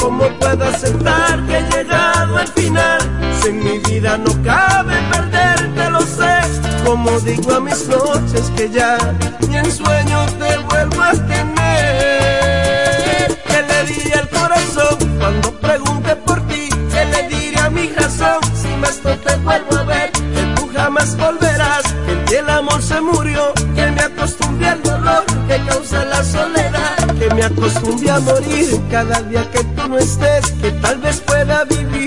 ¿Cómo puedo aceptar que he llegado al final? Si en mi vida no cabe perderte, lo sé. Como digo a mis noches que ya ni en sueños te vuelvo a tener. ¿Qué le diría al corazón cuando pregunte por ti? ¿Qué le diría a mi razón si más no te vuelvo a ver? Que tú jamás volverás, que el amor se murió, que me acostumbré al dolor que causa la soledad, me acostumbré a morir. Cada día que tú no estés, que tal vez pueda vivir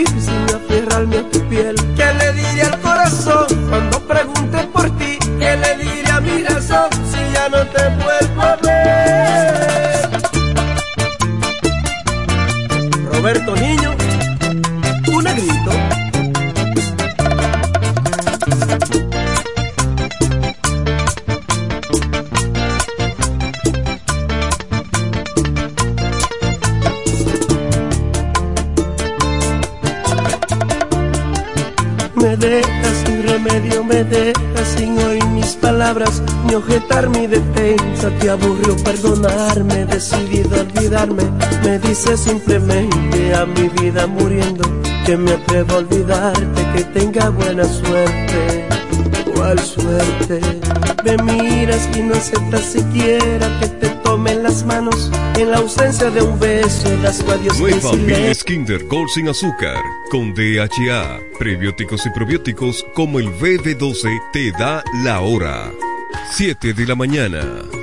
ni objetar mi defensa. Te aburrió perdonarme, decidido olvidarme. Me dices simplemente a mi vida muriendo que me atrevo a olvidarte, que tenga buena suerte. ¿Cuál suerte? Me miras y no aceptas siquiera que te tome las manos en la ausencia de un beso en las radios Nueva Miles Kinder Gold sin azúcar, con DHA, prebióticos y probióticos como el BB12 te da la hora. 7 de la mañana.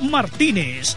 Martínez.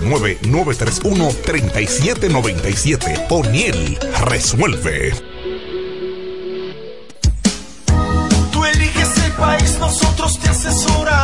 809-931-3797. O'Neill resuelve. Tú eliges el país, nosotros te asesoramos.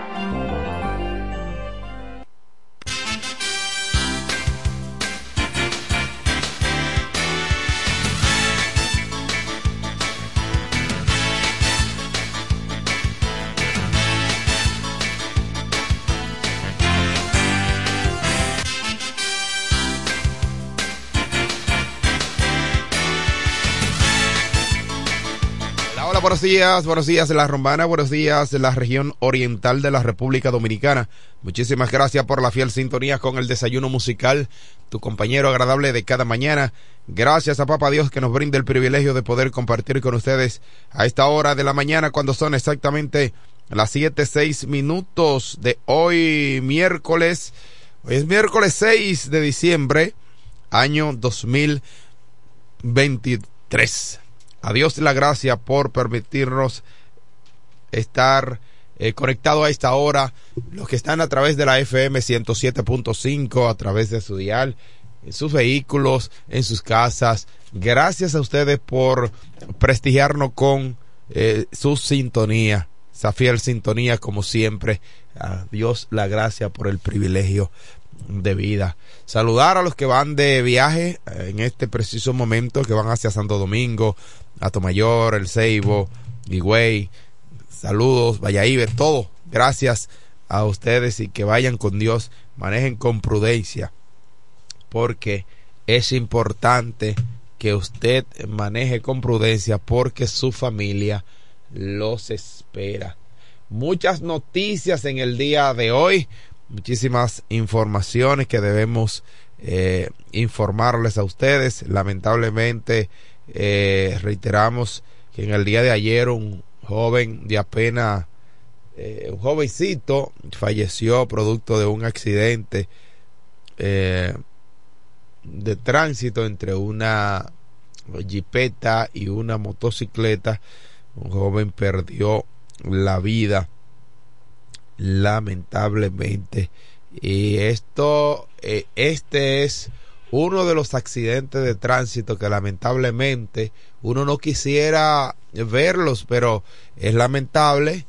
Buenos días, buenos días de la Rombana, buenos días de la región oriental de la República Dominicana. Muchísimas gracias por la fiel sintonía con el desayuno musical, tu compañero agradable de cada mañana. Gracias a Papa Dios que nos brinda el privilegio de poder compartir con ustedes a esta hora de la mañana cuando son exactamente las siete seis minutos de hoy miércoles. Hoy es miércoles 6 de diciembre, año 2023. A Dios la gracia por permitirnos estar eh, conectado a esta hora. Los que están a través de la FM 107.5, a través de su dial, en sus vehículos, en sus casas. Gracias a ustedes por prestigiarnos con eh, su sintonía, esa fiel sintonía como siempre. A Dios la gracia por el privilegio de vida. Saludar a los que van de viaje eh, en este preciso momento, que van hacia Santo Domingo, Atomayor, El Ceibo, Higüey. Saludos, Iber, todo. Gracias a ustedes y que vayan con Dios, manejen con prudencia, porque es importante que usted maneje con prudencia porque su familia los espera. Muchas noticias en el día de hoy muchísimas informaciones que debemos eh, informarles a ustedes. Lamentablemente, eh, reiteramos que en el día de ayer un joven de apenas, eh, un jovencito, falleció producto de un accidente de tránsito entre una jipeta y una motocicleta. Un joven perdió la vida lamentablemente. Y esto, eh, este es uno de los accidentes de tránsito que lamentablemente uno no quisiera verlos, pero es lamentable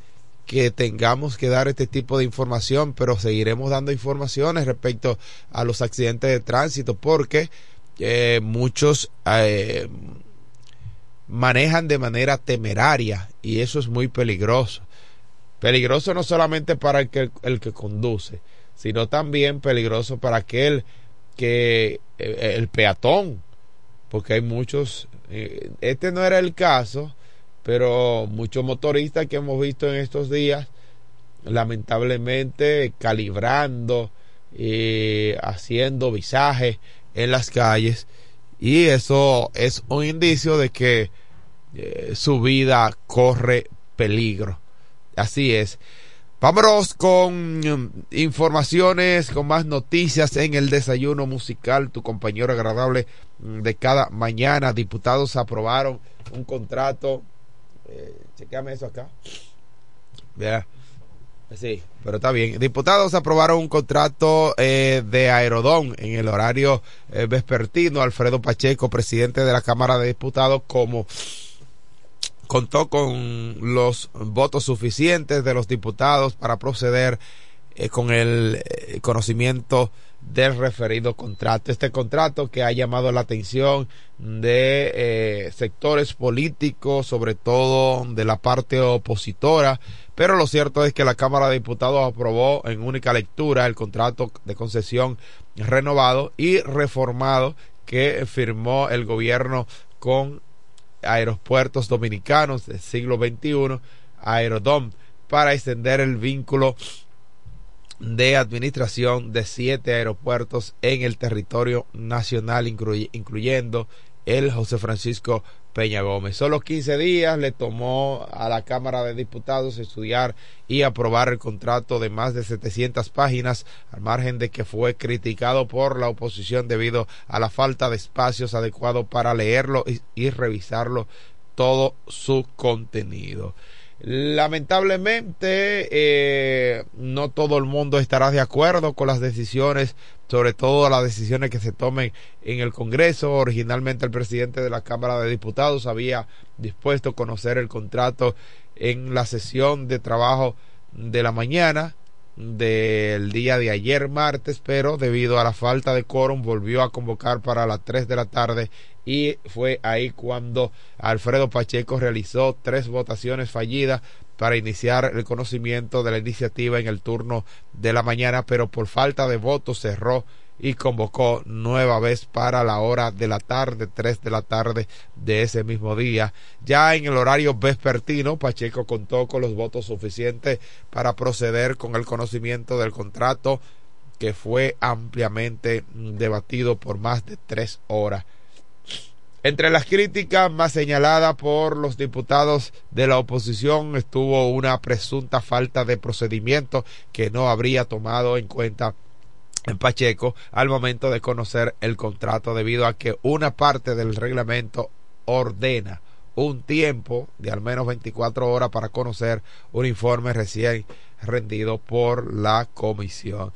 que tengamos que dar este tipo de información, pero seguiremos dando informaciones respecto a los accidentes de tránsito porque eh, muchos eh, manejan de manera temeraria y eso es muy peligroso. Peligroso no solamente para el que, el que conduce, sino también peligroso para aquel que eh, el peatón, porque hay muchos, eh, este no era el caso, pero muchos motoristas que hemos visto en estos días, lamentablemente calibrando y haciendo visajes en las calles, y eso es un indicio de que eh, su vida corre peligro. Así es. Vámonos con mm, informaciones, con más noticias en el desayuno musical. Tu compañero agradable mm, de cada mañana. Diputados aprobaron un contrato. Eh, eso acá. Vea. Sí, pero está bien. Diputados aprobaron un contrato eh, de Aerodón en el horario eh, vespertino. Alfredo Pacheco, presidente de la Cámara de Diputados, como contó con los votos suficientes de los diputados para proceder eh, con el eh, conocimiento del referido contrato. Este contrato que ha llamado la atención de eh, sectores políticos, sobre todo de la parte opositora, pero lo cierto es que la Cámara de Diputados aprobó en única lectura el contrato de concesión renovado y reformado que firmó el gobierno con aeropuertos dominicanos del siglo XXI, Aerodom, para extender el vínculo de administración de siete aeropuertos en el territorio nacional, incluyendo el José Francisco Peña Gómez. Solo 15 días le tomó a la Cámara de Diputados estudiar y aprobar el contrato de más de 700 páginas, al margen de que fue criticado por la oposición debido a la falta de espacios adecuados para leerlo y, y revisarlo todo su contenido. Lamentablemente, eh, no todo el mundo estará de acuerdo con las decisiones, sobre todo las decisiones que se tomen en el Congreso. Originalmente el presidente de la Cámara de Diputados había dispuesto a conocer el contrato en la sesión de trabajo de la mañana del día de ayer martes, pero debido a la falta de quórum volvió a convocar para las 3 de la tarde y fue ahí cuando Alfredo Pacheco realizó tres votaciones fallidas para iniciar el conocimiento de la iniciativa en el turno de la mañana, pero por falta de votos cerró y convocó nueva vez para la hora de la tarde, tres de la tarde de ese mismo día. Ya en el horario vespertino, Pacheco contó con los votos suficientes para proceder con el conocimiento del contrato que fue ampliamente debatido por más de tres horas. Entre las críticas más señaladas por los diputados de la oposición estuvo una presunta falta de procedimiento que no habría tomado en cuenta en Pacheco al momento de conocer el contrato debido a que una parte del reglamento ordena un tiempo de al menos 24 horas para conocer un informe recién rendido por la comisión.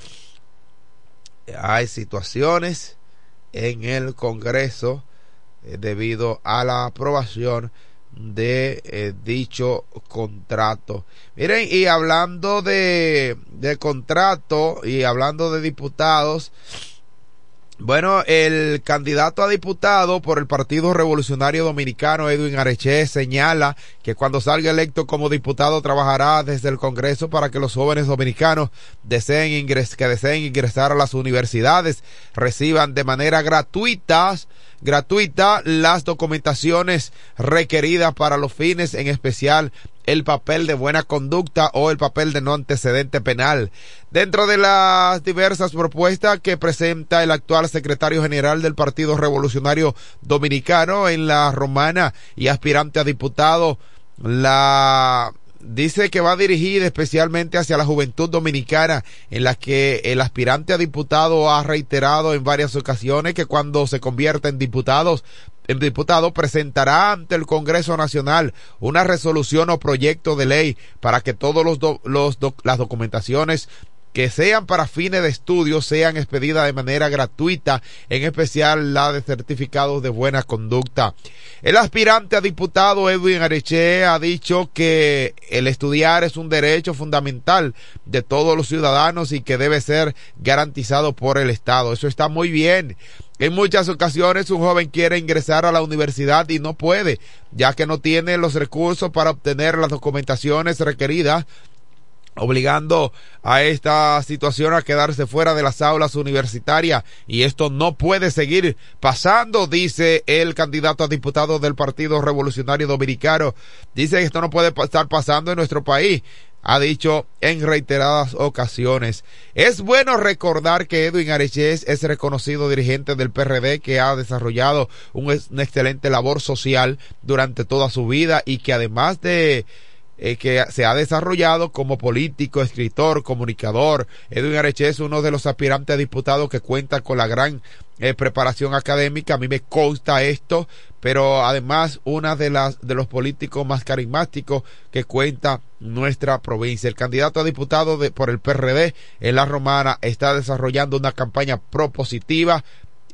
Hay situaciones en el Congreso eh, debido a la aprobación de eh, dicho contrato. Miren, y hablando de, de contrato y hablando de diputados, bueno, el candidato a diputado por el Partido Revolucionario Dominicano, Edwin Areche, señala que cuando salga electo como diputado trabajará desde el Congreso para que los jóvenes dominicanos deseen que deseen ingresar a las universidades reciban de manera gratuita gratuita las documentaciones requeridas para los fines, en especial el papel de buena conducta o el papel de no antecedente penal. Dentro de las diversas propuestas que presenta el actual secretario general del Partido Revolucionario Dominicano en la Romana y aspirante a diputado, la dice que va dirigida especialmente hacia la juventud dominicana, en la que el aspirante a diputado ha reiterado en varias ocasiones que cuando se convierta en diputados el diputado presentará ante el Congreso Nacional una resolución o proyecto de ley para que todos los, los las documentaciones que sean para fines de estudio sean expedidas de manera gratuita, en especial la de certificados de buena conducta. El aspirante a diputado Edwin Areche ha dicho que el estudiar es un derecho fundamental de todos los ciudadanos y que debe ser garantizado por el Estado. Eso está muy bien. En muchas ocasiones un joven quiere ingresar a la universidad y no puede, ya que no tiene los recursos para obtener las documentaciones requeridas obligando a esta situación a quedarse fuera de las aulas universitarias y esto no puede seguir pasando, dice el candidato a diputado del Partido Revolucionario Dominicano. Dice que esto no puede estar pasando en nuestro país. Ha dicho en reiteradas ocasiones. Es bueno recordar que Edwin Areches es reconocido dirigente del PRD que ha desarrollado una excelente labor social durante toda su vida y que además de eh, que se ha desarrollado como político, escritor, comunicador. Edwin Areche es uno de los aspirantes a diputados que cuenta con la gran eh, preparación académica. A mí me consta esto, pero además una de las de los políticos más carismáticos que cuenta nuestra provincia. El candidato a diputado de, por el PRD en la Romana está desarrollando una campaña propositiva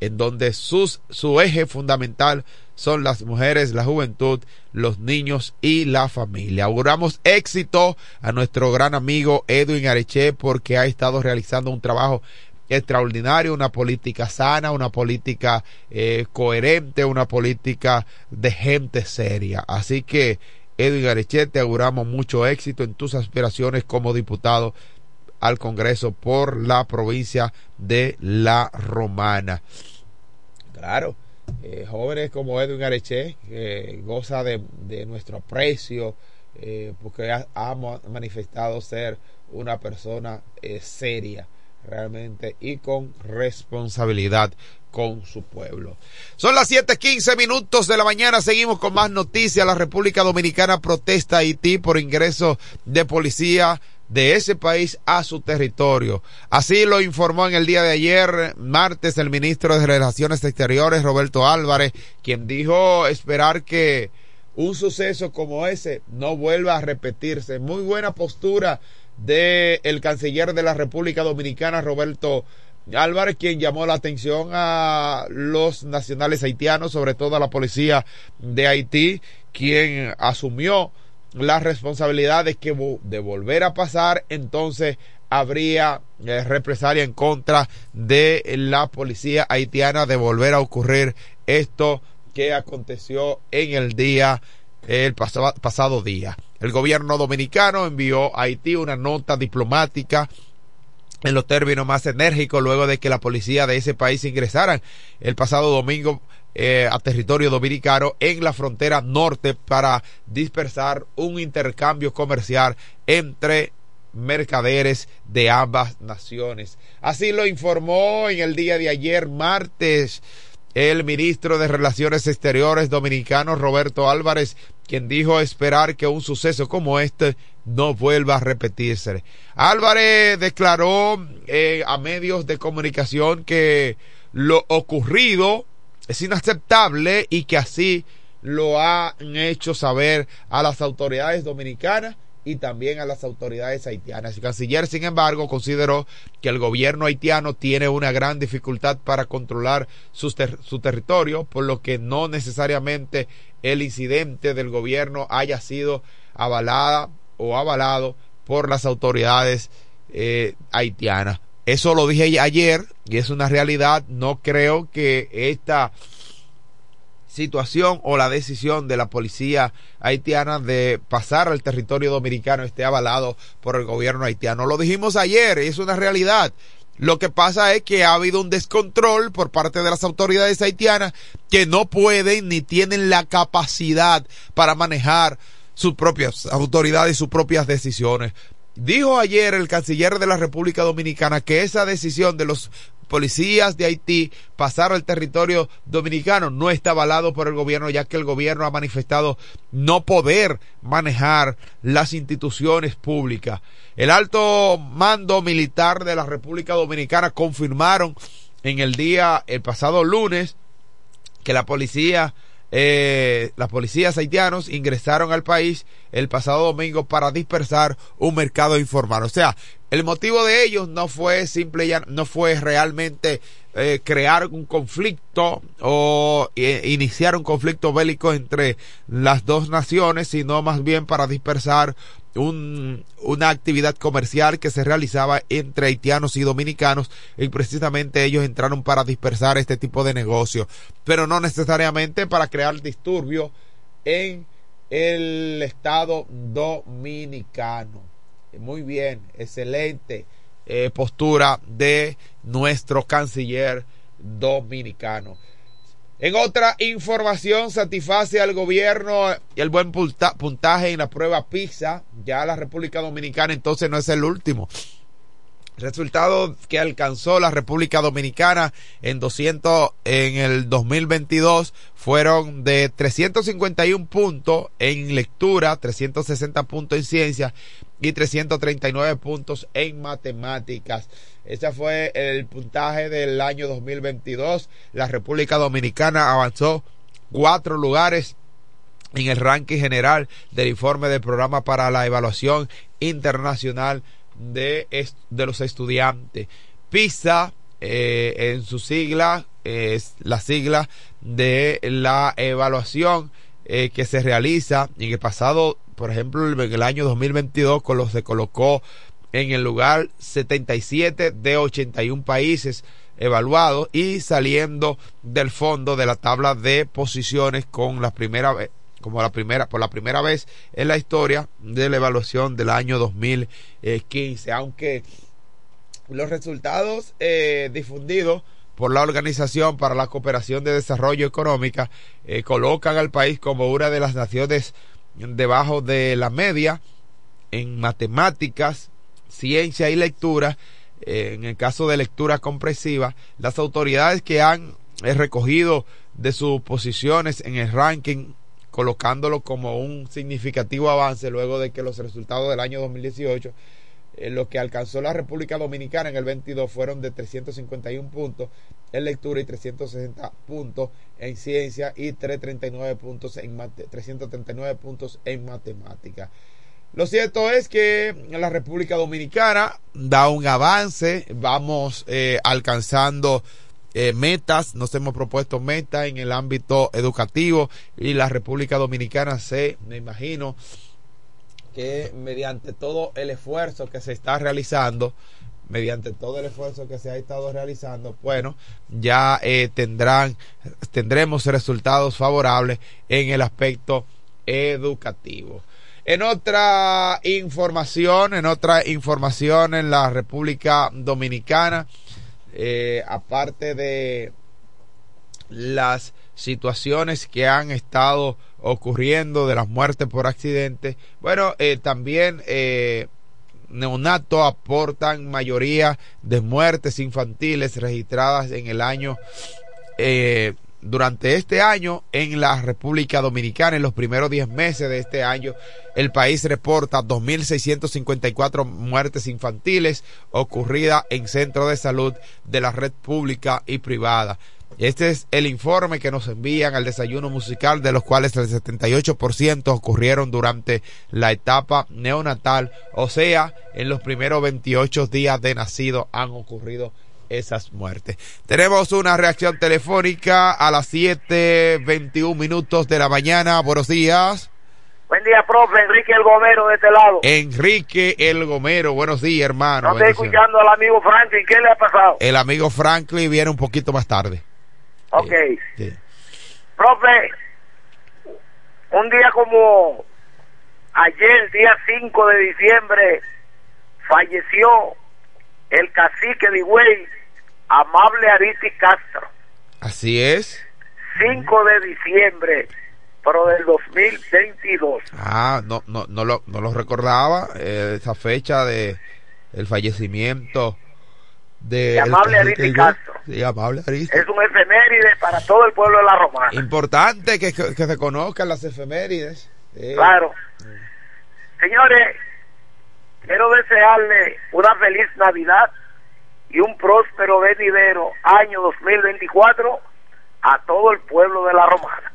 en donde sus, su eje fundamental son las mujeres, la juventud, los niños y la familia. Auguramos éxito a nuestro gran amigo Edwin Areche porque ha estado realizando un trabajo extraordinario, una política sana, una política eh, coherente, una política de gente seria. Así que, Edwin Arechet, te auguramos mucho éxito en tus aspiraciones como diputado al Congreso por la provincia de La Romana. Claro, eh, jóvenes como Edwin Areche, que goza de, nuestro aprecio, eh, porque ha, manifestado ser una persona eh, seria realmente y con responsabilidad con su pueblo. Son las 7:15 minutos de la mañana. Seguimos con más noticias. La República Dominicana protesta a Haití por ingreso de policía de ese país a su territorio. Así lo informó en el día de ayer, martes, el ministro de Relaciones Exteriores, Roberto Álvarez, quien dijo esperar que un suceso como ese no vuelva a repetirse. Muy buena postura del el canciller de la República Dominicana, Roberto Álvarez, quien llamó la atención a los nacionales haitianos, sobre todo a la policía de Haití, quien asumió la responsabilidad de que de volver a pasar, entonces habría eh, represalia en contra de la policía haitiana de volver a ocurrir esto que aconteció en el día el pasado día. El gobierno dominicano envió a Haití una nota diplomática en los términos más enérgicos luego de que la policía de ese país ingresaran el pasado domingo eh, a territorio dominicano en la frontera norte para dispersar un intercambio comercial entre mercaderes de ambas naciones. Así lo informó en el día de ayer, martes, el ministro de Relaciones Exteriores dominicano Roberto Álvarez, quien dijo esperar que un suceso como este no vuelva a repetirse. Álvarez declaró eh, a medios de comunicación que lo ocurrido es inaceptable y que así lo han hecho saber a las autoridades dominicanas y también a las autoridades haitianas. El canciller, sin embargo, consideró que el gobierno haitiano tiene una gran dificultad para controlar su, territorio, por lo que no necesariamente el incidente del gobierno haya sido avalada o avalado por las autoridades eh, haitianas. Eso lo dije ayer y es una realidad. No creo que esta situación o la decisión de la policía haitiana de pasar al territorio dominicano esté avalado por el gobierno haitiano. Lo dijimos ayer, es una realidad. Lo que pasa es que ha habido un descontrol por parte de las autoridades haitianas que no pueden ni tienen la capacidad para manejar sus propias autoridades y sus propias decisiones. Dijo ayer el canciller de la República Dominicana que esa decisión de los policías de Haití pasar al territorio dominicano no está avalado por el gobierno, ya que el gobierno ha manifestado no poder manejar las instituciones públicas. El alto mando militar de la República Dominicana confirmaron en el día, el pasado lunes, que la policía eh, las policías haitianos ingresaron al país el pasado domingo para dispersar un mercado informal. O sea, el motivo de ellos no fue simple, ya no fue realmente eh, crear un conflicto o eh, iniciar un conflicto bélico entre las dos naciones, sino más bien para dispersar un, una actividad comercial que se realizaba entre haitianos y dominicanos y precisamente ellos entraron para dispersar este tipo de negocio, pero no necesariamente para crear disturbio en el estado dominicano. Muy bien, excelente eh, postura de nuestro canciller dominicano. En otra información, satisface al gobierno el buen puntaje en la prueba PISA. Ya la República Dominicana entonces no es el último. Resultado que alcanzó la República Dominicana en 200 en el 2022 fueron de 351 puntos en lectura, 360 puntos en ciencia y 339 puntos en matemáticas. Ese fue el puntaje del año 2022. La República Dominicana avanzó cuatro lugares en el ranking general del informe del programa para la evaluación internacional de, de los estudiantes. PISA, eh, en su sigla, es la sigla de la evaluación eh, que se realiza en el pasado, por ejemplo, en el año 2022, con se colocó en el lugar 77 de 81 países evaluados y saliendo del fondo de la tabla de posiciones con la primera vez como la primera por la primera vez en la historia de la evaluación del año 2015 aunque los resultados eh, difundidos por la Organización para la Cooperación de Desarrollo Económica eh, colocan al país como una de las naciones debajo de la media en matemáticas, ciencia y lectura. Eh, en el caso de lectura comprensiva, las autoridades que han eh, recogido de sus posiciones en el ranking colocándolo como un significativo avance luego de que los resultados del año 2018 eh, lo que alcanzó la República Dominicana en el 22 fueron de 351 puntos en lectura y 360 puntos en ciencia y 339 puntos en 339 puntos en matemática. Lo cierto es que la República Dominicana da un avance, vamos eh, alcanzando eh, metas, nos hemos propuesto metas en el ámbito educativo y la República Dominicana se, me imagino, que mediante todo el esfuerzo que se está realizando, mediante todo el esfuerzo que se ha estado realizando, bueno, ya eh, tendrán, tendremos resultados favorables en el aspecto educativo. En otra información, en otra información en la República Dominicana, eh, aparte de las situaciones que han estado ocurriendo de las muertes por accidente. Bueno, eh, también eh, neonatos aportan mayoría de muertes infantiles registradas en el año eh, durante este año en la República Dominicana, en los primeros 10 meses de este año, el país reporta 2.654 muertes infantiles ocurridas en centros de salud de la red pública y privada. Este es el informe que nos envían al desayuno musical, de los cuales el 78% ocurrieron durante la etapa neonatal, o sea, en los primeros 28 días de nacido han ocurrido esas muertes. Tenemos una reacción telefónica a las 7.21 minutos de la mañana. Buenos días. Buen día, profe. Enrique El Gomero de este lado. Enrique El Gomero. Buenos días, hermano. No estoy escuchando al amigo Franklin. ¿Qué le ha pasado? El amigo Franklin viene un poquito más tarde. Ok. Profe, un día como ayer, día 5 de diciembre, falleció el cacique de Higüey, Amable Ariti Castro. Así es. 5 de diciembre, pero del 2022. Ah, no, no, no, lo, no lo recordaba, eh, esa fecha de el fallecimiento de amable Ariti Castro. amable Es un efeméride para todo el pueblo de la Romana. Importante que, que, se conozcan las efemérides. Claro. Señores, quiero desearle una feliz Navidad y un próspero venidero año 2024 a todo el pueblo de la Romana.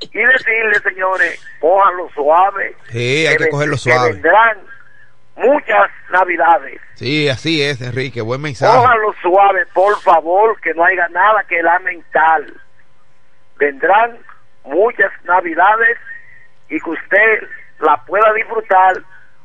Y decirle, señores, cójanlo suave. Sí, hay que, cogerlo suave. vendrán muchas navidades. Sí, así es, Enrique, buen mensaje. Cójalo suave, por favor, que no haya nada que lamentar. Vendrán muchas navidades y que usted la pueda disfrutar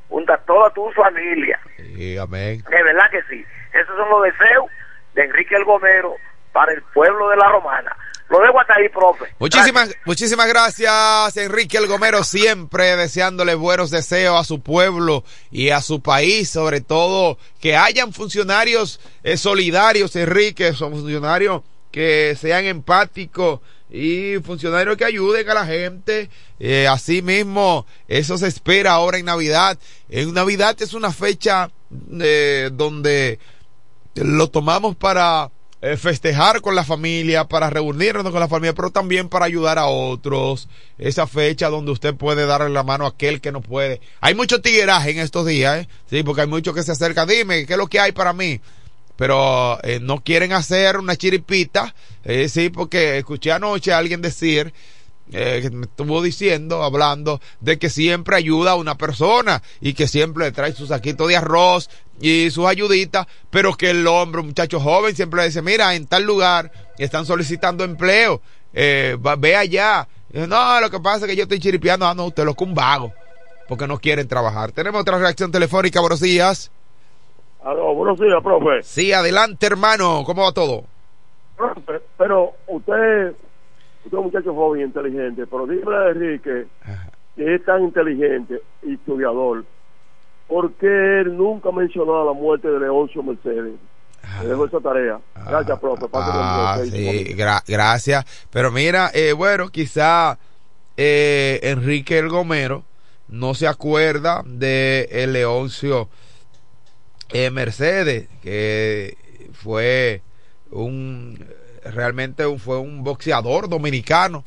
junto a toda tu familia. Sí, amén. De verdad que sí. Esos son los deseos de Enrique el Gomero para el pueblo de la Romana. Lo dejo hasta ahí, profe. Muchísimas, muchísimas gracias, Enrique El Gomero, siempre deseándole buenos deseos a su pueblo y a su país, sobre todo que hayan funcionarios eh, solidarios, Enrique, son funcionarios que sean empáticos y funcionarios que ayuden a la gente. Eh, así mismo, eso se espera ahora en Navidad. En Navidad es una fecha eh, donde lo tomamos para eh, festejar con la familia, para reunirnos con la familia, pero también para ayudar a otros. Esa fecha donde usted puede darle la mano a aquel que no puede. Hay mucho tigueraje en estos días, ¿eh? Sí, porque hay muchos que se acercan. Dime, ¿qué es lo que hay para mí? Pero eh, no quieren hacer una chiripita. Eh, sí, porque escuché anoche a alguien decir eh, me estuvo diciendo, hablando de que siempre ayuda a una persona y que siempre le trae su saquito de arroz y sus ayuditas, pero que el hombre, un muchacho joven, siempre le dice, mira, en tal lugar están solicitando empleo, eh, ve allá. no, lo que pasa es que yo estoy chiripeando, ah, no, usted lo vago, porque no quieren trabajar. Tenemos otra reacción telefónica, buenos días. Aló, buenos días, profe. Sí, adelante, hermano. ¿Cómo va todo? Profe, pero usted es un muchacho joven inteligente, pero dígame a Enrique, que es tan inteligente y estudiador, ¿por qué él nunca mencionó la muerte de Leoncio Mercedes? Le dejo esa tarea. Gracias, profe. Buen día. Ah, sí, gra- gracias. Pero mira, eh, bueno, quizá eh, Enrique el Gomero no se acuerda de el Leoncio eh, Mercedes, que fue un realmente fue un boxeador dominicano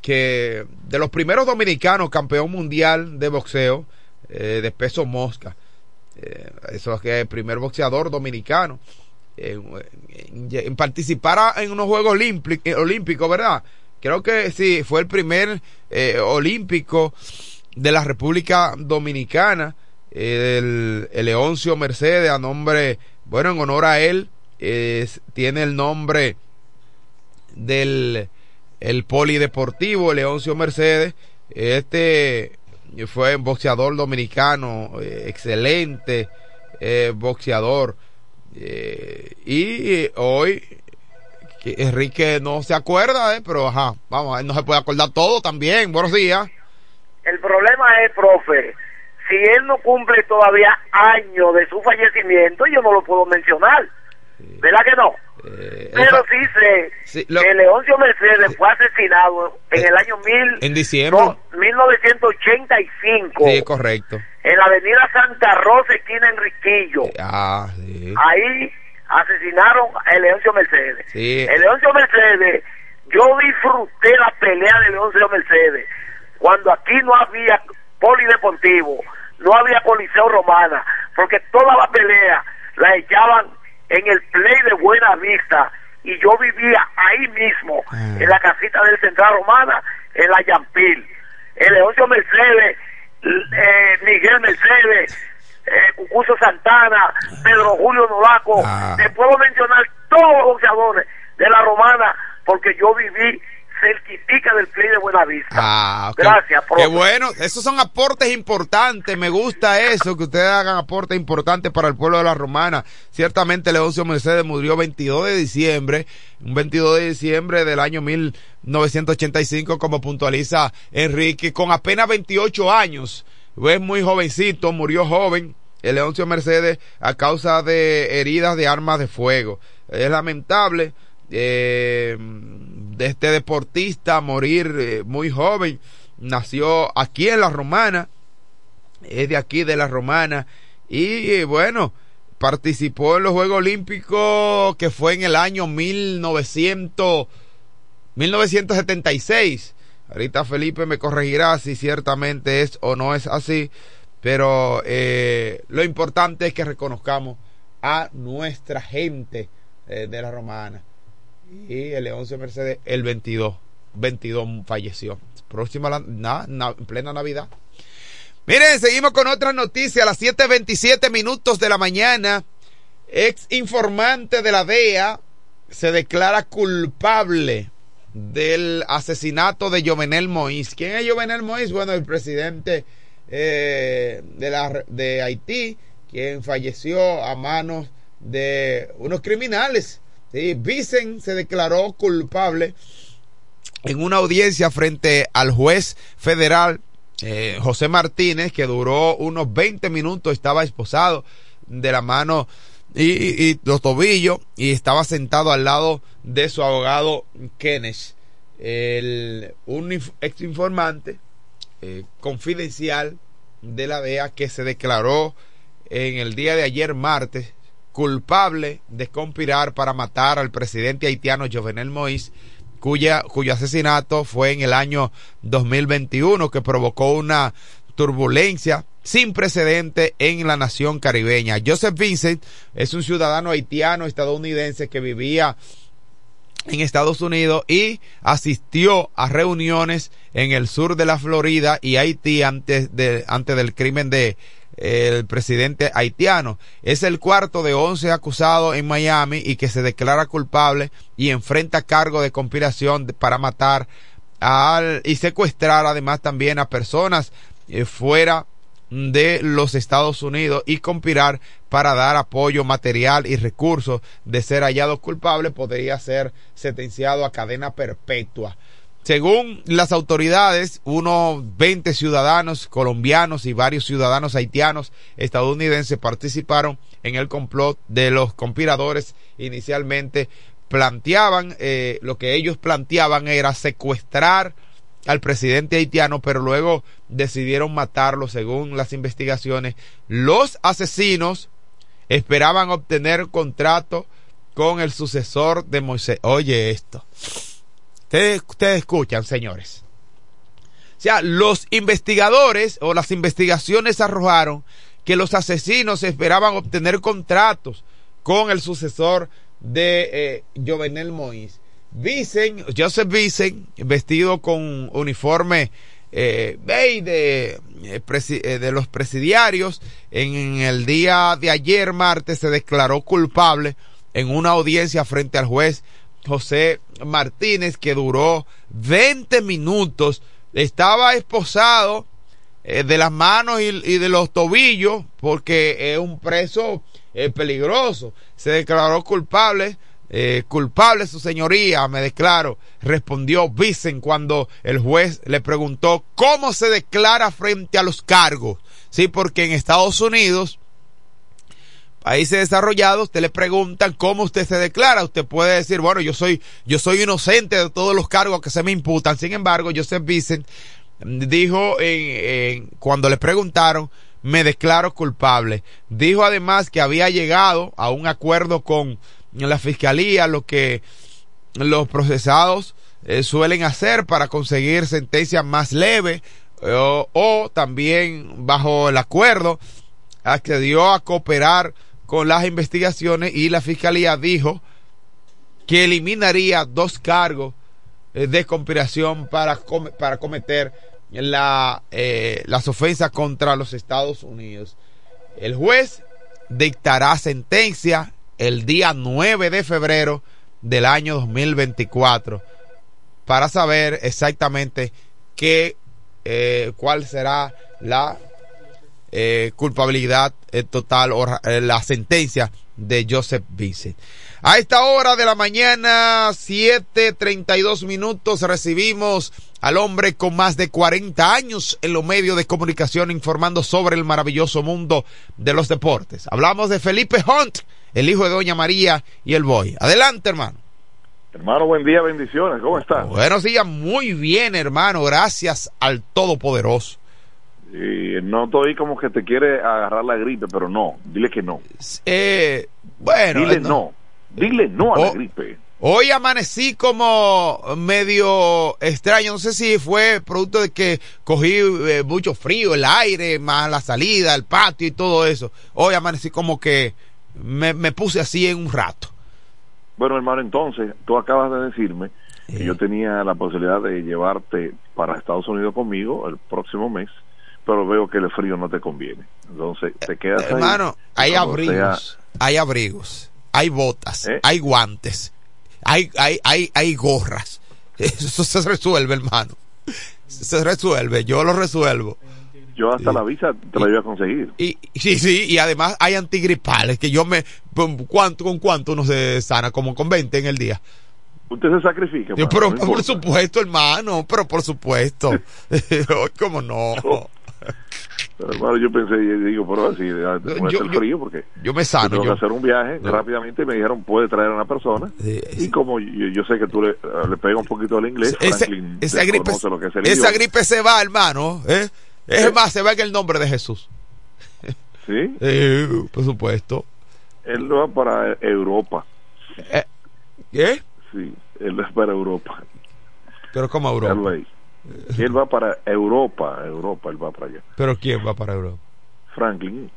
que de los primeros dominicanos campeón mundial de boxeo eh, de peso mosca. Eh, eso es que el primer boxeador dominicano en, en- en participar en unos Juegos eh, Olímpicos, ¿verdad? Creo que sí, fue el primer olímpico de la República Dominicana, el, el Leoncio Mercedes, a nombre, bueno, en honor a él, tiene el nombre del el polideportivo Leoncio Mercedes. Este fue un boxeador dominicano, eh, excelente eh, boxeador. Eh, y hoy que Enrique no se acuerda, eh, pero ajá, vamos, él no se puede acordar todo también. Buenos días. El problema es, profe, si él no cumple todavía años de su fallecimiento, yo no lo puedo mencionar. ¿Verdad que no? Pero sí lo- que Leoncio Mercedes fue asesinado en el año mil, En diciembre. no, 1985 Sí, correcto. en la avenida Santa Rosa, esquina Enriquillo. Ah, sí. Ahí asesinaron a Leoncio Mercedes. Sí. El Leoncio Mercedes, yo disfruté la pelea de Leoncio Mercedes cuando aquí no había polideportivo, no había coliseo romana, porque toda la pelea la echaban en el play de Buena Vista y yo vivía ahí mismo, en la casita del Central Romana, en la Yampil. El Leoncio Mercedes, eh, Miguel Mercedes, eh, Cucuzo Santana, Pedro Julio Nolaco, te puedo mencionar todos los boxeadores de la Romana, porque yo viví cerquitica del play de Buenavista. Ah. Gracias, profe. Qué bueno, esos son aportes importantes, me gusta eso, que ustedes hagan aportes importantes para el pueblo de la Romana. Ciertamente Leoncio Mercedes murió 22 de diciembre, un 22 de diciembre del año 1985, como puntualiza Enrique, con apenas 28 años. Es muy jovencito, murió joven. El Leoncio Mercedes a causa de heridas de armas de fuego. Es lamentable eh, de este deportista morir eh, muy joven. Nació aquí en la Romana, es de aquí de la Romana y eh, bueno, participó en los Juegos Olímpicos que fue en el año 1900, 1976. Ahorita Felipe me corregirá si ciertamente es o no es así, pero eh, lo importante es que reconozcamos a nuestra gente de la Romana. Y el Leoncio Mercedes, el 22, 22 falleció. Próxima, la- na- na- en plena Navidad. Miren, seguimos con otras noticias. A las 7.27 minutos de la mañana, ex informante de la DEA se declara culpable del asesinato de Jovenel Moïse. ¿Quién es Jovenel Moïse? Bueno, el presidente eh, de, la, de Haití, quien falleció a manos de unos criminales. Sí, Vicen se declaró culpable en una audiencia frente al juez federal eh, José Martínez, que duró unos 20 minutos, estaba esposado de la mano y, los tobillos y estaba sentado al lado de su abogado Kenneth, el, un ex informante eh, confidencial de la DEA que se declaró en el día de ayer martes culpable de conspirar para matar al presidente haitiano Jovenel Moïse cuya, cuyo asesinato fue en el año 2021 que provocó una turbulencia sin precedente en la nación caribeña. Joseph Vincent es un ciudadano haitiano estadounidense que vivía en Estados Unidos y asistió a reuniones en el sur de la Florida y Haití antes de antes del crimen de el presidente haitiano. Es el cuarto de 11 acusados en Miami y que se declara culpable y enfrenta cargo de conspiración para matar al, y secuestrar además también a personas eh, fuera de los Estados Unidos y conspirar para dar apoyo material y recursos. De ser hallado culpable, podría ser sentenciado a cadena perpetua. Según las autoridades, unos 20 ciudadanos colombianos y varios ciudadanos haitianos estadounidenses participaron en el complot de los conspiradores. Inicialmente planteaban, eh, lo que ellos planteaban era secuestrar al presidente haitiano, pero luego decidieron matarlo según las investigaciones. Los asesinos esperaban obtener contrato con el sucesor de Moisés. Oye esto. Ustedes, ustedes escuchan, señores. O sea, los investigadores o las investigaciones arrojaron que los asesinos esperaban obtener contratos con el sucesor de eh, Jovenel Moïse. Vicen, Joseph Vicen, vestido con uniforme eh, de, eh, de los presidiarios, en el día de ayer, martes, se declaró culpable en una audiencia frente al juez José Martínez, que duró 20 minutos. Estaba esposado eh, de las manos y, de los tobillos, porque es un preso peligroso. Se declaró culpable eh, culpable su señoría, me declaro, respondió Vicen cuando el juez le preguntó cómo se declara frente a los cargos. Sí, porque en Estados Unidos, países desarrollados, usted le preguntan cómo usted se declara. Usted puede decir, bueno, yo soy, yo soy inocente de todos los cargos que se me imputan. Sin embargo, Joseph Vicen dijo en, cuando le preguntaron, me declaro culpable. Dijo además que había llegado a un acuerdo con la fiscalía, lo que los procesados eh, suelen hacer para conseguir sentencias más leves o, o también bajo el acuerdo accedió a cooperar con las investigaciones y la fiscalía dijo que eliminaría dos cargos eh, de conspiración para, para cometer la, eh, las ofensas contra los Estados Unidos. El juez dictará sentencia el día 9 de febrero del año 2024 para saber exactamente qué, eh, cuál será la eh, culpabilidad eh, total o eh, la sentencia de Joseph Vincent. A esta hora de la mañana, 7.32 minutos, recibimos al hombre con más de 40 años en los medios de comunicación informando sobre el maravilloso mundo de los deportes. Hablamos de Felipe Hunt, el hijo de Doña María y el Boy. Adelante, hermano. Hermano, buen día, bendiciones. ¿Cómo estás? Buenos días, muy bien, hermano. Gracias al Todopoderoso. No estoy como que te quiere agarrar la gripe, pero no, dile que no. Eh, bueno, dile no. no. Dile no a oh, la gripe. Hoy amanecí como medio extraño, no sé si fue producto de que cogí eh, mucho frío, el aire, más la salida, el patio y todo eso. Hoy amanecí como que me, me puse así en un rato. Bueno, hermano, entonces, tú acabas de decirme que yo tenía la posibilidad de llevarte para Estados Unidos conmigo el próximo mes, pero veo que el frío no te conviene. Entonces, te quedas ahí. Hermano, hay abrigos, hay abrigos, hay botas, ¿Eh? hay guantes, hay, hay, hay, hay gorras. Eso se resuelve, hermano. Se resuelve, yo lo resuelvo yo hasta la visa te la iba a conseguir. Y, sí, sí, y además hay antigripales que yo me... ¿cuánto, ¿Con cuánto uno se sana? Como con 20 en el día. Usted se sacrifica. Yo, pero no por supuesto, hermano, pero por supuesto. ¿Cómo no? Pero, hermano, yo pensé, digo, pero así, yo, el frío porque yo me sano. Tengo que hacer un viaje rápidamente y me dijeron, puede traer a una persona. Y como yo, yo, sé que tú le, le pegas un poquito al inglés, ese, Franklin esa, gripe, esa gripe se va, hermano. ¿eh? Es más, se va en el nombre de Jesús. ¿Sí? Eh, por supuesto. Él va para Europa. Eh, ¿Qué? Sí, él va para Europa. ¿Pero cómo Europa? Él va para Europa, Europa, él va para allá. ¿Pero quién va para Europa? Franklin.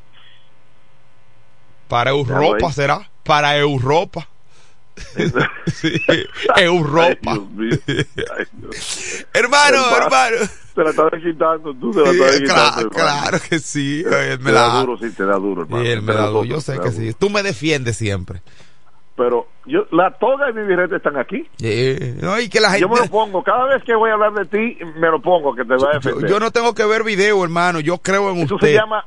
¿Para Europa será? Para Europa. sí, Europa. Hermano, hermano. Te la estás quitando, tú te la estás sí, quitando. Claro, claro que sí. Él me te da duro, sí, te da duro, hermano. Sí, él me da duro. Yo sé que sí. Tú me defiendes siempre. Pero yo la toga y mi birrete están aquí. Eh, no, y que la Yo me lo pongo, cada vez que voy a hablar de ti, me lo pongo, que te va a defender. yo no tengo que ver video, hermano. Yo creo en Eso usted. se llama...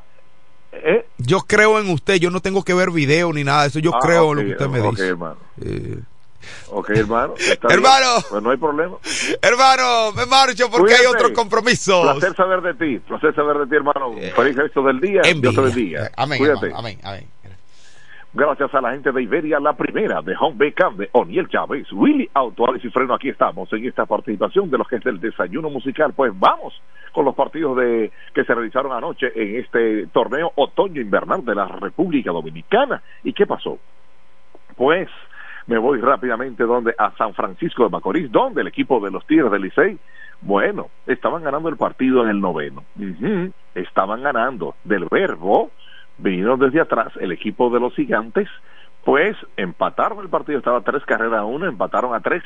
¿eh? Yo creo en usted. Yo no tengo que ver video ni nada de eso. Yo Ah, creo en lo que usted me ok, dice. hermano. Eh, Ok, hermano. Hermano. Pues no hay problema. hermano, me marcho porque hay Cuídate. otros compromisos. Placer saber de ti, placer saber de ti, hermano. Feliz resto del día. Dios te bendiga. Amén, Cuídate. hermano. Amén, amén. Gracias a la gente de Iberia, la primera de Home Bacon de Oniel Chávez, Willy Autuales y Freno. Aquí estamos en esta participación de los que es del desayuno musical. Pues vamos con los partidos de que se realizaron anoche en este torneo otoño-invernal de la República Dominicana. ¿Y qué pasó? Pues me voy rápidamente donde a San Francisco de Macorís, donde el equipo de los Tigres del Licey, bueno, estaban ganando el partido en el noveno. Ujú, Estaban ganando del verbo, vinieron desde atrás el equipo de los gigantes, pues empataron el partido, estaba tres carreras a uno, empataron a tres.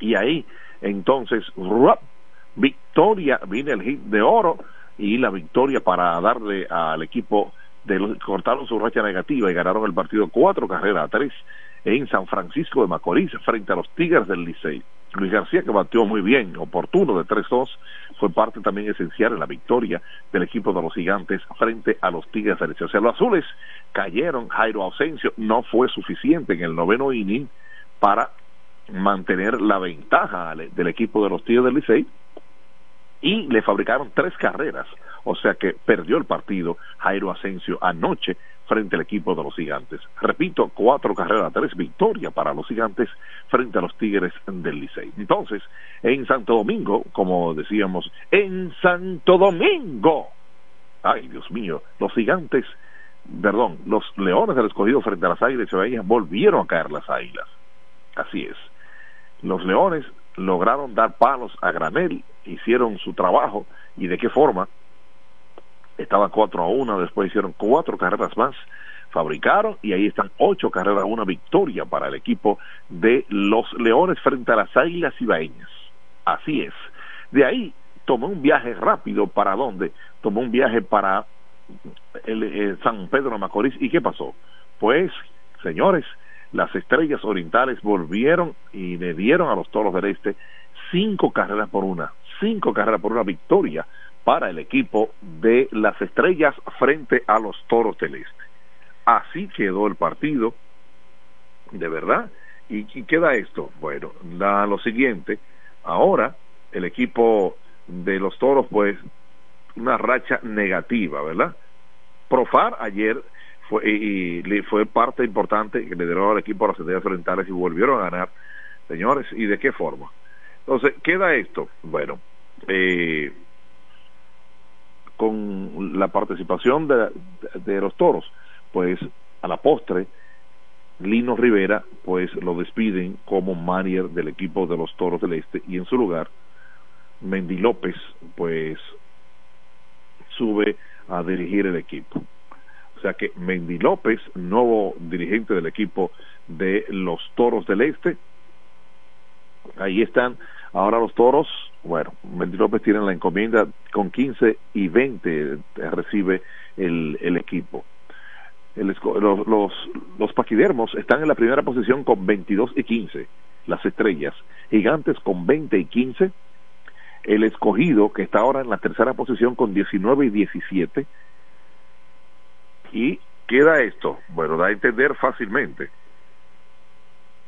Y ahí, entonces, victoria, viene el hit de oro y la victoria para darle al equipo de los cortaron su racha negativa y ganaron el partido cuatro carreras a tres en San Francisco de Macorís frente a los Tigres del Licey. Luis García que batió muy bien, oportuno de 3-2, fue parte también esencial en la victoria del equipo de los gigantes frente a los Tigres del Licey. O sea, los azules cayeron, Jairo Ausencio no fue suficiente en el noveno inning para mantener la ventaja del equipo de los Tigres del Licey y le fabricaron tres carreras, o sea que perdió el partido Jairo Asensio anoche frente al equipo de los gigantes. Repito, cuatro carreras, tres victorias para los gigantes frente a los Tigres del Licey. Entonces, en Santo Domingo, como decíamos, en Santo Domingo, ay Dios mío, los gigantes, perdón, los leones del escogido frente a las águilas cibaeñas volvieron a caer las águilas. Así es. Los leones lograron dar palos a granel, hicieron su trabajo y de qué forma. Estaba 4 a 1, después hicieron cuatro carreras más, fabricaron y ahí están ocho carreras, una victoria para el equipo de los Leones frente a las Águilas Ibaeñas. Así es. De ahí tomó un viaje rápido para dónde? Tomó un viaje para el, eh, San Pedro de Macorís. ¿Y qué pasó? Pues, señores, las estrellas orientales volvieron y le dieron a los toros del este cinco carreras por una, cinco carreras por una victoria para el equipo de las estrellas frente a los toros del este. Así quedó el partido, de verdad. ¿Y, y queda esto? Bueno, da lo siguiente, ahora el equipo de los toros, pues, una racha negativa, ¿verdad? Profar ayer fue, y, y fue parte importante que le dieron al equipo a las estrellas orientales y volvieron a ganar, señores, ¿y de qué forma? Entonces, queda esto, bueno, eh, con la participación de, de, los toros, pues a la postre, Lino Rivera, pues lo despiden como manager del equipo de los toros del este y en su lugar, Mendy López, pues sube a dirigir el equipo. O sea que Mendy López, nuevo dirigente del equipo de los toros del este, ahí están ahora los toros bueno, Mendy López tiene la encomienda con 15 y 20 recibe el, el equipo. El, los, los, los paquidermos están en la primera posición con 22 y 15, las estrellas. Gigantes con 20 y 15. El escogido, que está ahora en la tercera posición con 19 y 17. Y queda esto, bueno, da a entender fácilmente.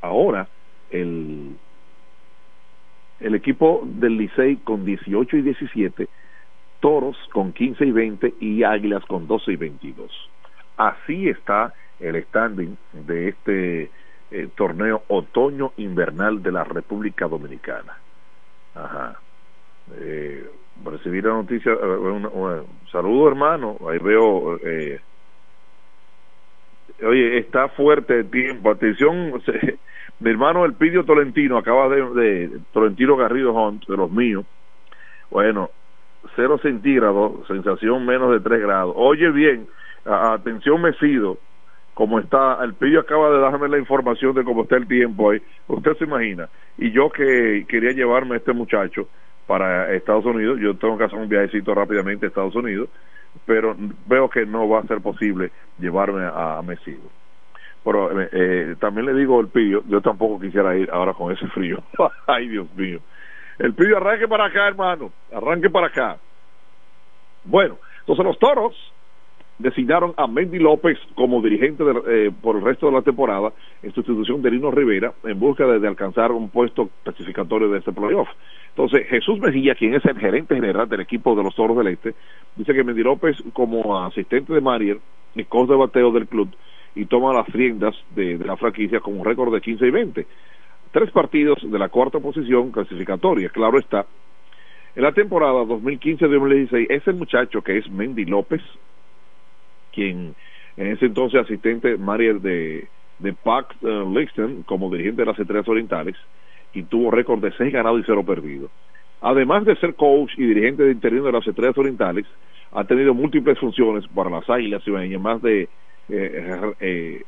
Ahora, el, el equipo del Licey con 18 y 17, Toros con 15 y 20 y Águilas con 12 y 22. Así está el standing de este eh, torneo otoño-invernal de la República Dominicana. Ajá. Eh, recibí la noticia, eh, un, un, saludo hermano, ahí veo, eh, oye, está fuerte el tiempo, atención, se, mi hermano Elpidio Tolentino acaba de, de Tolentino Garrido Hunt, de los míos, bueno, cero centígrados, sensación menos de 3 grados. Oye bien, a, atención Mesido, como está, Elpidio acaba de darme la información de cómo está el tiempo ahí, usted se imagina, y yo que quería llevarme a este muchacho para Estados Unidos, yo tengo que hacer un viajecito rápidamente a Estados Unidos, pero veo que no va a ser posible llevarme a, a Mesido. Pero eh, eh, también le digo al pillo, yo tampoco quisiera ir ahora con ese frío. Ay, Dios mío. El pillo arranque para acá, hermano. Arranque para acá. Bueno, entonces los toros designaron a Mendy López como dirigente de- eh, por el resto de la temporada en sustitución de Lino Rivera en busca de, alcanzar un puesto clasificatorio de este playoff. Entonces, Jesús Mejía, quien es el gerente general del equipo de los Toros del Este, dice que Mendy López, como asistente de Marier y coach de bateo del club, y toma las riendas de, la franquicia con un récord de 15 y 20. Tres partidos de la cuarta posición clasificatoria, claro está. En la temporada 2015-2016, ese muchacho que es Mendy López, quien en ese entonces asistente Marier de, de Pac eh, Lixton como dirigente de las Estrellas Orientales y tuvo récord de 6 ganados y 0 perdidos. Además de ser coach y dirigente de interino de las Estrellas Orientales, ha tenido múltiples funciones para las Águilas Cibaeñas, más de eh, eh,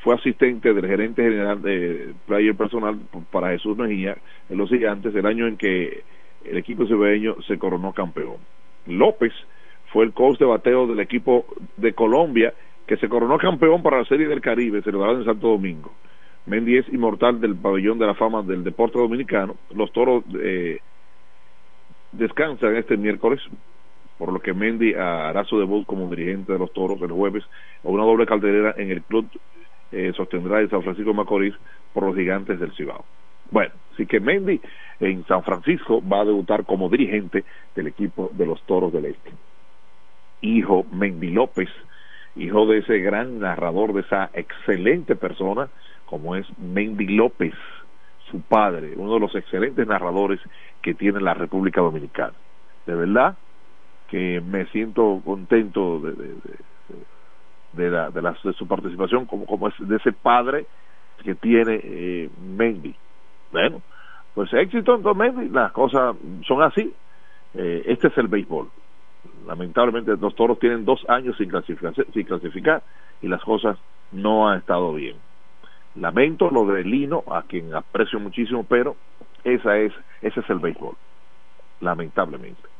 fue asistente del gerente general de player personal para Jesús Mejía en los gigantes el año en que el equipo cibaeño se coronó campeón. López fue el coach de bateo del equipo de Colombia que se coronó campeón para la Serie del Caribe celebrada en Santo Domingo. Mendy es inmortal del pabellón de la fama del deporte dominicano. Los toros eh, descansan este miércoles, por lo que Mendy hará su debut como dirigente de los toros el jueves a una doble calderera en el club eh, sostendrá en San Francisco de Macorís por los gigantes del Cibao. Bueno, así que Mendy en San Francisco va a debutar como dirigente del equipo de los Toros del Este. Hijo Mendy López, hijo de ese gran narrador, de esa excelente persona como es Mendy López, su padre, uno de los excelentes narradores que tiene la República Dominicana. De verdad que me siento contento de, de, de, de la, de, la, de su participación como, como es de ese padre que tiene eh, Mendy. Bueno, pues éxito en Mendy, las cosas son así. Eh, este es el béisbol. Lamentablemente los toros tienen dos años sin clasificar, sin clasificar y las cosas no han estado bien. Lamento lo de Lino, a quien aprecio muchísimo, pero esa es, ese es el béisbol, lamentablemente.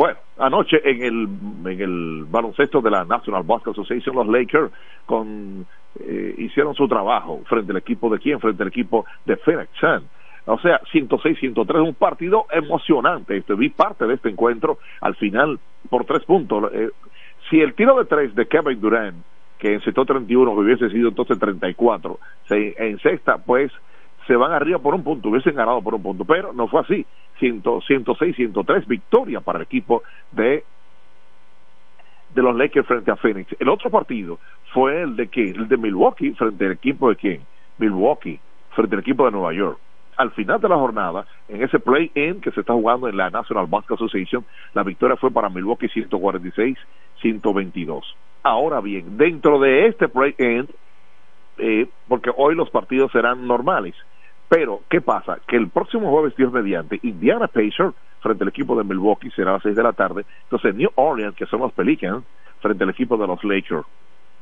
Bueno, anoche en el, en el baloncesto de la National Basketball Association, los Lakers con, eh, hicieron su trabajo frente al equipo de quién, frente al equipo de Phoenix Sun. O sea, 106-103, un partido emocionante. Este, vi parte de este encuentro al final por tres puntos. Eh, si el tiro de tres de Kevin Durant, que encestó 31, hubiese sido entonces 34, se, en sexta, pues se van arriba por un punto, hubiesen ganado por un punto, pero no fue así. 106, 103, victoria para el equipo de de los Lakers frente a Phoenix. El otro partido fue el de que el de Milwaukee frente al equipo de quién? Milwaukee frente al equipo de Nueva York. Al final de la jornada, en ese play-in que se está jugando en la National Basketball Association, la victoria fue para Milwaukee 146-122. Ahora bien, dentro de este play-in, eh, porque hoy los partidos serán normales, pero, ¿qué pasa? Que el próximo jueves, Dios mediante, Indiana Pacers frente al equipo de Milwaukee será a las 6 de la tarde. Entonces, New Orleans, que son los Pelicans, frente al equipo de los Lakers.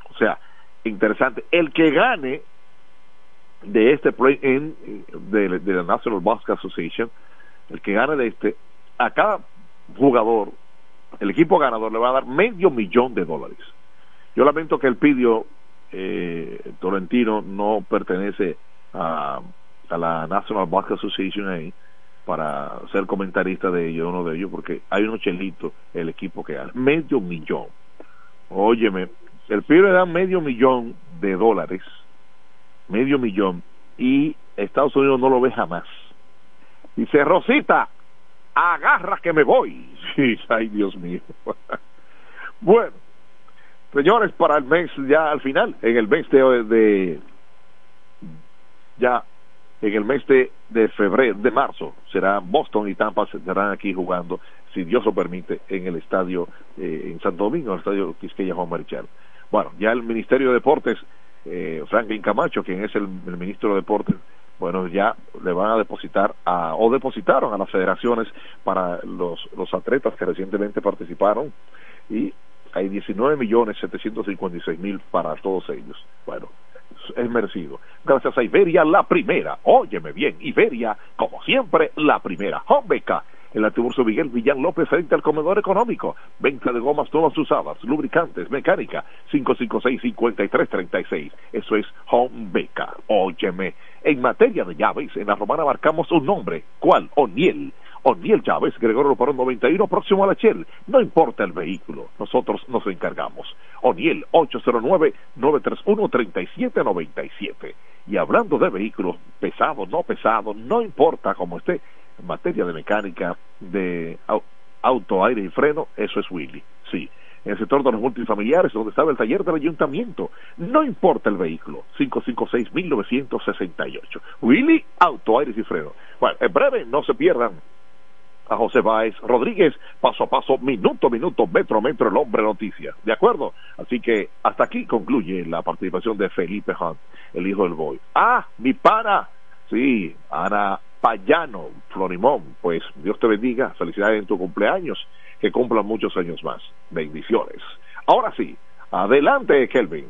O sea, interesante. El que gane de este play-in de, la National Basketball Association, el que gane de este, a cada jugador, el equipo ganador le va a dar medio millón de dólares. Yo lamento que el pidio eh, no pertenece a a la National Basketball Association ahí para ser comentarista de ellos, uno de ellos, porque hay unos chelitos el equipo que gana. Medio millón. Óyeme, el pibe le da medio millón de dólares, medio millón, y Estados Unidos no lo ve jamás. Dice, Rosita, agarra que me voy. Sí, ay Dios mío. bueno, señores, para el mes ya al final, en el mes de, de ya en el mes de, febrero, de marzo, será Boston y Tampa estarán aquí jugando, si Dios lo permite, en el estadio eh, en Santo Domingo, en el estadio Quisqueya Juan Marichal. Bueno, ya el Ministerio de Deportes, eh, Franklin Camacho, quien es el, el, ministro de Deportes, bueno, ya le van a depositar a, o depositaron a las federaciones para los, los atletas que recientemente participaron y hay 19 millones 756 mil para todos ellos. Bueno, es merecido. Gracias a Iberia, la primera. Óyeme bien, Iberia, como siempre, la primera. Homebeca, en la Tiburcio Miguel Villán López frente al comedor económico. Venta de gomas todas usadas, lubricantes, mecánica, 556-5336. Eso es Home Beca. Óyeme, en materia de llaves, en la romana marcamos un nombre. ¿Cuál? O'Neill. O'Neill Chávez, Gregorio Luperón 91, próximo a la Shell. No importa el vehículo, nosotros nos encargamos. O'Neill 809-931-3797. Y hablando de vehículos pesados, no pesados, no importa cómo esté, en materia de mecánica, de auto, aire y freno, eso es Willy. Sí, en el sector de los multifamiliares, donde estaba el taller del ayuntamiento. No importa el vehículo, 556-1968. Willy, auto, aire y freno. Bueno, en breve, no se pierdan a José Báez Rodríguez, paso a paso, minuto a minuto, metro a metro, el hombre noticia. ¿De acuerdo? Así que hasta aquí concluye la participación de Felipe Hunt, el hijo del boy. Ah, mi pana, sí, Ana Payano, Florimón, pues Dios te bendiga, felicidades en tu cumpleaños, que cumplan muchos años más. Bendiciones. Ahora sí, adelante, Kelvin.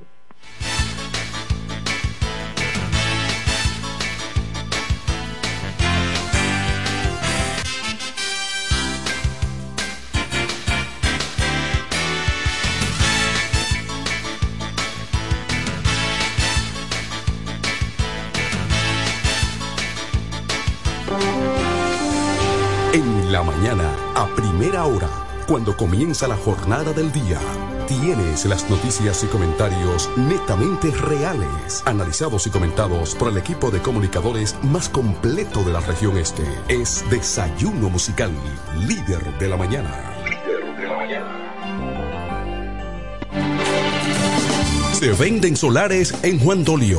A primera hora, cuando comienza la jornada del día, tienes las noticias y comentarios netamente reales, analizados y comentados por el equipo de comunicadores más completo de la región este. Es Desayuno Musical, líder de la mañana. Líder de la mañana. Se venden solares en Juan Dolio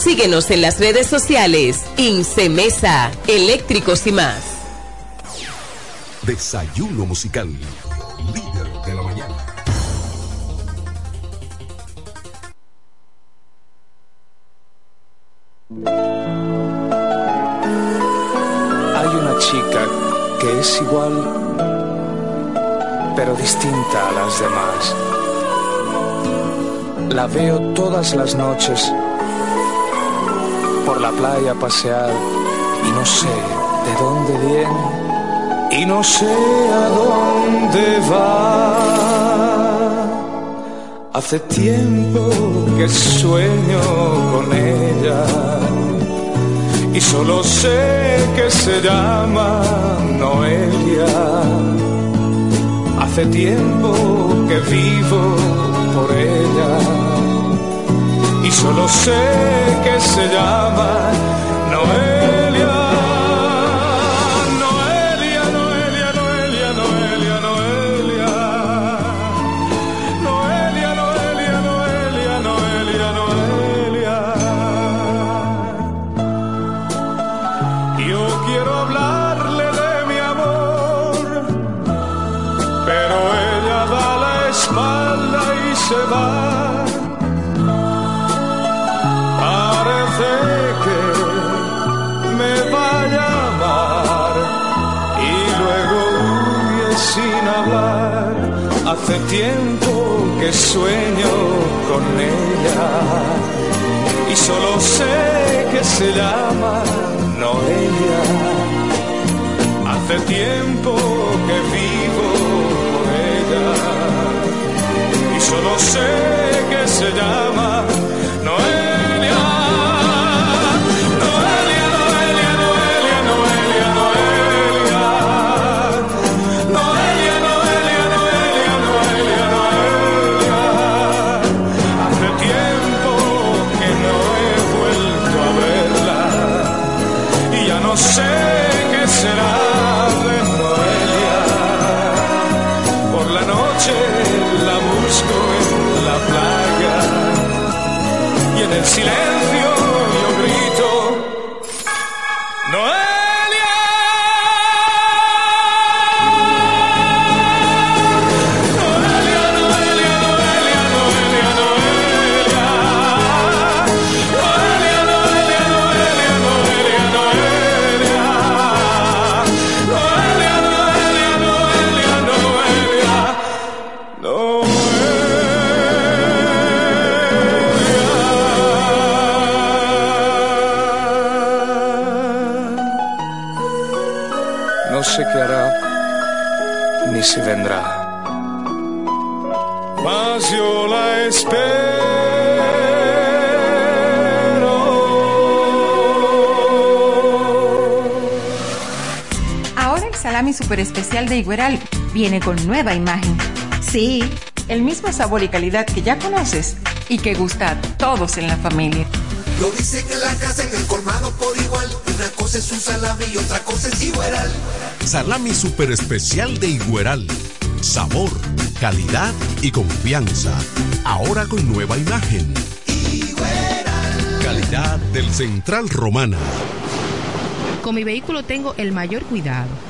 Síguenos en las redes sociales. Incemesa, eléctricos y más. Desayuno musical. Líder de la mañana. Hay una chica que es igual, pero distinta a las demás. La veo todas las noches por la playa pasear y no sé de dónde viene y no sé a dónde va. Hace tiempo que sueño con ella y solo sé que se llama Noelia. Hace tiempo que vivo por ella solo sé que se llama Noelia. Tiempo que sueño con ella y solo sé que se llama Noelia. Hace tiempo que vivo por ella y solo sé que se llama salami super especial de Igueral viene con nueva imagen. Sí, el mismo sabor y calidad que ya conoces y que gusta a todos en la familia. Lo dice que la casa en el colmado por igual. Una cosa es un salami y otra cosa es igual. Salami super especial de Igueral. Sabor, calidad y confianza. Ahora con nueva imagen. Calidad del Central Romana. Con mi vehículo tengo el mayor cuidado.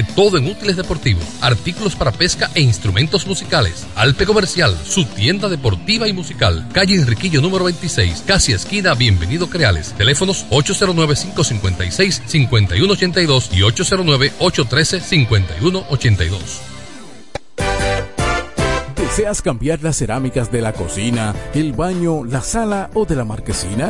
todo en útiles deportivos, artículos para pesca e instrumentos musicales. Alpe Comercial, su tienda deportiva y musical, calle Enriquillo número 26, casi esquina Bienvenido Creales, teléfonos 809-556-5182 y 809-813-5182. ¿Deseas cambiar las cerámicas de la cocina, el baño, la sala o de la marquesina?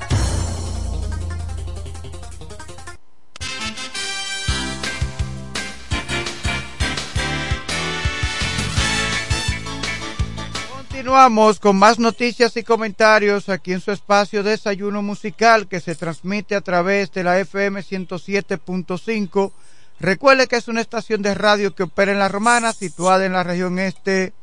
Continuamos con más noticias y comentarios aquí en su espacio Desayuno Musical que se transmite a través de la FM 107.5. Recuerde que es una estación de radio que opera en La Romana, situada en la región este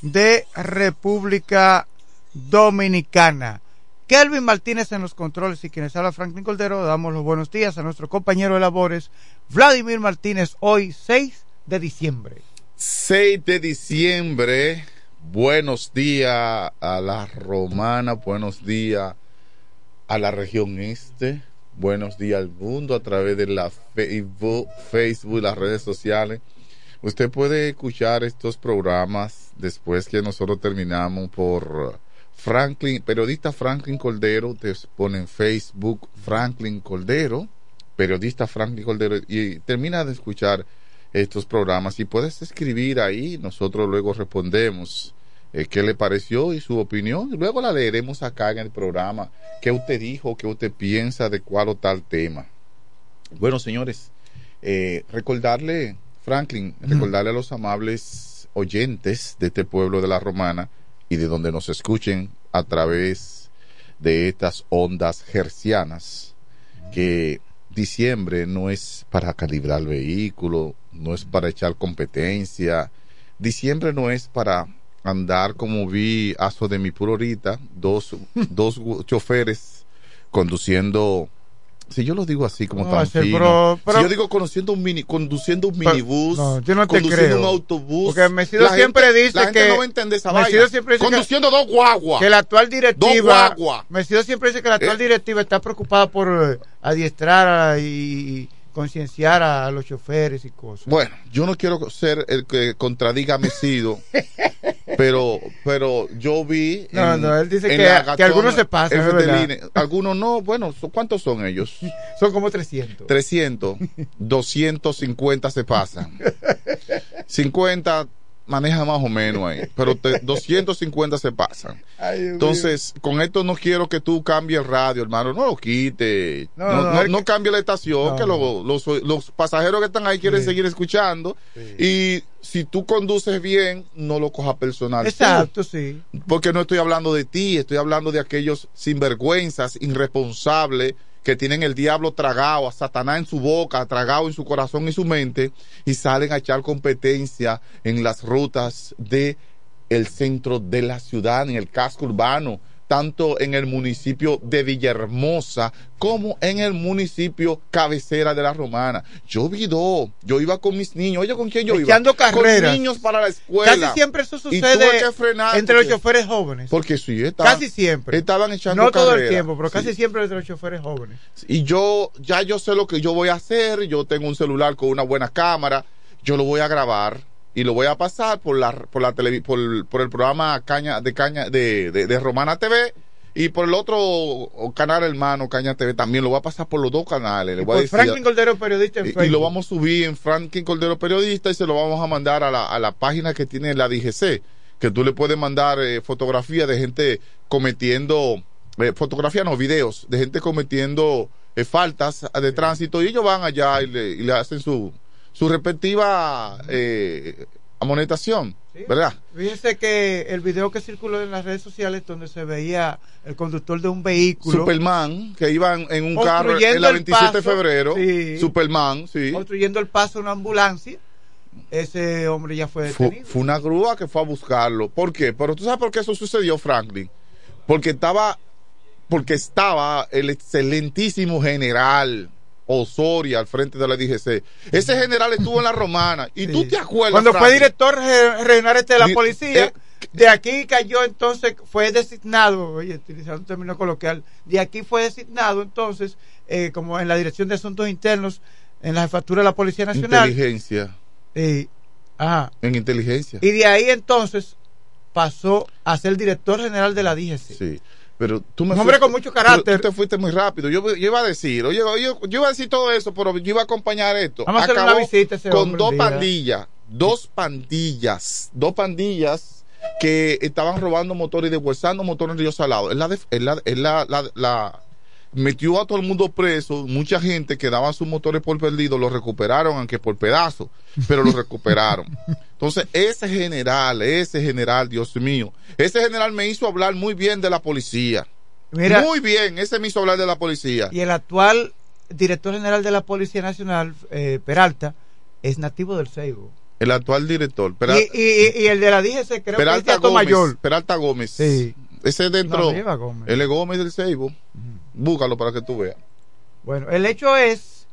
de República Dominicana. Kelvin Martínez en los controles y quienes habla Franklin Coldero, damos los buenos días a nuestro compañero de labores, Vladimir Martínez, hoy 6 de diciembre. 6 de diciembre. Buenos días a la romana, buenos días a la región este, buenos días al mundo a través de la Facebook, Facebook, las redes sociales. Usted puede escuchar estos programas después que nosotros terminamos por Franklin, periodista Franklin Coldero, usted pone en Facebook Franklin Coldero, periodista Franklin Coldero, y termina de escuchar estos programas y puedes escribir ahí, nosotros luego respondemos eh, qué le pareció y su opinión, luego la leeremos acá en el programa, qué usted dijo, qué usted piensa de cuál o tal tema. Bueno, señores, eh, recordarle, Franklin, recordarle a los amables oyentes de este pueblo de la Romana y de donde nos escuchen a través de estas ondas hercianas que diciembre no es para calibrar vehículos, no es para echar competencia. Diciembre no es para andar como vi aso de mi puro ahorita, dos, dos choferes conduciendo. Si yo lo digo así como No, tan ese, fino. pero- pero- si yo digo conduciendo un mini, conduciendo un minibús, no, yo no te conduciendo creo. un autobús. Porque Mesido siempre gente- dice la gente que no va a entender esa Mesido vaina. siempre dice que- conduciendo dos guaguas. que la actual Dos directiva. Mesido siempre dice que la actual Eh. directiva está preocupada por eh, adiestrar y concienciar a los choferes y cosas. Bueno, yo no quiero ser el que contradiga a Mesido, pero, pero yo vi. No, no, él dice en que- algunos se pasan. Algunos no, bueno, ¿cuántos son ellos? Son como 300. 300, 250 se pasan. 50 maneja más o menos ahí, pero te- 250 se pasan. Ay, Dios mío. Entonces, con esto no quiero que tú cambies el radio, hermano. No lo quite. No, No, cambie la estación, que lo- los, los pasajeros que están ahí quieren Sí. seguir escuchando. Y si tú conduces bien, no lo cojas personal. Exacto, sí. Porque no estoy hablando de ti, estoy hablando de aquellos sinvergüenzas, irresponsables, que tienen el diablo tragado, a Satanás en su boca, tragado en su corazón y su mente, y salen a echar competencia en las rutas de el centro de la ciudad, en el casco urbano, tanto en el municipio de Villahermosa como en el municipio cabecera de la Romana. Yo vi dos, yo iba con mis niños, oye, ¿con quién yo Echando iba? carreras. Con niños para la escuela. Casi siempre eso sucede frenar entre los choferes jóvenes. Porque sí, estaban, Casi siempre. estaban echando No todo el tiempo, pero Sí. casi siempre entre los choferes jóvenes. Y yo, ya yo sé lo que yo voy a hacer. Yo tengo un celular con una buena cámara. Yo lo voy a grabar y lo voy a pasar por la, por la televi- por, por el programa Caña, de Caña, de, de, de Romana TV. Y por el otro canal hermano, Caña TV, también lo voy a pasar por los dos canales. Le voy a Por decir, Franklin Cordero, periodista en y, y lo vamos a subir en Franklin Cordero Periodista y se lo vamos a mandar a la, a la página que tiene la DGC, que tú le puedes mandar eh, fotografías de gente cometiendo, eh, fotografía no, videos, de gente cometiendo eh, faltas de tránsito y ellos van allá y le, y le hacen su, su respectiva eh, amonestación, ¿verdad? Fíjense que el video que circuló en las redes sociales donde se veía el conductor de un vehículo Superman, que iban en un carro en la el 27 de febrero, sí. Superman, sí. construyendo el paso de una ambulancia. Ese hombre ya fue Fue, detenido. fue una grúa que fue a buscarlo. ¿Por qué? Pero tú sabes por qué eso sucedió, Franklin. Porque estaba, porque estaba el excelentísimo general Osoria al frente de la DGC. Ese general estuvo en la romana. Y tú te acuerdas. Cuando fue director re- regional este de la policía, eh, de aquí cayó entonces, fue designado, oye, utilizando un término coloquial, de aquí fue designado entonces, eh, como en la Dirección de Asuntos Internos, en la jefatura de la Policía Nacional. Inteligencia. Y, ajá. En inteligencia. Y de ahí entonces pasó a ser director general de la DGC. Sí. Pero tú me Un hombre fuiste- con mucho carácter. Tú, te fuiste muy rápido. Yo, yo iba a decir, oye, oye, yo iba a decir todo eso, pero yo iba a acompañar esto. Vamos a hacer Acabó una visita ese con dos pandillas, dos pandillas, dos pandillas que estaban robando motores y deshuesando motores en Río Salado. Es la, de- es la, es la, la- la- metió a todo el mundo preso, mucha gente que daban sus motores por perdido, los recuperaron, aunque por pedazos, pero los recuperaron. Entonces, ese general, ese general, Dios mío, ese general me hizo hablar muy bien de la policía. Mira- muy bien, ese me hizo hablar de la policía. Y el actual director general de la Policía Nacional, eh, Peralta, es nativo del Ceibo. El actual director, Y, y- y el de la DGC, creo que es Peralta Gómez. Mayor. Peralta Gómez. Sí. Ese dentro. Lleva Gómez. Es Gómez del Ceibo. Búscalo para que tú veas. Bueno, el hecho es.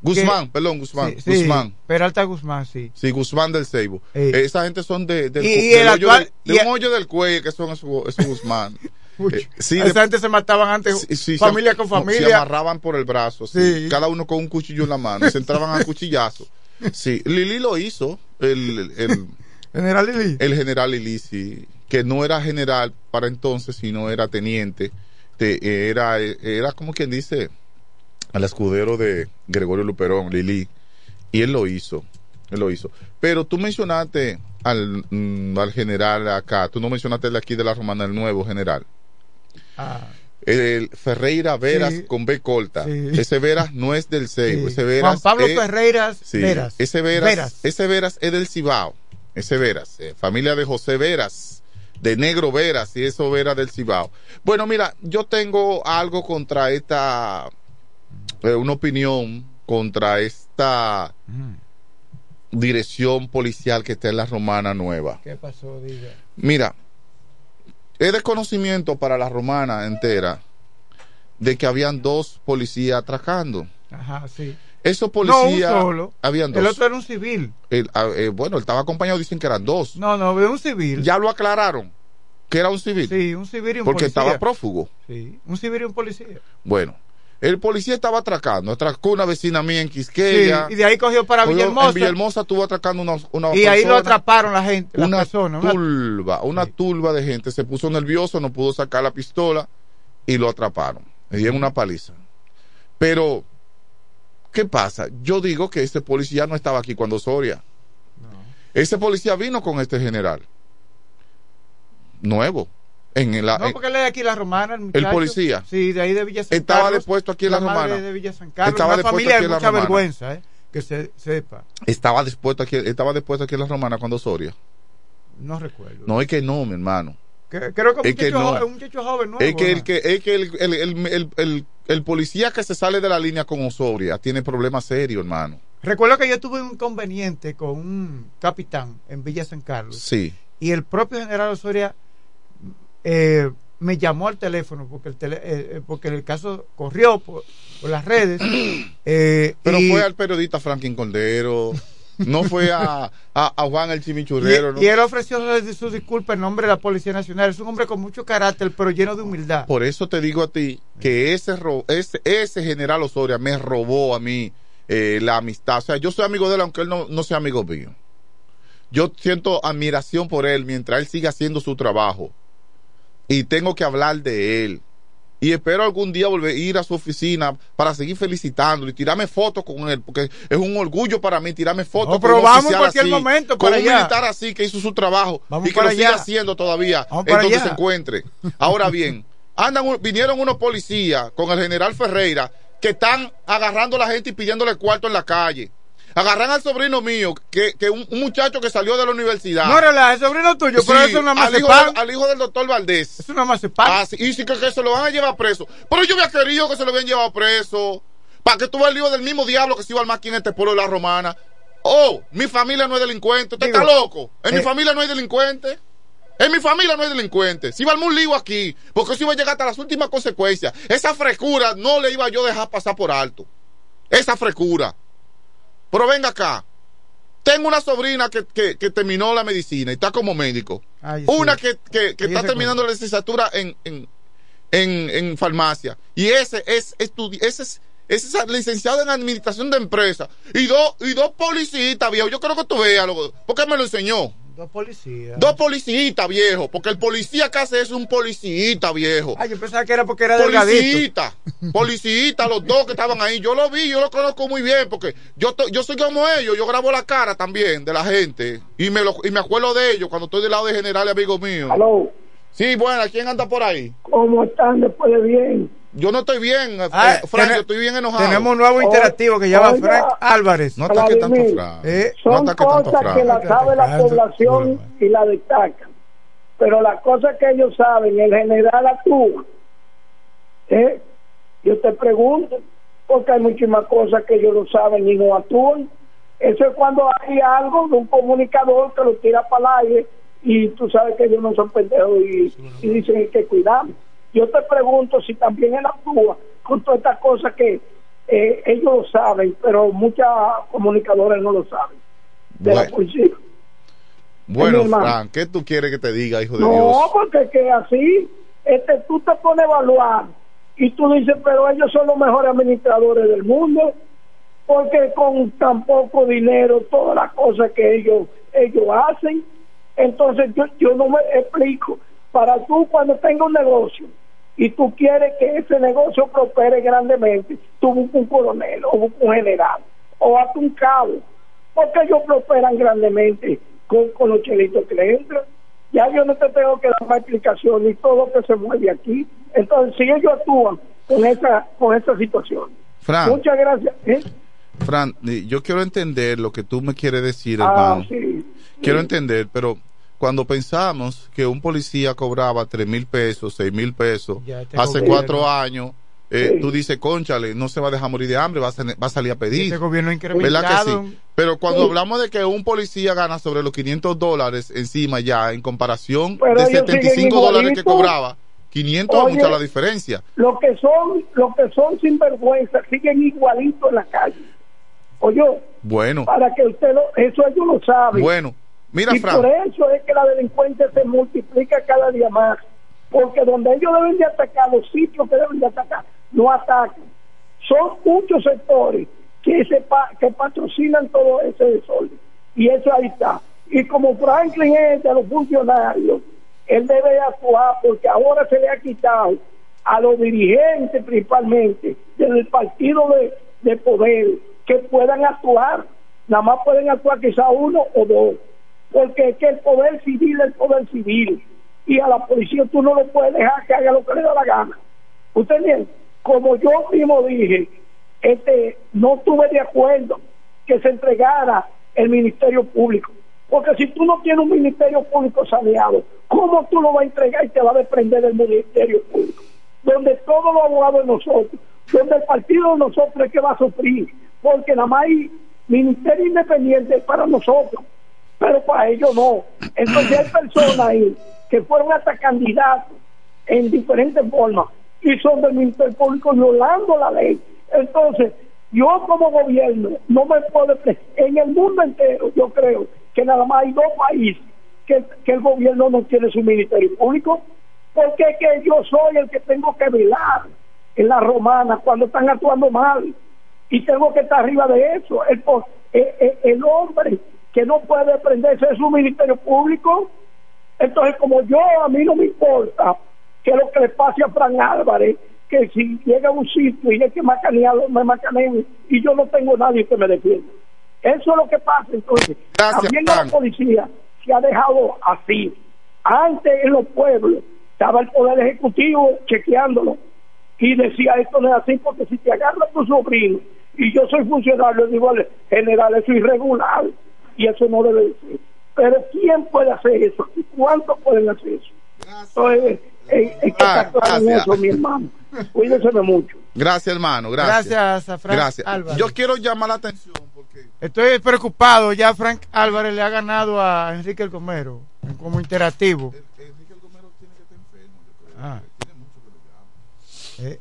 Guzmán, que- perdón, Guzmán. Sí, sí, Guzmán. Peralta Guzmán, sí. Sí, Guzmán del Ceibo. Eh. Eh, esa gente son de, del, Y- y del el hoyo actual- del- de y un el- hoyo del cuello que son esos, esos Guzmán. Eh, sí, Esa gente se mataban antes, sí, sí, familia se, con no, Se familia. amarraban por el brazo, sí. Cada uno con un cuchillo en la mano, y se entraban a cuchillazo. Sí, Lili lo hizo, el, el, General Lili. el general Lili, sí, que no era general para entonces, sino era teniente, de- era, era como quien dice, al escudero de Gregorio Luperón, Lili, y él lo hizo, él lo hizo. Pero tú mencionaste al, mm, al general acá, tú no mencionaste el de aquí de la Romana, el nuevo general. Ah, El Ferreira Veras Sí. con B corta. Sí. Ese Veras no es del Ceibo. sí. Ese Veras Juan Pablo es- Ferreiras sí, Veras. Ese Veras, Veras. ese Veras es del Cibao. Ese Veras. eh, familia de José Veras. De Negro Veras y eso Veras del Cibao. Bueno, mira, yo tengo algo contra esta eh, una opinión contra esta dirección policial que está en la Romana Nueva. ¿Qué pasó, diga? Mira, es desconocimiento para la Romana entera de que habían dos policías atracando. Ajá, sí. Esos No, un policías, solo. habían dos. El otro era un civil. El- ah, eh, bueno, él estaba acompañado, dicen que eran dos. No, no, de un civil. Ya lo aclararon, que era un civil. Sí, un civil y un porque policía. estaba prófugo. Sí, un civil y un policía. Bueno, el policía estaba atracando, atracó una vecina mía en Quisqueya. Sí, y de ahí cogió para Cogió- Villahermosa. En Villahermosa estuvo atracando una, una Y ahí lo persona, atraparon la gente, Una personas. una- turba, una turba de gente. Se puso nervioso, no pudo sacar la pistola y lo atraparon. Le dieron una paliza. Pero, ¿qué pasa? Yo digo que ese policía no estaba aquí cuando Soria. Ese policía vino con este general. Nuevo. En la, No, porque él es aquí la romana, el muchacho. policía. Sí, de ahí de Villa San Estaba Carlos. depuesto aquí en la madre Romana. de Villa San Carlos. Estaba una familia aquí de en la mucha Romana. vergüenza, ¿eh? Que se sepa. estaba dispuesto aquí, estaba dispuesto aquí en la Romana cuando Soria. No recuerdo. No es que no, mi hermano. Que- creo que un Es que muchacho, no. jo- un muchacho joven, ¿no? Es que el que, es que el, el, el, el- policía que se sale de la línea con Osoria tiene problemas serios, hermano. Recuerdo que yo tuve un inconveniente con un capitán en Villa San Carlos. Sí. Y el propio general Osoria eh, me llamó al teléfono porque el, tele- eh, eh, porque el caso corrió por, por las redes. eh, Pero y- fue al periodista Franklin Cordero, no fue a, a, a Juan el Chimichurrero. Y, ¿no? y él ofreció su, disculpa en nombre de la Policía Nacional. Es un hombre con mucho carácter, pero lleno de humildad. Por eso te digo a ti que ese, ese general Osoria me robó a mí eh, la amistad. O sea, yo soy amigo de él aunque él no, no sea amigo mío. Yo siento admiración por él mientras él siga haciendo su trabajo. Y tengo que hablar de él. Y espero algún día volver a ir a su oficina para seguir felicitándolo y tirarme fotos con él, porque es un orgullo para mí tirarme fotos No, con pero un vamos en cualquier así, momento con un militar así que hizo su trabajo Vamos y que lo sigue allá. haciendo todavía Vamos en donde allá. se encuentre. Ahora bien, andan un- vinieron unos policías con el general Ferreira que están agarrando a la gente y pidiéndole cuarto en la calle. Agarran al sobrino mío, que, que un, un muchacho que salió de la universidad. No relaja, es sobrino tuyo, pero eso es al, hijo mazapán. del, al hijo del doctor Valdés. Es una mazapán. Ah, sí, y sí que, que se lo van a llevar preso. Pero yo había querido que se lo habían llevado preso. Para que tú veas el hijo del mismo diablo que se iba al más aquí en este pueblo de la romana. Oh, mi familia no es delincuente. ¿Usted Digo, está loco? En mi eh, familia no hay delincuente. En mi familia no hay delincuente. Si iba un lío aquí, porque eso iba a llegar hasta las últimas consecuencias. Esa frescura no le iba yo a dejar pasar por alto. Esa frescura. Pero venga acá. Tengo una sobrina que, que, que terminó la medicina y está como médico. Ay. Una que, que, está terminando la licenciatura en, en, en, en farmacia. Y ese es, estudi- ese es, es licenciado en administración de empresas. Y dos, y dos policías, viejo. Yo creo que tú veas, porque me lo enseñó. Dos policías. Dos policías, viejo. Porque el policía que hace es un policía, viejo. Ay, yo pensaba que era porque era delgadito. Policita, policita, los dos que estaban ahí. Yo lo vi, yo lo conozco muy bien porque yo, to- yo soy como ellos. Yo grabo la cara también de la gente y me, lo, y me acuerdo de ellos cuando estoy del lado de general y amigos míos. Aló. Sí, bueno, ¿quién anda por ahí? ¿Cómo están después de bien? Yo no estoy bien, eh, Ah, eh, Frank, yo estoy bien enojado. Tenemos un nuevo interactivo que se llama Oiga, Frank Álvarez. No ataque tanto, Vladimir, Frank. Eh, no Son tanto, cosas que la sabe la población y la destacan. Pero las cosas que ellos saben, el general actúa. ¿Eh? Yo te pregunto, porque hay muchísimas cosas que ellos no saben y no actúan. Eso es cuando hay algo de un comunicador que lo tira para el aire y tú sabes que ellos no son pendejos y, y dicen que que cuidarlo. Yo te pregunto si también él actúa con todas estas cosas que eh, ellos lo saben, pero muchas comunicadores no lo saben. De la Bueno. policía. Bueno. Frank, ¿qué tú quieres que te diga, hijo de No, Dios? porque es que así, este, tú te pones a evaluar y tú dices, pero ellos son los mejores administradores del mundo, porque con tan poco dinero, todas las cosas que ellos ellos hacen, entonces yo, yo no me explico, para tú cuando tengas un negocio y tú quieres que ese negocio prospere grandemente, tú buscas un coronel o buscas un general o haz un cabo, porque ellos prosperan grandemente con, con los chelitos que le entran. Ya yo no te tengo que dar más explicación y todo lo que se mueve aquí. Entonces, si ellos actúan con esa, con esa situación. Muchas gracias. ¿eh? Fran, eh, yo quiero entender lo que tú me quieres decir, Ah, hermano. sí. Quiero entender, pero cuando pensamos que un policía cobraba tres mil pesos, seis mil pesos, Ya, este hace gobierno. cuatro años, eh, Sí. tú dices, conchale, no se va a dejar morir de hambre, va a, sal- va a salir a pedir. Este gobierno ¿Verdad que sí? Pero cuando Sí. hablamos de que un policía gana sobre los 500 dólares encima ya, en comparación Pero de ellos siguen 75 dólares que cobraba, 500 es mucha la diferencia. Los que son, los que son sinvergüenza siguen igualitos en la calle. Oye, Bueno, para que usted lo, eso ellos lo saben. bueno. Mira, y Fran. por eso es que la delincuencia se multiplica cada día más. Porque donde ellos deben de atacar, los sitios que deben de atacar, no atacan. Son muchos sectores que, se pa- que patrocinan todo ese desorden. Y eso ahí está. Y como Franklin es de los funcionarios, él debe actuar porque ahora se le ha quitado a los dirigentes principalmente del partido de, de poder que puedan actuar. Nada más pueden actuar quizá uno o dos porque es que el poder civil es el poder civil y a la policía tú no lo puedes dejar que haga lo que le da la gana. ¿Usted entiende? Como yo mismo dije, este, no estuve de acuerdo que se entregara el Ministerio Público, porque si tú no tienes un Ministerio Público saneado, ¿cómo tú lo vas a entregar y te va a desprender del Ministerio Público? Donde todos los abogados de nosotros, donde el partido de nosotros es que va a sufrir, porque nada más hay Ministerio Independiente para nosotros pero para ellos no. Entonces hay personas ahí que fueron hasta candidatos en diferentes formas y son del Ministerio Público violando la ley. Entonces, yo como gobierno no me puedo... En el mundo entero yo creo que nada más hay dos países que, que el gobierno no tiene su Ministerio Público porque es que yo soy el que tengo que velar en la romana cuando están actuando mal y tengo que estar arriba de eso. El, po- eh, eh, el hombre que no puede prenderse de su ministerio público, entonces como yo a mí no me importa que lo que le pase a Fran Álvarez, que si llega a un sitio y es que macaneado, me macaneen y yo no tengo nadie que me defienda. Eso es lo que pasa entonces. También la policía se ha dejado así. Antes en los pueblos estaba el poder ejecutivo chequeándolo y decía esto no es así porque si te agarra tu sobrino y yo soy funcionario digo "Ale, general eso es irregular y eso no debe de ser pero quién puede hacer eso y cuántos pueden hacer eso entonces eh, es que está claro en gracias. eso mi hermano cuídense mucho Gracias, hermano. Gracias. Gracias a Frank Gracias. Álvarez. Yo quiero llamar la atención. Estoy preocupado, ya Frank Álvarez le ha ganado a Enrique el Gomero como interactivo. Ah. Eh,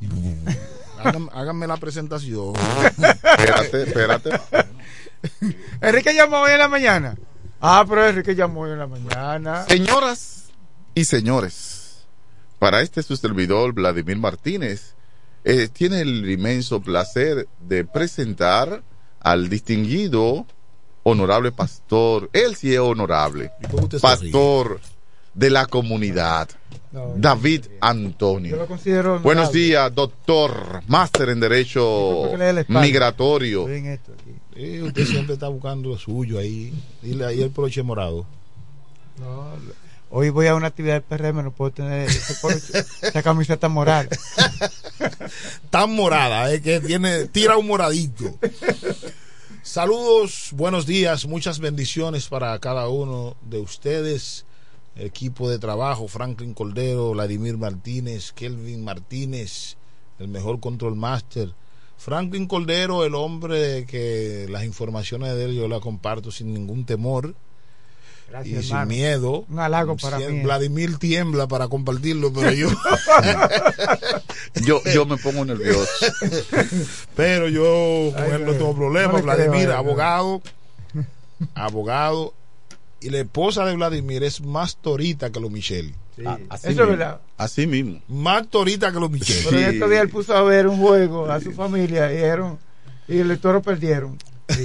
Háganme, háganme la presentación. espérate, espérate. Enrique llamó hoy en la mañana. Ah, pero Enrique llamó hoy en la mañana. Señoras y señores, para este su servidor Vladimir Martínez, eh, tiene el inmenso placer de presentar al distinguido, honorable pastor, él sí es honorable, usted se pastor de la comunidad, No, David Antonio. Yo lo considero honorable. Buenos días, doctor, máster en Derecho. Migratorio. Sí, usted siempre está buscando lo suyo ahí. Dile ahí el broche morado. No, hoy voy a una actividad del PRM, no puedo tener ese poloche- esa camiseta moral. Tan morada, eh, que tiene, tira un moradito. Saludos, buenos días, muchas bendiciones para cada uno de ustedes. Equipo de trabajo, Franklin Cordero, Vladimir Martínez, Kelvin Martínez, el mejor control master. Franklin Cordero, el hombre que las informaciones de él yo las comparto sin ningún temor Gracias, y hermano. sin miedo. Un halago para Si- mí. eh. Vladimir tiembla para compartirlo, pero yo. Yo, yo me pongo nervioso. Pero yo con Ay, él no tengo problema. no le creo Vladimir, él, abogado, abogado. Y la esposa de Vladimir es más torita que los Michelle. Ah, así Eso es mismo. verdad. Así mismo. Más torita que los Michelle. Pero en estos días él puso a ver un juego a su familia y, eran, y el toro perdieron.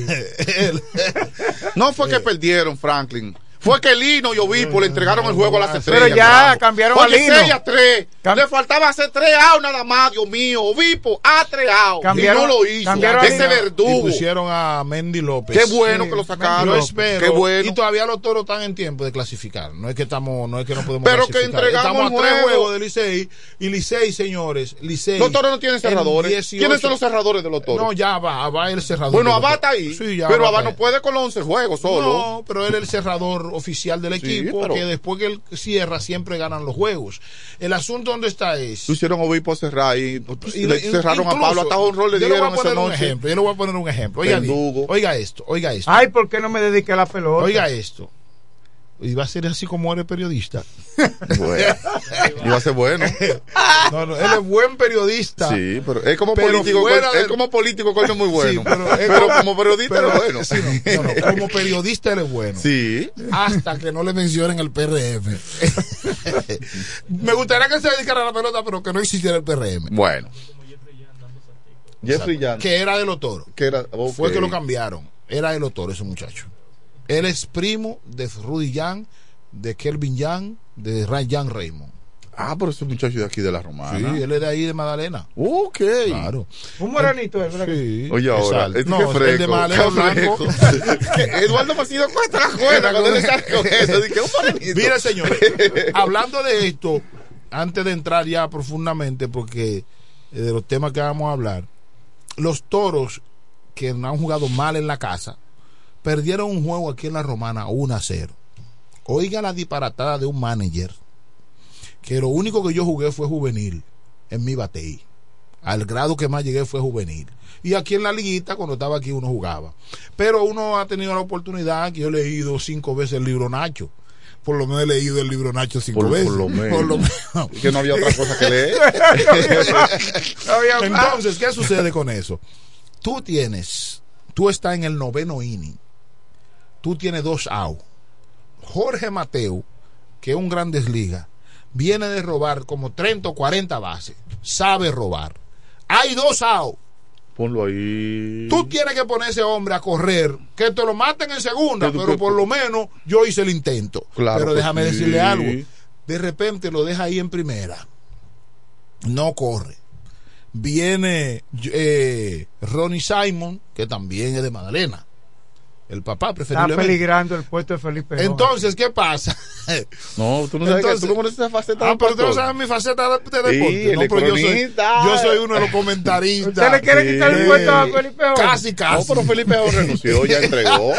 No fue que perdieron, Franklin. Fue que Lino y Obispo le entregaron el juego a las estrellas. Pero ya carajo. cambiaron a Oye, Lino. seis a tres. Le faltaba hacer tres out nada más, Dios mío. Obispo a tres out. Cambiaron- y no lo hizo. cambiaron a Ese Lino verdugo. Y pusieron a Mendy López. Qué bueno que lo sacaron. Yo espero. Qué bueno. Y todavía los toros están en tiempo de clasificar. No es que estamos, no es que no podemos Pero que entregamos Estamos a tres juego. juegos de Licey. Y Licey, señores, Licey. Los toros no tienen en cerradores. 18 ¿Quiénes son los cerradores de los toros? No, ya va, va el cerrador. Bueno, Abba está ahí. Sí, ya pero está no puede con los 11 juegos solo. No, pero él es el cerrador oficial del Sí, equipo, pero- que después que él cierra siempre ganan los juegos. El asunto donde está es... Pusieron obispo cerrar y, Y- le cerraron a Pablo, hasta un rol le yo le voy dieron a esa poner un noche. ejemplo, yo le voy a poner un ejemplo. Oiga, oiga esto, oiga esto. Ay, ¿por qué no me dediqué a la pelota? Oiga esto. Y va a ser así como eres periodista. Bueno, iba a ser bueno. No, no, él es buen periodista. Sí, pero es como Pero político, fuera del- como político, coño, muy bueno. Sí, pero, como periodista pero- es bueno. sí, no, no, como periodista él es bueno. Sí. Hasta que no le mencionen el PRM. Me gustaría que se dedicara a la pelota, pero que no existiera el PRM. Bueno. Jeffrey Young. Que era de los toros. Que era, ok. Fue que lo cambiaron. Era de los toros ese muchacho. Él es primo de Rudy Young, de Kelvin Young, de Ryan Raymond. Ah, pero ese muchacho de aquí de la Romana. Sí, él es de ahí de Magdalena. Ok. Claro. Un morenito, ¿verdad? Sí. Oye, ahora, Exacto. es No, que el fresco, de Magdalena Blanco. fresco. Eduardo Macido cuesta la cuerda cuando él sale con eso. Dije, un morenito. Mire, señores, hablando de esto, antes de entrar ya profundamente, porque eh, de los temas que vamos a hablar, los toros que no han jugado mal en la casa, perdieron un juego aquí en la Romana 1 a 0. Oiga la disparatada de un manager, que lo único que yo jugué fue juvenil en mi batey. Al grado que más llegué fue juvenil. Y aquí en la liguita, cuando estaba aquí, uno jugaba. Pero uno ha tenido la oportunidad, que yo he leído cinco veces el libro Nacho. Por lo menos he leído el libro Nacho cinco Por- por veces. lo menos. Por lo menos. Que no había otra cosa que leer. No había más. Entonces, ¿qué sucede con eso? Tú tienes, tú estás en el noveno inning. Tú tienes dos out. Jorge Mateo, que es un grandes ligas, viene de robar como 30 o 40 bases. Sabe robar. Hay dos out. Ponlo ahí. Tú tienes que poner ese hombre a correr, que te lo maten en segunda, Pero- pero por lo menos yo hice el intento. Claro pero déjame sí. decirle algo. De repente lo deja ahí en primera. No corre. Viene eh, Ronnie Simon, que también es de Magdalena. El papá, Está preferiblemente. peligrando el puesto de Felipe. Gómez. Entonces, ¿qué pasa? No, tú no sabes que Entonces- tú no conoces esa faceta Ah, pero usted no pastor. sabe mi faceta de, de Sí, deporte. no, pero yo soy, cronista. yo soy uno de los comentaristas. ¿Usted le quiere quitar el puesto a Felipe Gómez? Casi, casi. No, pero Felipe Oro renunció, ya entregó.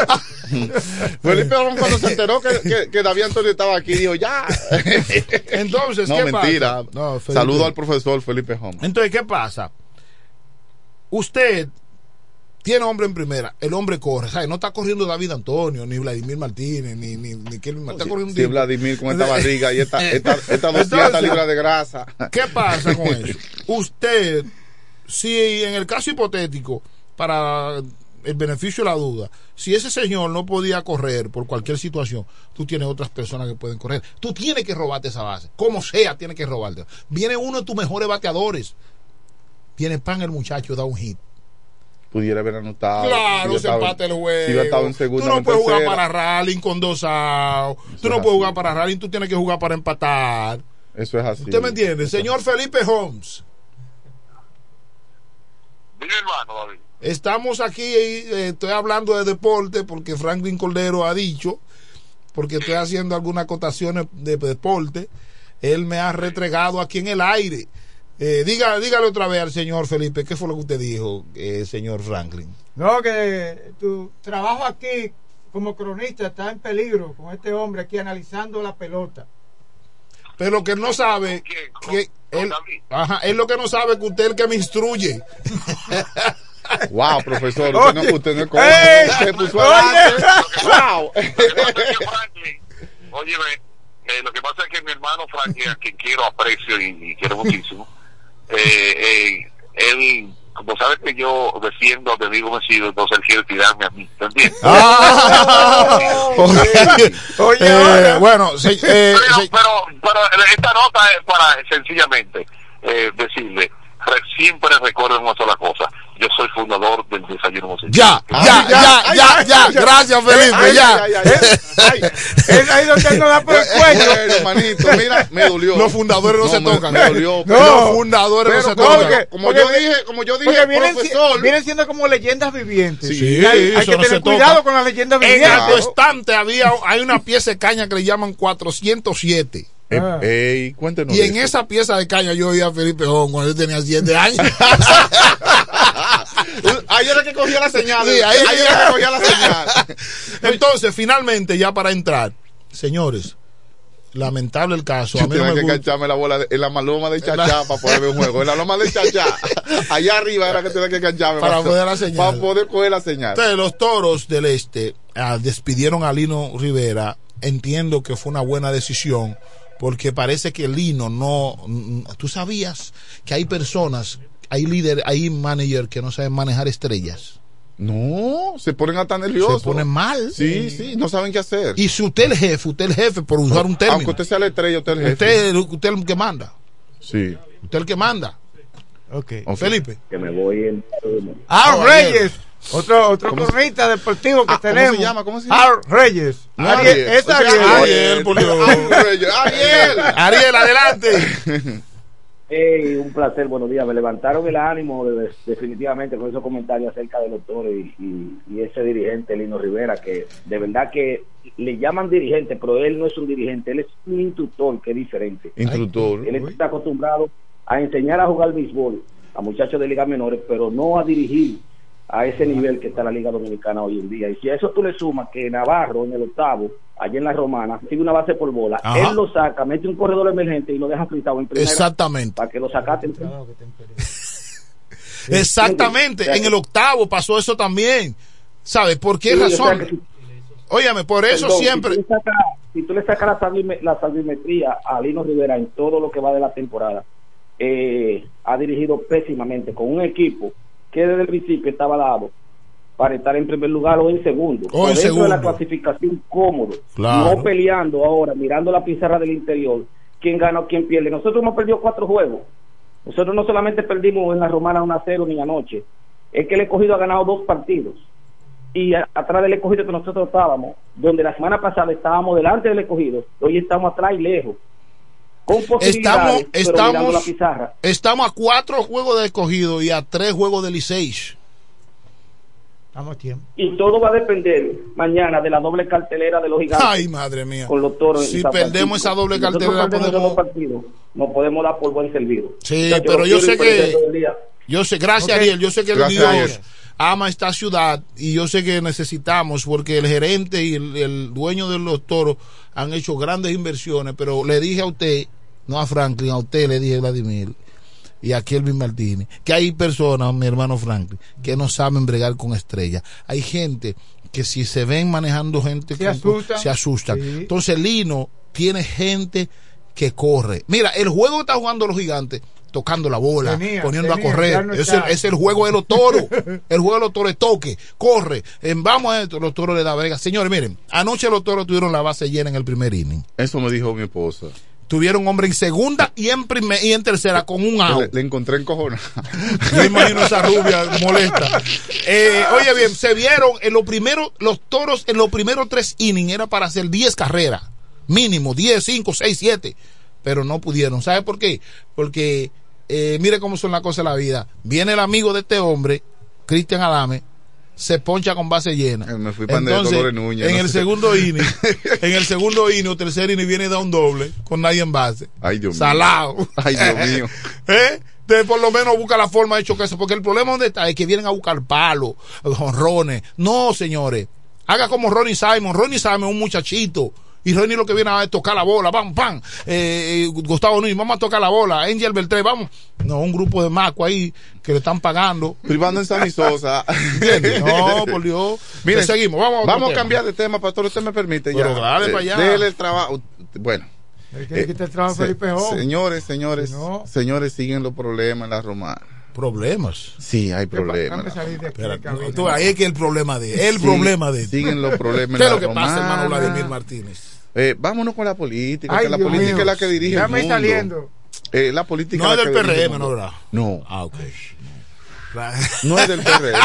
Felipe Oro cuando se enteró que, que, que David Antonio estaba aquí, dijo ya. Entonces, no, ¿qué mentira. pasa? No, Felipe. Saludo al profesor Felipe Home. Entonces, ¿qué pasa? Usted tiene hombre en primera, el hombre corre, ¿sabe? No está corriendo David Antonio, ni Vladimir Martínez, ni, ni, ni Kelvin Martínez, está corriendo Sí, tipo. Vladimir con esta barriga y esta, esta, esta 200 Entonces, libras de grasa. ¿Qué pasa con eso? Usted, si en el caso hipotético, para el beneficio de la duda, si ese señor no podía correr por cualquier situación, tú tienes otras personas que pueden correr. Tú tienes que robarte esa base. Como sea, tienes que robarte. Viene uno de tus mejores bateadores. Tiene pan el muchacho, da un hit. Pudiera haber anotado. Claro, se empate el juego. si hubiera estado en segunda tú no en puedes jugar para rallying con dos outs. Tú no es puedes así. jugar para rallying, tú tienes que jugar para empatar. Eso es así. ¿Usted me entiende? Señor Felipe Holmes. Estamos aquí, eh, estoy hablando de deporte porque Franklin Cordero ha dicho, porque estoy haciendo algunas acotaciones de deporte, él me ha retregado aquí en el aire. Eh, diga, dígale otra vez al señor Felipe, ¿qué fue lo que usted dijo, eh, señor Franklin? No, que tu trabajo aquí como cronista está en peligro con este hombre aquí analizando la pelota. Pero lo que él no sabe, que él, ajá, él lo que no sabe que usted es el que me instruye. Wow, profesor, Oye, usted no, usted no. Wow. Oye, eh, lo que pasa es que mi hermano Frankie, a quien quiero, aprecio y, y quiero muchísimo, eh, eh, él, como sabes que yo defiendo a mi amigo Mesido, entonces él quiere tirarme a mí, ¿te entiendes? Oye, Eh, bueno, se- eh, pero, pero, pero esta nota es para sencillamente eh, decirle, re- siempre recuerden una sola cosa, yo soy fundador del desayuno musical. Ya, ya, ya, ya, ya, gracias Felipe, ya. Es ahí donde él no da por el cuello. Bueno, manito, mira, me dolió. Los fundadores no, se me- tocan. Me dolió. No. Los fundadores Pero no se tocan. como Porque- yo dije, como yo dije, profesor. vienen siendo como leyendas vivientes. Sí, hay, que tener toca. cuidado con las leyendas En vivientes. tu estante había, hay una pieza de caña que le llaman 407. Eh, Ah. ey, cuéntenos. Y en eso. esa pieza de caña yo oía a Felipe Jón cuando yo tenía 7 años. Ahí era que cogía la señal. Sí, ahí- ahí era que cogía la señal. Entonces, finalmente, ya para entrar, señores, lamentable el caso. Yo A mí no tenía me que gusta. engancharme la bola de- en la maloma de Chachá para poder ver un juego. En la loma de Chachá. Allá arriba era que tenía que engancharme. Para poder la señal. Para poder coger la señal. Entonces, los toros del este ah, despidieron a Lino Rivera. Entiendo que fue una buena decisión porque parece que Lino no. Tú sabías que hay personas, hay líderes, hay managers que no saben manejar estrellas. No, se ponen hasta nerviosos. Se ponen mal. Sí, sí, no saben qué hacer. Y si usted es el jefe, usted es el jefe, por usar un término. Aunque usted sea la estrella, usted es el jefe. Usted, usted es el que manda. Sí. Usted es el que manda. Ok. Felipe. Que me voy en. Al Oh, Reyes. Otro, otro ¿Cómo se- cronista deportivo que Ah, ¿cómo tenemos. se llama? ¿Cómo se llama? Al Reyes. No, Ariel, Ariel. es O sea, Ariel. Ariel, por Dios. Ariel, Ariel. Ariel, adelante. Hey, un placer, buenos días. Me levantaron el ánimo de- definitivamente con esos comentarios acerca de los toros y, y- y ese dirigente, Lino Rivera, que de verdad que le llaman dirigente, pero él no es un dirigente, él es un instructor que es diferente. Instructor. Él está acostumbrado a enseñar a jugar béisbol a muchachos de ligas menores, pero no a dirigir a ese nivel que está la Liga Dominicana hoy en día. Y si a eso tú le sumas que Navarro en el octavo, allá en la Romana, sigue una base por bola, Ajá. él lo saca, mete un corredor emergente y lo deja fritado en primera. Exactamente. Para que lo sacaten. Exactamente. En el octavo pasó eso también. ¿Sabe? ¿Por qué Sí, o sea razón? si- Óyame, por eso Perdón, siempre. Si tú, le sacas, si sacas la, salvime- la salvimetría a Lino Rivera en todo lo que va de la temporada, eh, ha dirigido pésimamente con un equipo que desde el principio estaba dado para estar en primer lugar o en segundo. O en dentro de segundo. la clasificación cómodo. Claro. No peleando ahora, mirando la pizarra del interior, quién gana o quién pierde. Nosotros hemos perdido cuatro juegos. Nosotros no solamente perdimos en la Romana 1 a 0 ni anoche, es que el escogido ha ganado dos partidos y a- atrás del escogido que nosotros estábamos, donde la semana pasada estábamos delante del escogido, hoy estamos atrás y lejos. Con posibilidades, Estamos, pero mirando la estamos, pizarra. estamos a cuatro juegos de escogido y a tres juegos de Licey. Estamos a tiempo. Y todo va a depender mañana de la doble cartelera de los gigantes. Ay, madre mía. Con los toros. Si perdemos esa doble cartelera, podemos- dos partidos, nos podemos dar por buen servido. Sí, pero yo sé que yo sé, gracias Ok. Ariel, yo sé que el Gracias, Dios Ariel. ama esta ciudad y yo sé que necesitamos porque el gerente y el, el dueño de los toros han hecho grandes inversiones, pero le dije a usted, no a Franklin, a usted le dije Vladimir y a Kelvin Martínez, que hay personas, mi hermano Franklin, que no saben bregar con estrellas. Hay gente que si se ven manejando gente Se asustan. se asustan. Sí. Entonces Lino tiene gente que corre. Mira, el juego que está jugando los gigantes, tocando la bola, Tenía, poniendo tenía, a correr. no es, el, es el juego de los toros. el juego de los toros es toque, corre. En, vamos a esto, los toros le da brega. Señores, miren, anoche los toros tuvieron la base llena en el primer inning. Eso me dijo mi esposa. Tuvieron hombre en segunda y en primer, y en tercera con un out. Le, le encontré encojonada. Yo imagino esa rubia molesta. Eh, oye bien, se vieron en los primeros, los toros en los primeros tres innings era para hacer 10 carreras. Mínimo, 10, 5, 6, 7. Pero no pudieron. ¿Sabe por qué? Porque eh, mire cómo son las cosas de la vida. Viene el amigo de este hombre, Cristian Adame, se poncha con base llena. Me fui de en no el sé. segundo inning, en el segundo inning o tercer inning viene y da un doble con nadie en base. Ay, Dios mío. Salado. Ay, Dios mío. ¿Eh? De por lo menos busca la forma de chocarse, porque el problema donde está es que vienen a buscar palos, jonrones. No, señores. Haga como Ronnie Simon. Ronnie Simon es un muchachito. Y Ronnie lo que viene a es tocar la bola, vamos, pam. Eh, eh, Gustavo Núñez, vamos a tocar la bola. Angel Beltré, vamos. No, un grupo de macos ahí que le están pagando. Privando en San Sosa. No, por Dios. Miren, seguimos, vamos a vamos a cambiar de tema, pastor. Usted me permite Pero ya. dale Eh, para allá. Dele el trabajo. Bueno. El que le quita el trabajo se- Felipe señores, señores, no- señores, siguen los problemas en la romana. ¿Problemas? Sí, hay problemas. tú, ahí es que el problema de el Sí, problema de siguen los problemas ¿Qué es lo que pasa, hermano. Vladimir Martínez? Eh, vámonos con la política, Ay, que la Dios política mío. es la que dirige Ya el me mundo. saliendo. Eh, la política No es la del PRM. ¿no, verdad? No, Ah, ok. no es del PRM.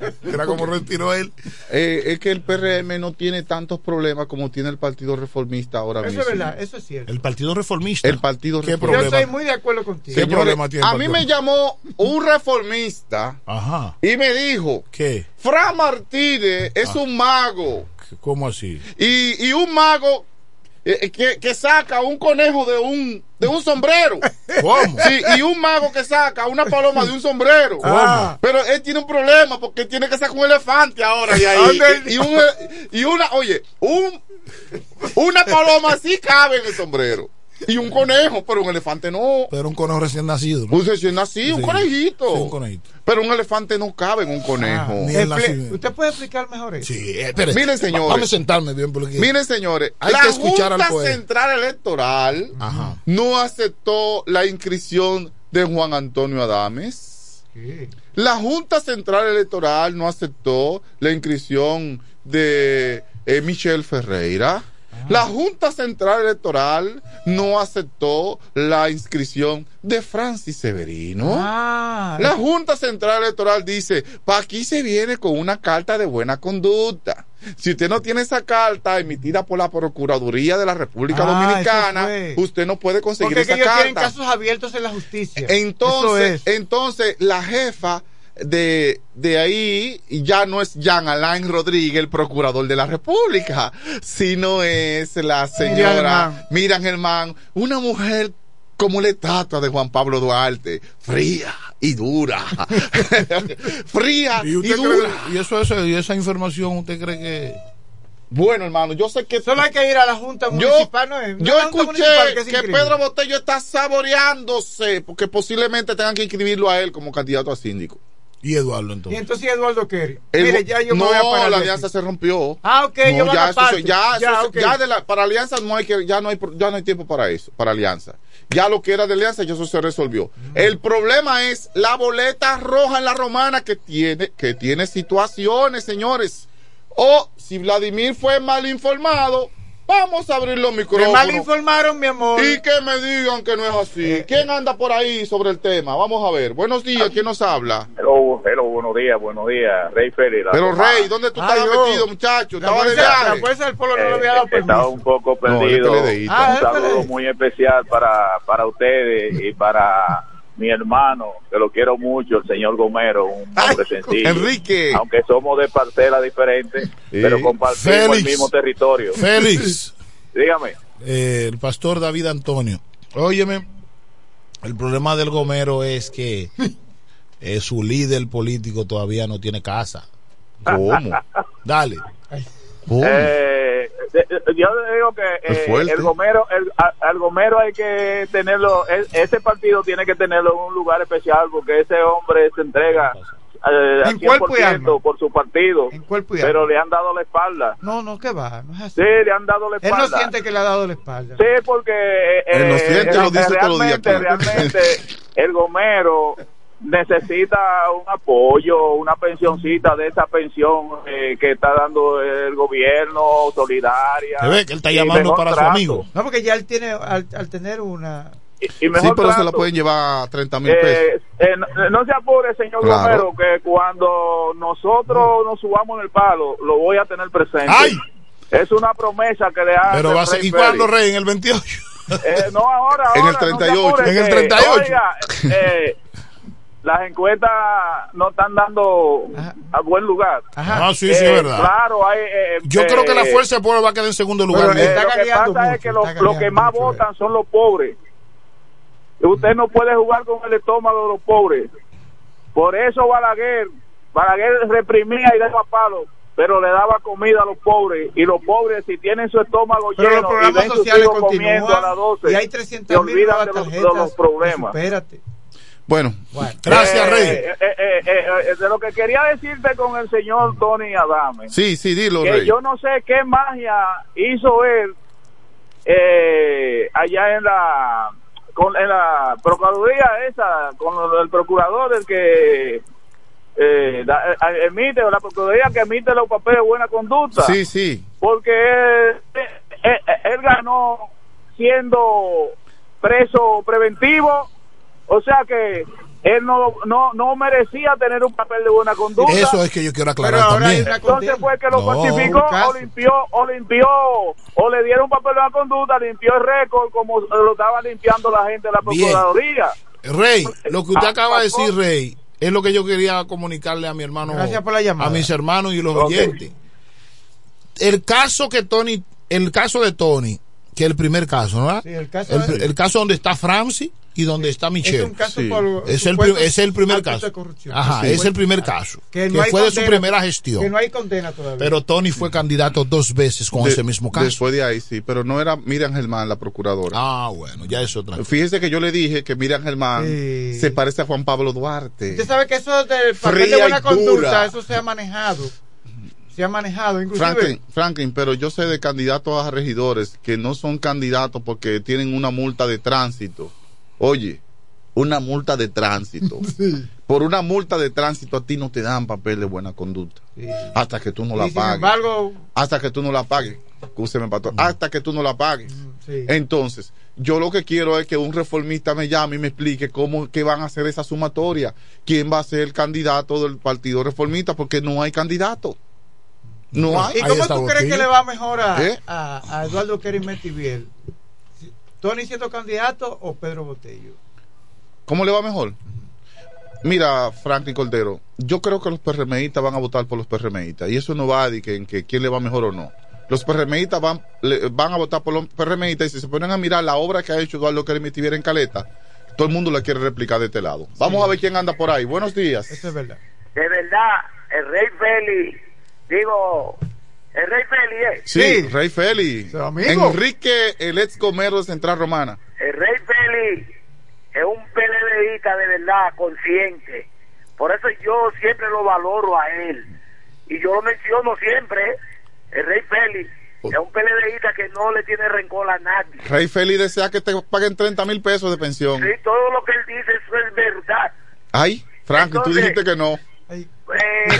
Era como retiró él. Eh, es que el PRM no tiene tantos problemas como tiene el Partido Reformista ahora Eso mismo. es verdad, eso es cierto. El Partido Reformista. El Partido ¿Qué Reformista. Yo estoy muy de acuerdo contigo. ¿Qué Señores, problema tiene a mí me llamó un reformista Ajá. y me dijo, ¿Qué? Fra Martínez es Ah. un mago. ¿Cómo así? Y, y un mago que, que saca un conejo de un, de un sombrero. ¿Cómo? Sí, y un mago que saca una paloma de un sombrero. ¿Cómo? Pero él tiene un problema porque tiene que sacar un elefante ahora de ahí. Y, un- y una, oye, un Una paloma sí cabe en el sombrero. Y un conejo, pero un elefante no. Pero un conejo recién nacido. ¿no? Un recién nacido, un conejito. Sí, un conejito. Pero un elefante no cabe en un conejo. ni el Expli- nacimiento. ¿Usted puede explicar mejor eso? Sí, eh, espere. Miren, señores. Vamos a sentarme bien porque Miren, señores, Hay la que escuchar al Junta. Central Electoral Ajá. no aceptó la inscripción de Juan Antonio Adames. La Junta Central Electoral no aceptó la inscripción de eh, Michelle Ferreira. La Junta Central Electoral no aceptó la inscripción de Francis Severino. Ah, La Junta Central Electoral dice, pa' aquí se viene con una carta de buena conducta. Si usted no tiene esa carta emitida por la Procuraduría de la República Ah, Dominicana, usted no puede conseguir porque es que esa ellos tienen carta. casos abiertos en la justicia. Entonces, es. entonces la jefa de, de ahí ya no es Jean Alain Rodríguez, el procurador de la República, sino es la señora. Miriam Germán, una mujer como la estatua de Juan Pablo Duarte, fría y dura. fría ¿Y, dura. cree- y eso, eso- y esa información, ¿usted cree que.? Bueno, hermano, yo sé que Solo hay que ir a la Junta yo, Municipal. ¿no es? yo La Junta escuché Municipal que. Pedro Botello está saboreándose porque posiblemente tengan que inscribirlo a él como candidato a síndico. Y Eduardo, Y entonces. entonces Eduardo. El- Mire, ya yo me no, voy a parar. la alianza aquí. se rompió. Ah, ok, No, yo ya, eso se- ya, Ya, eso ya de la, para alianza no hay que, ya no hay, ya no hay tiempo para eso, para alianza. Ya lo que era de alianza, ya eso se resolvió. El problema es la boleta roja en la romana que tiene, que tiene situaciones, señores. O si Vladimir fue mal informado, vamos a abrir los Me micrófonos. mal informaron, mi amor. Y que me digan que no es así. ¿Quién anda por ahí sobre el tema? Vamos a ver. Buenos días, ¿quién nos habla? Hello, hello, buenos días, buenos días, Rey Félix. Pero. Rey, ¿dónde tú Ay, estabas metido, muchacho? La Estaba de viaje. la fuerza del pueblo no Eh, había dado estaba permiso. un poco No, perdido. di. Ah, un saludo espere. muy especial para, para ustedes y para mi hermano, que lo quiero mucho, el señor Gomero, un hombre sencillo. Enrique. Aunque somos de parcelas diferentes, pero compartimos Félix. el mismo territorio. Félix, Dígame. eh, el pastor David Antonio. Óyeme, el problema del Gomero es que eh, su líder político todavía no tiene casa. ¿Cómo? Dale. Eh, yo le digo que eh, el Gomero, el, al Gomero hay que tenerlo, e- ese partido tiene que tenerlo en un lugar especial porque ese hombre se entrega eh, al En cuerpo y 100% alma. por su partido, En cuerpo y pero le han dado la espalda. No, no, que va. No es así. Sí, le han dado la Él espalda. no siente que le ha dado la espalda. Sí, porque eh, Él lo eh, siente, lo dice todos los días realmente, realmente el Gomero necesita un apoyo, una pensioncita de esa pensión eh, que está dando el gobierno solidaria. Se ve que él está llamando para su trato. amigo. No, porque ya él tiene, al, al tener una... Y, y Sí, mejor pero se la trato. pueden llevar a 30 mil pesos. Eh, eh, no, no se apure, señor Claro. Romero, que cuando nosotros nos subamos en el palo, lo voy a tener presente. ¡Ay! Es una promesa que le hace Pero va a ser, ¿Y cuándo. Rey? ¿En el 28? Eh, no, ahora, En el ahora, no se 38. apure, En el que, 38. oiga, eh, las encuestas no están dando a buen lugar. Ajá. Ah, sí, sí, Eh, es verdad. Claro, hay, eh, Yo eh, creo que la fuerza del pueblo va a quedar en segundo lugar. Pero, eh, está lo que pasa mucho, es que los los que más mucho, votan son los pobres. Usted no puede jugar con el estómago de los pobres. Por eso Balaguer, Balaguer reprimía y daba palos, pero le daba comida a los pobres. Y los pobres, si tienen su estómago Pero los lleno y programas ven sociales hijos comiendo a las continúan 12, y hay se 300 mil olvidan nuevas de los, de tarjetas. los problemas. Espérate. Bueno, Bueno. Gracias, Eh, Rey. eh, eh, eh, eh, de lo que quería decirte con el señor Tony Adame, sí, sí, dilo, que Rey. yo no sé qué magia hizo él eh, allá en la con en la procuraduría esa con el procurador el que eh, da- emite la procuraduría que emite los papeles de buena conducta Sí, sí. porque él, él- él ganó siendo preso preventivo o sea que él no, no, no merecía tener un papel de buena conducta Eso es que yo quiero aclarar también. entonces fue que lo No, falsificó o limpió o limpió o le dieron un papel de la conducta limpió el récord como lo estaba limpiando la gente de la Bien. procuraduría Rey, lo que usted Ah, acaba de decir, Rey, es lo que yo quería comunicarle a mi hermano, Gracias por la llamada. a mis hermanos y los oyentes. El caso que Tony, el caso de Tony, que el primer caso, ¿no? Sí, el caso el, es- el caso donde está Franci y donde está Michelle. Es un caso por es, el, es el primer caso. de corrupción. Ajá, Sí. es el primer caso. Que, no hay fue de su primera gestión. Que no hay condena todavía. Pero Tony fue candidato dos veces con De- ese mismo caso. Después de ahí, sí, pero no era Miriam Germán la procuradora. Ah, bueno, ya es otra. Fíjese que yo le dije que Miriam Germán Sí. se parece a Juan Pablo Duarte. Usted sabe que eso del papel Fría de buena conducta, eso se ha manejado. Se ha manejado, inclusive. Franklin, Franklin, pero yo sé de candidatos a regidores que no son candidatos porque tienen una multa de tránsito. Oye, una multa de tránsito. Por una multa de tránsito a ti no te dan papel de buena conducta. Hasta que tú no la Y sin pagues. embargo, hasta que tú no la pagues. Escúcheme, pastor. Hasta que tú no la pagues. sí. Entonces, yo lo que quiero es que un reformista me llame y me explique cómo que van a hacer esa sumatoria. ¿Quién va a ser el candidato del Partido Reformista? Porque no hay candidato. No hay. ¿Y cómo tú crees que le va mejor a, ¿Eh? a, a Eduardo Metiviel? ¿Tony siendo candidato o Pedro Botello? ¿Cómo le va mejor? Mira, Franklin Cordero, yo creo que los PRMistas van a votar por los PRMistas y eso no va que, en que quién le va mejor o no. Los PRMistas van, le- van a votar por los PRMistas y si se ponen a mirar la obra que ha hecho Eduardo Kerry Metivier en Caleta, todo el mundo la quiere replicar de este lado. Vamos a ver quién anda por ahí. Buenos días. Eso es verdad. de verdad, el rey Félix, digo, el rey Félix es. Sí, Rey Félix. amigo. Enrique, el ex gomero de Central Romana. El rey Félix es un PLDista de verdad, consciente. Por eso yo siempre lo valoro a él. Y yo lo menciono siempre. El rey Félix es un PLDista que no le tiene rencor a nadie. Rey Félix desea que te paguen 30 mil pesos de pensión. Sí, todo lo que él dice eso es verdad. Ay, Franklin, tú Entonces- dijiste que no. Eh,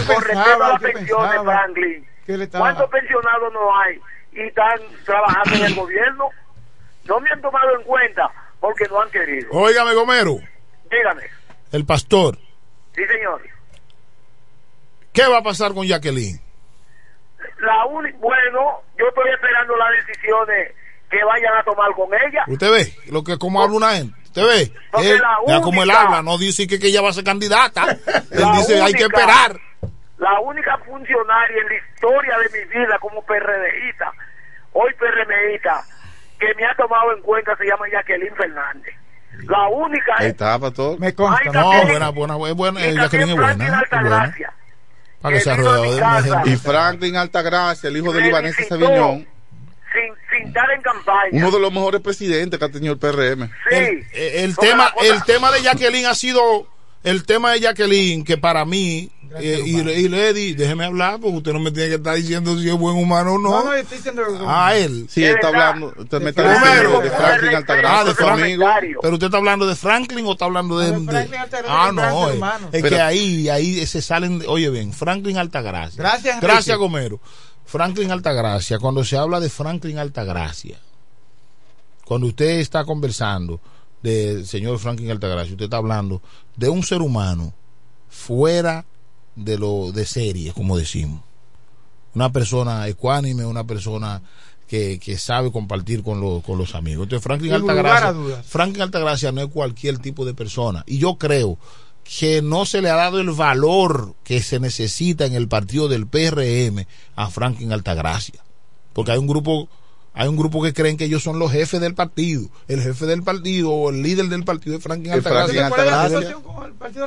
con respecto a las pensiones, Franklin, ¿cuántos pensionados no hay y están trabajando en el gobierno? No me han tomado en cuenta porque no han querido. Óigame, Gomero, Dígame. el pastor, Sí, señor. ¿qué va a pasar con Jacqueline? La única, bueno, yo estoy esperando las decisiones que vayan a tomar con ella. Usted ve lo que como habla una gente. Usted ve, Porque él, la vea cómo él única- habla, no dice que, que ella va a ser candidata. Él dice, hay que única- esperar. La única funcionaria en la historia de mi vida como PRDista, hoy PRMista, que me ha tomado en cuenta se llama Jacqueline Fernández. La única Ahí es está, pastor. Me consta. Ay, No, buena, buena, buena, eh, Jacqueline es Franklin buena. es buena. Altagracia, Para que se vino a mi arruede. casa. Y Franklin Altagracia, el hijo de Libanés. Sabiñón, sin, sin estar en campaña. uno de los mejores presidentes que ha tenido el PRM. Sí. El tema, el tema de Jacqueline ha sido el tema de Jacqueline que para mí eh, y, y Lady, déjeme hablar porque usted no me tiene que estar diciendo si es buen humano o no. No, no, estoy diciendo. A él. Sí, está hablando, usted me está diciendo de Franklin Ah, Altagracia, de su amigo. Pero usted está hablando de Franklin o está hablando de. de- Franklin Altagracia, ah, un gran no. Es, que ahí, ahí se salen. de- oye, bien, Franklin Altagracia. Gracias. Gracias, Gomero. Franklin Altagracia, cuando se habla de Franklin Altagracia, cuando usted está conversando del señor Franklin Altagracia, usted está hablando de un ser humano fuera de lo de serie, como decimos. Una persona ecuánime, una persona que, que sabe compartir con, los con los amigos. Entonces, Franklin Altagracia. Franklin Altagracia no es cualquier tipo de persona. Y yo creo que no se le ha dado el valor que se necesita en el partido del PRM a Franklin Altagracia. Porque hay un grupo hay un grupo que creen que ellos son los jefes del partido. El jefe del partido o el líder del partido es Franklin Altagracia.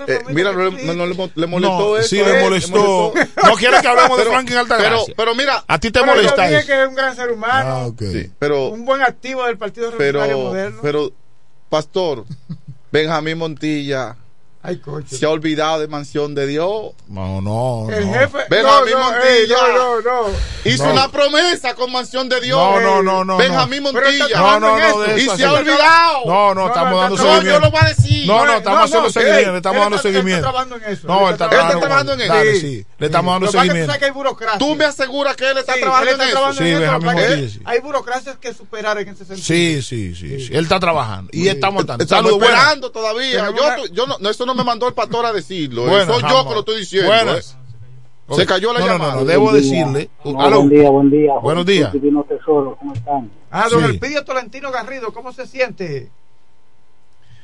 Eh, mira, no, le- no le, le molestó No, eso. sí, eh, le molestó. No quiere que hablemos de Pero- Franklin Altagracia. Pero, pero mira. ¿A ti te Pero yo molesta dije eso? que es un gran ser humano, Ah, ok. Sí, pero, un buen activo del Partido Revolucionario pero, Moderno. pero, pastor, Benjamín Montilla Ay, coche. se ha olvidado de Mansión de Dios. No, no. El no. jefe. Benjamín no, no, Montilla. ey, no, no, no. Hizo No. una promesa con Mansión de Dios. No, no, no, no, Benjamín no. Está Montilla. No, no, no, eso. Y eso se ha olvidado. No, no, No, estamos no, dando no, No, seguimiento. yo lo voy a decir. No, no, estamos no, haciendo no, seguimiento, estamos dando está- él seguimiento. está trabajando en eso. No, Él está está, trabajando- Él está trabajando en eso. Dale, Sí. le estamos dando seguimiento. Tú me aseguras que él está trabajando en está eso. Sí, en eso, Benjamín Montilla, sí. Hay burocracias que superar en ese sentido. Sí, sí, sí. Él está trabajando. Y estamos dando. Estamos Saludos, todavía. Yo, una- yo no, no, me mandó el pastor a decirlo. eh. Buenas, Soy yo que lo estoy diciendo. Buenas. eh. Se cayó la No, llamada. no, no, debo decirle. No, Aló. buen día, buen día. Buenos días. Tesoro, ¿cómo están? Ah, don Sí. Elpidio Tolentino Garrido, ¿cómo se siente?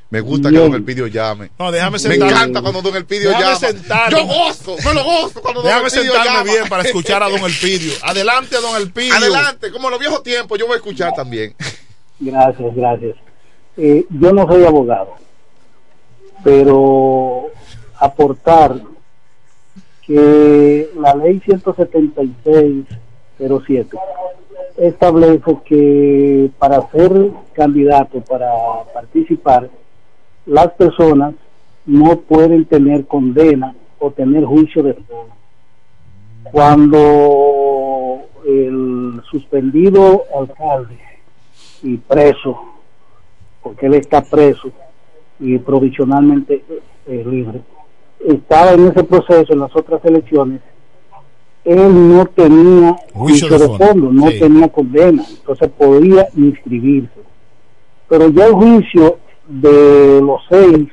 Me gusta Bien. que Don Elpidio llame. No, déjame Me sentarme. encanta cuando Don Elpidio Déjame llama. sentarme. Yo gozo, me lo gozo cuando Don Déjame Elpidio sentarme llama. bien para escuchar a Don Elpidio. Adelante, Don Elpidio. Adelante, como en los viejos tiempos, yo voy a escuchar también. Gracias, gracias. Eh, yo no soy abogado, pero aportar que la ley 17607 establece que para ser candidato, para participar, las personas no pueden tener condena o tener juicio de fondo. Cuando el suspendido alcalde y preso, porque él está preso y provisionalmente eh, libre, estaba en ese proceso en las otras elecciones, él no tenía Juicio de fondo, no sí. tenía condena, entonces podía inscribirse. Pero ya el juicio de los seis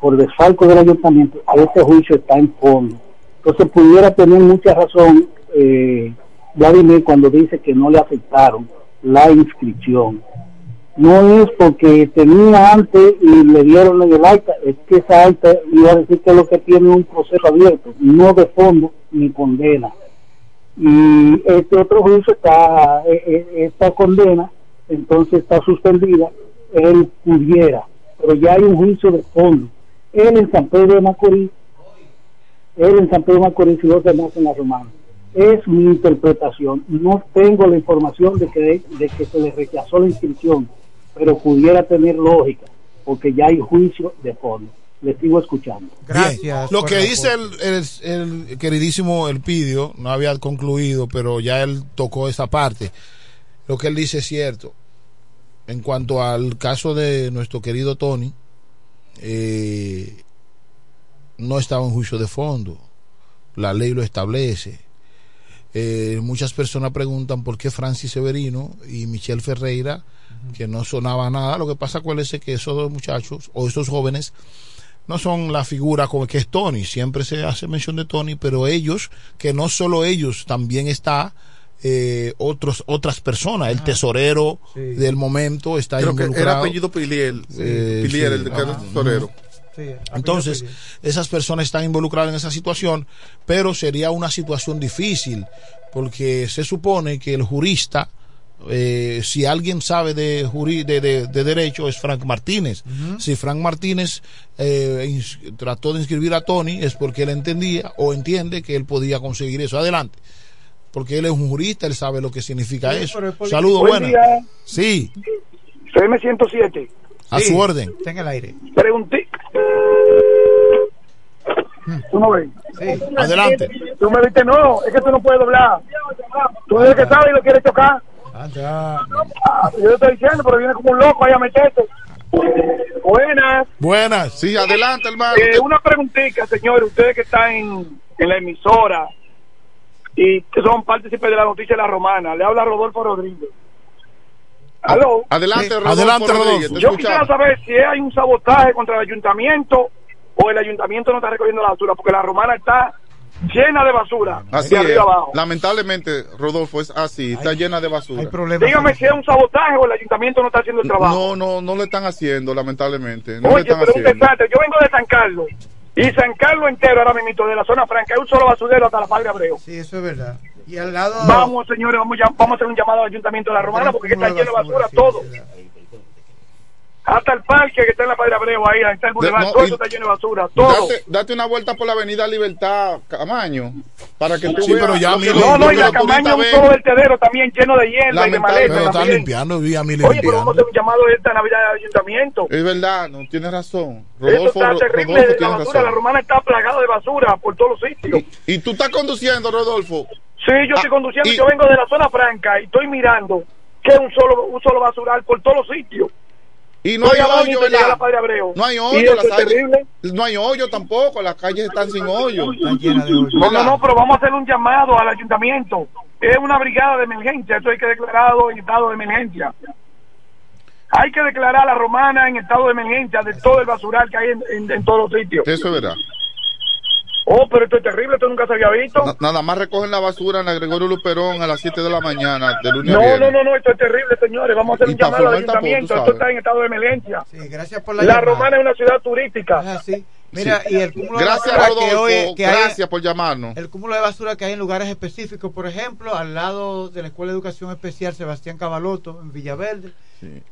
por desfalco del ayuntamiento, ese juicio está en fondo. Entonces pudiera tener mucha razón eh, Vladimir cuando dice que no le afectaron la inscripción. No es porque tenía antes y le dieron el acta, es que esa acta iba a decir que lo que tiene un proceso abierto, no de fondo ni condena. Y este otro juicio está, eh, eh, esta condena, entonces está suspendida, él pudiera, pero ya hay un juicio de fondo. Él en San Pedro de Macorís, él en San Pedro de Macorís y los demás en la Romana. Es mi interpretación. No tengo la información de que, de que se le rechazó la inscripción, pero pudiera tener lógica, porque ya hay juicio de fondo. Le sigo escuchando. Bien. Lo que dice el, el- el queridísimo Elpidio, no había concluido, pero ya él tocó esa parte. Lo que él dice es cierto. En cuanto al caso de nuestro querido Tony, eh, no estaba en juicio de fondo. La ley lo establece. Eh, muchas personas preguntan por qué Francis Severino y Michelle Ferreira, que no sonaba nada. Lo que pasa, acuérdense que esos dos muchachos o esos jóvenes no son la figura como que es Tony, siempre se hace mención de Tony, pero ellos, que no solo ellos, también está eh, otros otras personas, el tesorero del momento está Creo que involucrado. era apellido Piliel, Eh, Piliel, sí. el de Ajá. tesorero. Entonces, esas personas están involucradas en esa situación, pero sería una situación difícil, porque se supone que el jurista, eh, si alguien sabe de, juri- de, de- de derecho, es Frank Martínez. Si Frank Martínez eh, trató de inscribir a Tony, es porque él entendía o entiende que él podía conseguir eso. Adelante. Porque él es un jurista, él sabe lo que significa Sí, eso. es. Saludos, Buen buenas. día. Sí, CM 107. a su orden. Está en el aire. Pregunté. ¿Tú no ves? Adelante. Tú me dijiste, no, es que tú no puedes doblar. Tú dices que sabes y lo quieres chocar. Anda. Ah, Yo te estoy diciendo, pero viene como un loco ahí a meterte. Buenas. Buenas. Sí, adelante, hermano. Eh, una preguntita, señores, ustedes que están en, en la emisora y que son partícipes de la noticia de la romana, le habla Rodolfo Rodríguez. Aló. Adelante, Rodolfo Adelante, Rodríguez, Rodolfo. te Yo quisiera saber si hay un sabotaje contra el ayuntamiento o el ayuntamiento no está recogiendo la basura, porque la romana está llena de basura, Así de es. abajo. Lamentablemente, Rodolfo, es así, está llena de basura. Dígame si es un sabotaje o el ayuntamiento no está haciendo el trabajo. No, no, no lo están haciendo, lamentablemente. No lo Oye, están pero es un haciendo. desastre. Yo vengo de San Carlos. Y San Carlos entero ahora mismo, de la zona franca, hay un solo basurero hasta la Padre Abreu. Sí, eso es verdad. Y al lado. Vamos, señores, vamos, ya- vamos a hacer un llamado al Ayuntamiento de la Romana porque está lleno de basura todo. Hasta el parque que está en la Padre Abreu, ahí, ahí está el boulevard, no, todo y- eso está lleno de basura, todo. Date, date una vuelta por la avenida Libertad, Camaño, para que tú Sí, veas pero ya lo que- mire, No, no, y la turistas un solo vertedero también lleno de hierba y de maleza Pero están limpiando, vi a mí Oye, pero vamos a hacer un llamado esta Navidad al Ayuntamiento. Es verdad, no tienes razón. Eso Rodolfo, está Ro- terrible, Rodolfo la tiene basura, la razón. Romana está plagada de basura por todos los sitios. Y tú estás conduciendo, Rodolfo. Sí, yo estoy Ah, conduciendo, y- yo vengo de la zona franca y estoy mirando que es un solo, un solo basural por todos los sitios. Y no hay hoyo, ¿verdad? la Padre Abreu. No hay hoyo, las es calles- terrible. no hay hoyo tampoco, las calles están sin hoyo. Están llenas de hoyos. No, no, no, pero vamos a hacer un llamado al ayuntamiento. Es una brigada de emergencia, eso hay que declararlo en estado de emergencia. Hay que declarar a la romana en estado de emergencia de todo el basural que hay en, en- en todos los sitios. Eso es verdad. Oh, pero esto es terrible, esto nunca se había visto. Na- nada más recogen la basura en la Gregorio Luperón a las 7 de la mañana, de lunes a No, no, no, no, esto es terrible, señores. Vamos a hacer Y un llamado al tampoco, ayuntamiento. tú Esto está en estado de emergencia. Sí, gracias por la La llamada. romana es una ciudad turística. Es así. Mira, Sí. y el cúmulo Gracias, de basura que Rodolfo. hoy que hay- Gracias por llamarnos. el cúmulo de basura que hay en lugares específicos, por ejemplo, al lado de la Escuela de Educación Especial Sebastián Cavaloto, en Villaverde.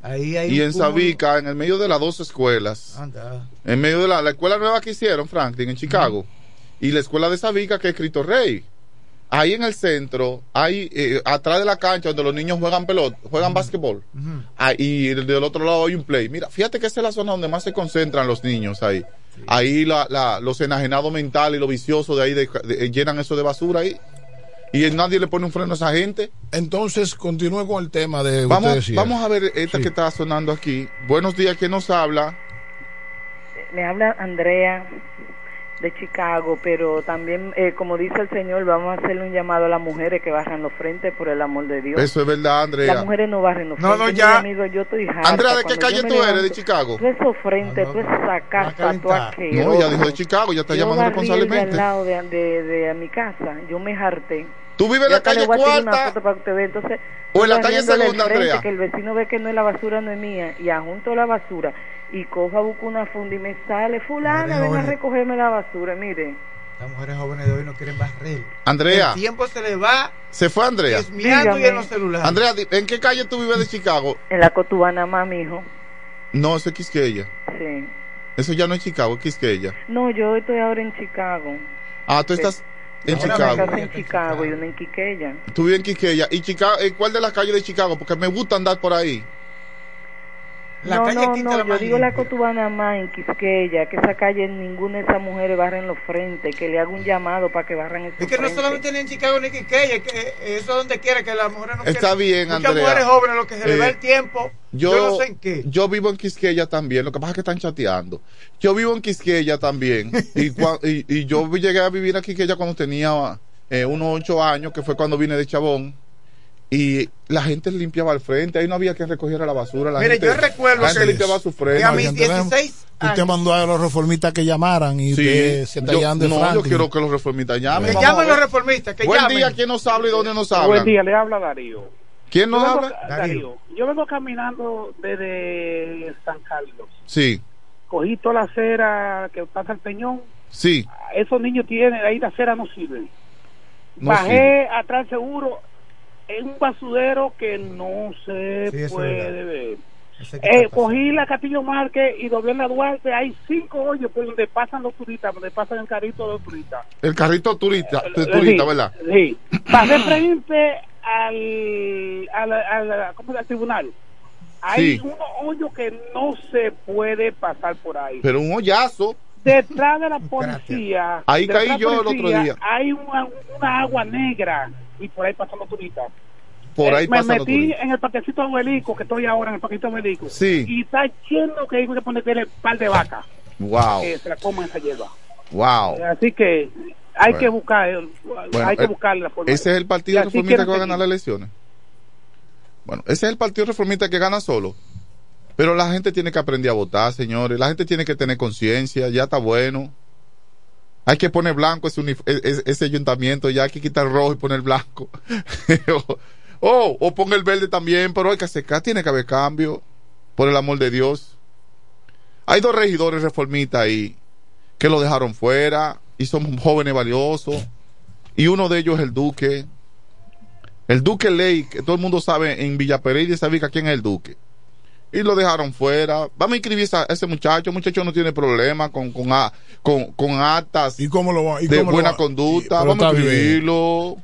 Ahí hay Y en cúmulo- Sabica, en el medio de las dos escuelas, Anda. en medio de la, la escuela nueva que hicieron, Franklin, en Chicago, y la escuela de Sabica, que es Cristo Rey. Ahí en el centro, hay eh, atrás de la cancha donde los niños juegan pelota, juegan básquetbol. Ah, y del, otro lado hay un play. Mira, fíjate que esa es la zona donde más se concentran los niños ahí. Ahí la, la- los enajenados mentales y los viciosos de ahí de- de- llenan eso de basura ahí. Y nadie le pone un freno a esa gente. Entonces, continúe con el tema de Vamos, usted decía. vamos a ver esta que está sonando aquí. Buenos días, ¿quién nos habla? Le habla Andrea de Chicago, pero también, eh, como dice el Señor, vamos a hacerle un llamado a las mujeres que barran los frentes por el amor de Dios. Eso es verdad, Andrea. Las mujeres no barren los No, frentes. no, mire, ya. amigo, yo estoy harta. Andrea, ¿de qué Cuando calle yo tú eres? ¿De Chicago? Tú esos frentes, tú esa casa, tú aquello. No, ella dijo de Chicago, ya está Yo llamando de responsablemente. al lado de, de, de mi casa, yo me harté. ¿Tú vives en Yo la calle Cuarta? Entonces, ¿O en la yo calle Segunda, frente, Andrea? Que el vecino ve que no es la basura, no es mía, y ajunto la basura, y coja, busca una funda y me sale, fulana, ven a recogerme la basura, mire. Las mujeres jóvenes de hoy no quieren barrer. Andrea. El tiempo se le va Se fue Andrea. Esmiando y en los celulares. Andrea, ¿en qué calle tú vives de Chicago? En la Cotubana más, mijo. No, eso es Quisqueya. Sí. Eso ya no es Chicago, es Quisqueya. No, yo estoy ahora en Chicago. Ah, tú estás en Chicago. casa en Chicago y una en Quiqueya. Tú vives en Quisqueya. ¿Y Chicago, eh, cuál de las calles de Chicago? Porque me gusta andar por ahí. La no, calle no, Quinta no, la yo digo la. Cotubana más en Quisqueya, que esa calle ninguna de esas mujeres barren los frentes, que le haga un llamado para que barran esos Es que no frentes. solamente ni en Chicago ni en Quiqueya, es que eh, eso es donde quiera que las mujeres no Está quieren. bien, Muchas Andrea. mujeres jóvenes, lo que se le va Eh, el tiempo, yo, Yo, no sé en qué. yo vivo en Quisqueya también, lo que pasa es que están chateando. Yo vivo en Quisqueya también. y, cua- y, y yo llegué a vivir a Quisqueya cuando tenía eh, unos ocho años, que fue cuando vine de Chabón. Y la gente limpiaba al frente, ahí no había quien recogiera la basura. La Mire, gente, yo recuerdo la gente que- limpiaba su frente. que a mis 16 Usted mandó a los reformistas que llamaran y Sí, usted se está yo- no, yo quiero que los reformistas llamen. Que llamen los reformistas, que Buen llamen. día, ¿quién nos habla y dónde nos habla? Buen día, le habla Darío. ¿Quién nos Yo vengo- habla? Darío. Yo vengo caminando desde San Carlos. Sí, Cogí toda la acera que pasa el Peñón. sí. Esos niños tienen, ahí la acera no sirve. No Bajé sirve. atrás seguro en un basurero que no se Sí, es puede ver. Eh, cogí la Castillo Márquez y doblé la Duarte. Hay cinco hoyos por donde pasan los turistas, donde pasan el carrito de los turistas. El carrito turista, de Sí, turista, ¿verdad? Sí. Pasé frente al, al, al, ¿cómo se llama? al tribunal. Hay Sí. unos hoyos que no se puede pasar por ahí. Pero un hoyazo. Detrás de la policía. Ahí caí yo el otro día. Hay una, una agua negra y por ahí pasan los turistas. Por ahí Eh, me metí en el parquecito Abuelico, que estoy ahora en el parquecito Abuelico. Sí. Y está lleno que hay que ponerle un par de vacas. Wow, Que se la coman esa hierba. wow. Así que hay Bueno. que buscar, eh, Bueno, hay que eh, buscar la forma. Ese es el partido reformista que va a ganar las elecciones. Bueno, ese es el partido reformista que gana solo. Pero la gente tiene que aprender a votar, señores. La gente tiene que tener conciencia. Ya está bueno. Hay que poner blanco e- e- ese ayuntamiento. Ya hay que quitar rojo y poner blanco. o, o, o ponga el verde también. Pero hay que secar. Tiene que haber cambio. Por el amor de Dios. Hay dos regidores reformistas ahí que lo dejaron fuera y son jóvenes valiosos. Y uno de ellos es el Duque. El Duque Ley, que todo el mundo sabe en Villa Pereira y Sabica quién es el Duque. Y lo dejaron fuera. Vamos a inscribir a ese muchacho. El muchacho no tiene problema con, con, a- con, con actas ¿Y cómo lo va? y de cómo lo buena va? conducta. Pero Vamos a inscribirlo.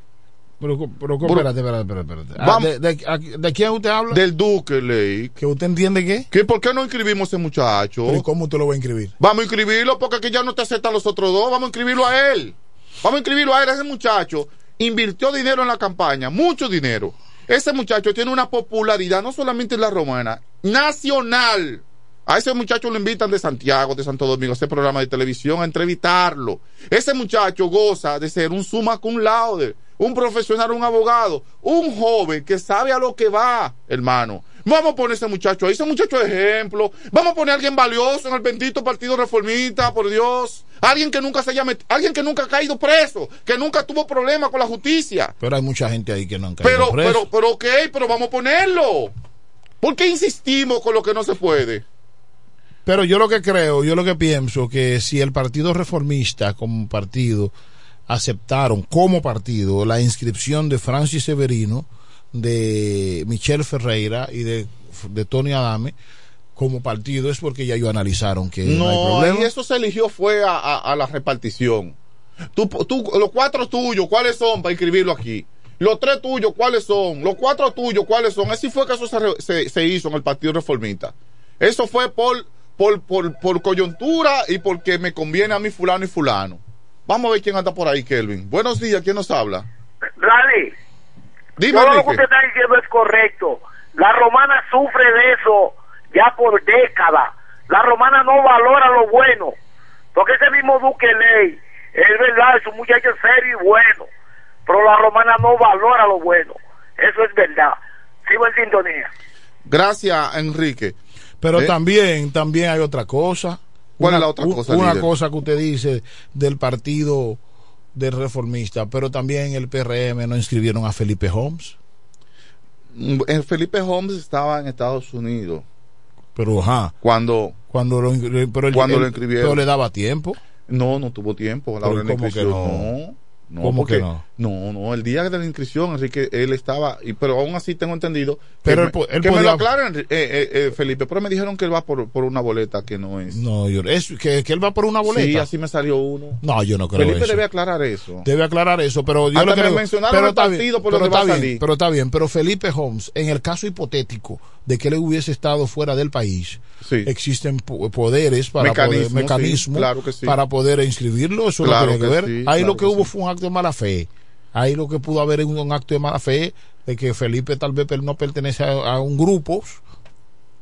Pero, pero, Pero- espérate, espérate, espérate. espérate. Ah, ¿De, de, a- de quién usted habla? Del Duque Ley. ¿Que usted entiende qué? ¿Que ¿Por qué no inscribimos a ese muchacho? Pero ¿y cómo usted lo va a inscribir? Vamos a inscribirlo porque aquí ya no te aceptan los otros dos. Vamos a inscribirlo a él. Vamos a inscribirlo a él. Ese muchacho invirtió dinero en la campaña, mucho dinero. Ese muchacho tiene una popularidad no solamente en la romana, nacional. A ese muchacho lo invitan de Santiago, de Santo Domingo, a ese programa de televisión, a entrevistarlo. Ese muchacho goza de ser un summa cum laude, un profesional, un abogado, un joven que sabe a lo que va, hermano. Vamos a poner ese muchacho ahí, ese muchacho de ejemplo. Vamos a poner a alguien valioso en el bendito partido reformista, por Dios. Alguien que nunca se haya met- alguien que nunca ha caído preso, que nunca tuvo problemas con la justicia. Pero hay mucha gente ahí que no han caído Pero, preso. pero, pero, ok, pero vamos a ponerlo. ¿Por qué insistimos con lo que no se puede? Pero yo lo que creo, yo lo que pienso, que si el Partido Reformista como partido aceptaron como partido la inscripción de Francis Severino, de Michelle Ferreira y de, de Tony Adame como partido es porque ya ellos analizaron que no, hay No, problema. y eso se eligió fue a, a- a la repartición. Tú, tú, los cuatro tuyos, ¿cuáles son para inscribirlo aquí? Los tres tuyos, ¿cuáles son? Los cuatro tuyos, ¿cuáles son? Así fue que eso se, se, se hizo en el Partido Reformista. Eso fue por, por, por, por coyuntura y porque me conviene a mí fulano y fulano. Vamos a ver quién anda por ahí, Kelvin. Buenos días, ¿quién nos habla? Rally, Dime, todo lo que usted está diciendo es correcto. La romana sufre de eso ya por décadas. La romana no valora lo bueno. Porque ese mismo Duque Ley, es verdad, es un muchacho serio y bueno. Pero la romana no valora lo bueno. Eso es verdad. Sigo en sintonía. Gracias, Enrique. Pero ¿Eh? también, también hay otra cosa. ¿Cuál Una- es la otra cosa, Una líder? cosa que usted dice del partido del reformista, pero también el PRM no inscribieron a Felipe Holmes. Eh, Felipe Holmes estaba en Estados Unidos. Pero, ajá. Cuando, cuando lo, pero él- cuando lo inscribieron. pero le daba tiempo. No, no tuvo tiempo. La. No, no, ¿Cómo porque- que no? No, no, el día de la inscripción, Enrique, él estaba, y, pero aún así tengo entendido. Pero que él me, él que me podía- lo aclaren, eh, eh, eh, Felipe, pero me dijeron que él va por, por una boleta que no es. No, yo, es que, que él va por una boleta. Sí, así me salió uno. No, yo no creo Felipe eso. debe aclarar eso. Debe aclarar eso, pero yo Hasta lo que me mencionaron pero el está partido bien, por pero está bien, salir. pero está bien, pero Felipe Holmes, en el caso hipotético de que él hubiese estado fuera del país, existen po- poderes para Mecanismos, poder, sí, mecanismos claro que sí. para poder inscribirlo, eso Claro no tiene que, que ver. sí, Ahí claro lo que, que hubo sí. fue un acto de mala fe. Ahí lo que pudo haber es un, acto de mala fe de que Felipe tal vez no pertenece a, a un grupo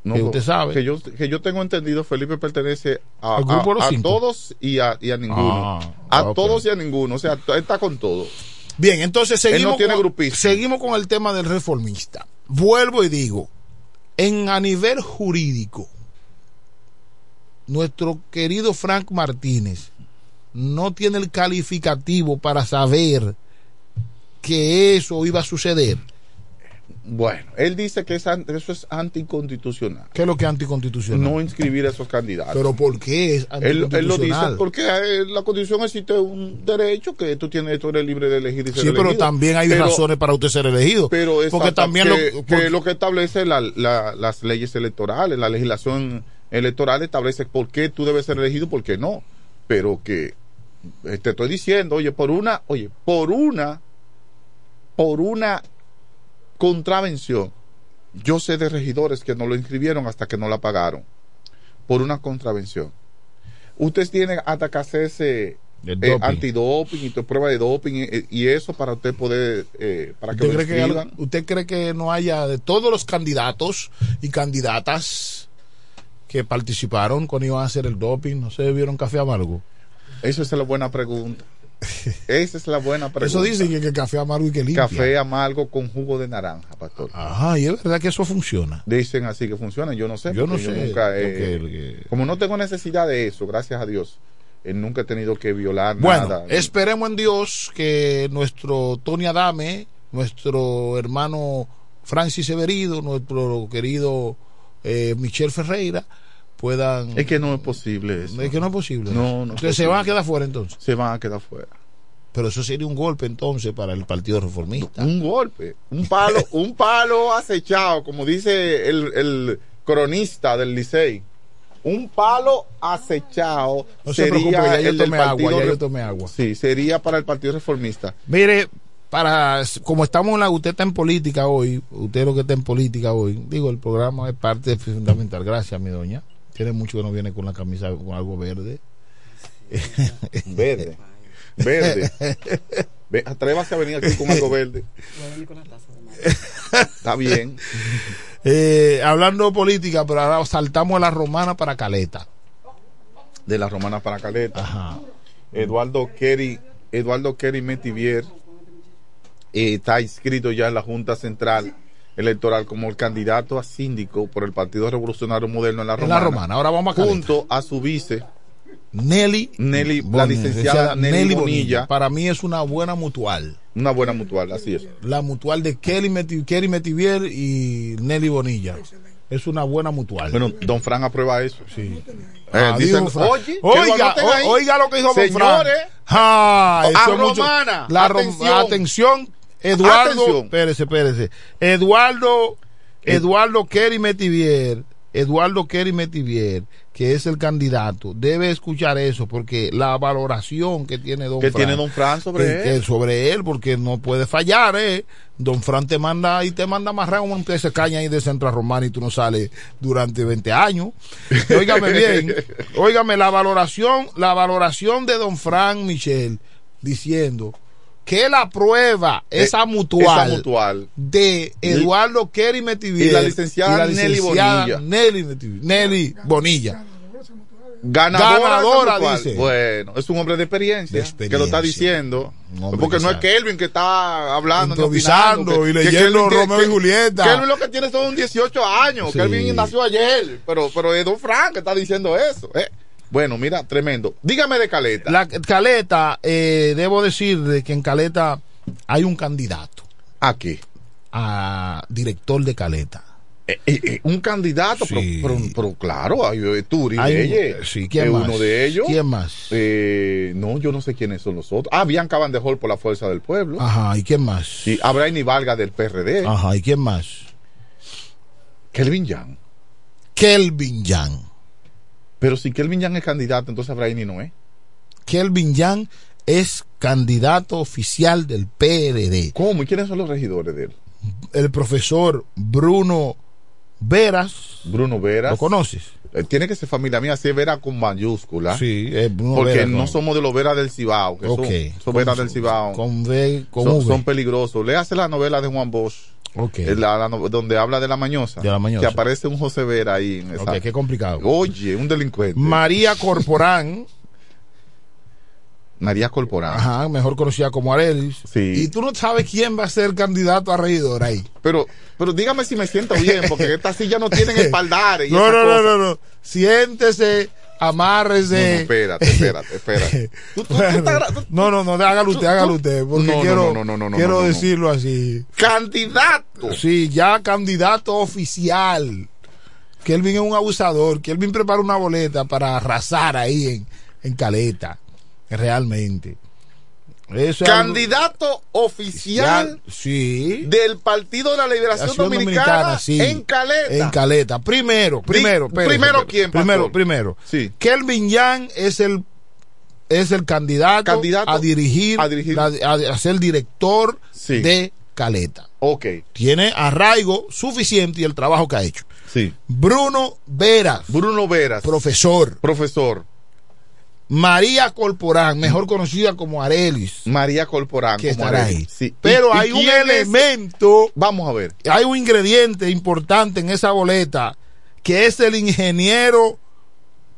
No, que usted sabe. Que yo, que yo tengo entendido, Felipe pertenece a, todos y a, y a ninguno. Ah, a todos y a ninguno. O sea, está con todo. Bien, entonces seguimos, no tiene con, grupismo. seguimos con el tema del reformista. Vuelvo y digo, en a nivel jurídico, nuestro querido Frank Martínez no tiene el calificativo para saber que eso iba a suceder. Bueno, él dice que eso es anticonstitucional. ¿Qué es lo que es anticonstitucional? No inscribir a esos candidatos. Pero ¿por qué es Él, él lo dice anticonstitucional? porque eh, la constitución existe un derecho que tú tienes, tú eres libre de elegir y ser Sí, pero también hay Pero- razones para usted ser elegido. Pero porque también que, lo, que lo que establece la- la- las leyes electorales, la legislación electoral establece por qué tú debes ser elegido y por qué no. Pero que te estoy diciendo, oye, por una, oye, por una, por una contravención. Yo sé de regidores que no lo inscribieron hasta que no la pagaron. Por una contravención. Ustedes tienen hasta que hacerse eh, doping. antidoping y prueba de doping y, y eso para usted poder, eh, para que ¿Usted cree que, ¿Usted cree que no haya de todos los candidatos y candidatas que participaron cuando iban a hacer el doping, no se bebieron café amargo? Esa es la buena pregunta. Esa es la buena pregunta. Eso dicen que el café amargo y que limpia. Café amargo con jugo de naranja, pastor. Ajá, y es verdad que eso funciona. Dicen así que funciona, yo no sé. Yo no sé, nunca porque- Como no tengo necesidad de eso, gracias a Dios, eh, nunca he tenido que violar Bueno, nada. esperemos en Dios que nuestro Tony Adame, nuestro hermano Francis Severido, nuestro querido eh, Michel Ferreira, puedan... Es que no es posible eso. Es que no es posible. No, no es Entonces se van a quedar fuera entonces. Se van a quedar fuera. Pero eso sería un golpe entonces para el Partido Reformista. Un golpe, un palo, un palo acechado, como dice el, el cronista del Licey. Un palo acechado No se sería preocupe, ya yo el del tomé agua, partido ya yo Re- tomé agua. Sí, sería para el Partido Reformista. Mire, para como estamos en la usted está en política hoy, usted lo que está en política hoy, digo, el programa es parte fundamental. Gracias, mi doña. Tiene mucho que no viene con la camisa con algo verde. Verde. Verde. Ve, atrévase a venir aquí con algo verde. Está bien. Eh, hablando de política, pero ahora saltamos a la romana para Caleta. De la Romana para Caleta. Eduardo Kerry, Eduardo Kerry Metivier eh, está inscrito ya en la Junta Central Electoral como el candidato a síndico por el Partido Revolucionario Moderno en la En Romana. la romana. Ahora vamos a. Junto a su vice, Nelly, Nelly, la licenciada Nelly, Bonilla. Para mí es una buena mutual. Una buena mutual, así es. La mutual de Kelly, Meti- Kerry Metivier y Nelly Bonilla. es una buena mutual. Bueno, don Fran aprueba eso. Sí. Eh, Ah, dicen, Fran. oye, oiga, oiga lo que dijo don Fran. Ah, a mucho- Romana, la rom- atención. Eduardo, Atención. espérese, espérese. Eduardo, Eduardo Kerry Metivier, Eduardo Kerry Metivier, que es el candidato, debe escuchar eso porque la valoración que tiene don Que Fran, tiene don Fran sobre que- él. que sobre él, porque no puede fallar, eh. Don Fran te manda y te manda más un pez de caña ahí de Centro Romana y tú no sales durante 20 años. Óigame bien, óigame la valoración, la valoración de don Fran Michel diciendo que él aprueba esa mutual, esa mutual. de Eduardo Kerry Metivier Y la licenciada Nelly Bonilla. Nelly, Metivier- Nelly Bonilla. Ganadora, Ganadora, dice. Bueno, es un hombre de experiencia, que lo está diciendo. Porque que no es. Kelvin que está hablando, Improvisando que- y que leyendo Kelvin tiene- Romeo y que- Julieta. Kelvin lo que tiene son 18 años. Sí. Kelvin nació ayer, pero, pero es Don Frank que está diciendo eso. eh. Bueno, mira, tremendo. Dígame de Caleta. La Caleta, eh, debo decir de que en Caleta hay un candidato. ¿A qué? A director de Caleta. Eh, eh, eh, un candidato, pero, pero, pero claro, hay Turi Hay sí, ¿quién es más? uno de ellos. ¿Quién más? Eh, no, yo no sé quiénes son los otros. Ah, Bianca Bandejol por la Fuerza del Pueblo. Ajá, ¿y quién más? Sí, Abraini Valga del PRD. Ajá, ¿y quién más? Kelvin Yang. Kelvin Yang. Pero si Kelvin Yang es candidato, entonces Abraini no es. Kelvin Yang es candidato oficial del PRD. ¿Cómo? ¿Y quiénes son los regidores de él? El profesor Bruno Veras. Bruno Veras. ¿Lo conoces? Eh, Tiene que ser familia mía, si es Vera con mayúscula. Sí, es Bruno Porque no con- somos de los Veras del Cibao. Que Ok. son, son Veras del Cibao. Con son, V. son peligrosos. Léase la novela de Juan Bosch. Ok. Es la- donde habla de la mañosa. De la mañosa. Que aparece un José Vera ahí. En esa- Ok, qué complicado. Oye, un delincuente. María Corporán. María Corporán. Ajá, mejor conocida como Arelis. Sí. Y tú no sabes quién va a ser candidato a regidor ahí. Pero, pero dígame si me siento bien, porque estas sillas no tienen espaldares. y No, no, no, no, no. Siéntese, No, amárrese. no, espérate, espérate, espérate. Tú- tú- tú estás- tú- No, no, no, hágalo usted, hágalo usted. Porque No, no, quiero, no, no, no, no, quiero no, no, no. decirlo así. ¡Candidato! Sí, ya candidato oficial. Kelvin es un abusador. Kelvin prepara una boleta para arrasar ahí en, en Caleta. Realmente. Eso algo- Candidato oficial sí. del Partido de la Liberación Dominicana, sí. en Caleta. En Caleta. Primero, primero. Di- espérese, primero quién, Primero, primero. Sí. Kelvin Yang es el es el candidato, Candidato a dirigir, a dirigir. la- a, a ser director Sí. de Caleta. Ok, Tiene arraigo suficiente y el trabajo que ha hecho. sí. Bruno Veras, Bruno Veras, profesor. profesor. María Corporán, mejor conocida como Arelis, María Corporán. que como estará Arelis. ahí. Sí. Pero ¿Y- y hay un es? elemento Vamos a ver. hay un ingrediente importante en esa boleta que es el ingeniero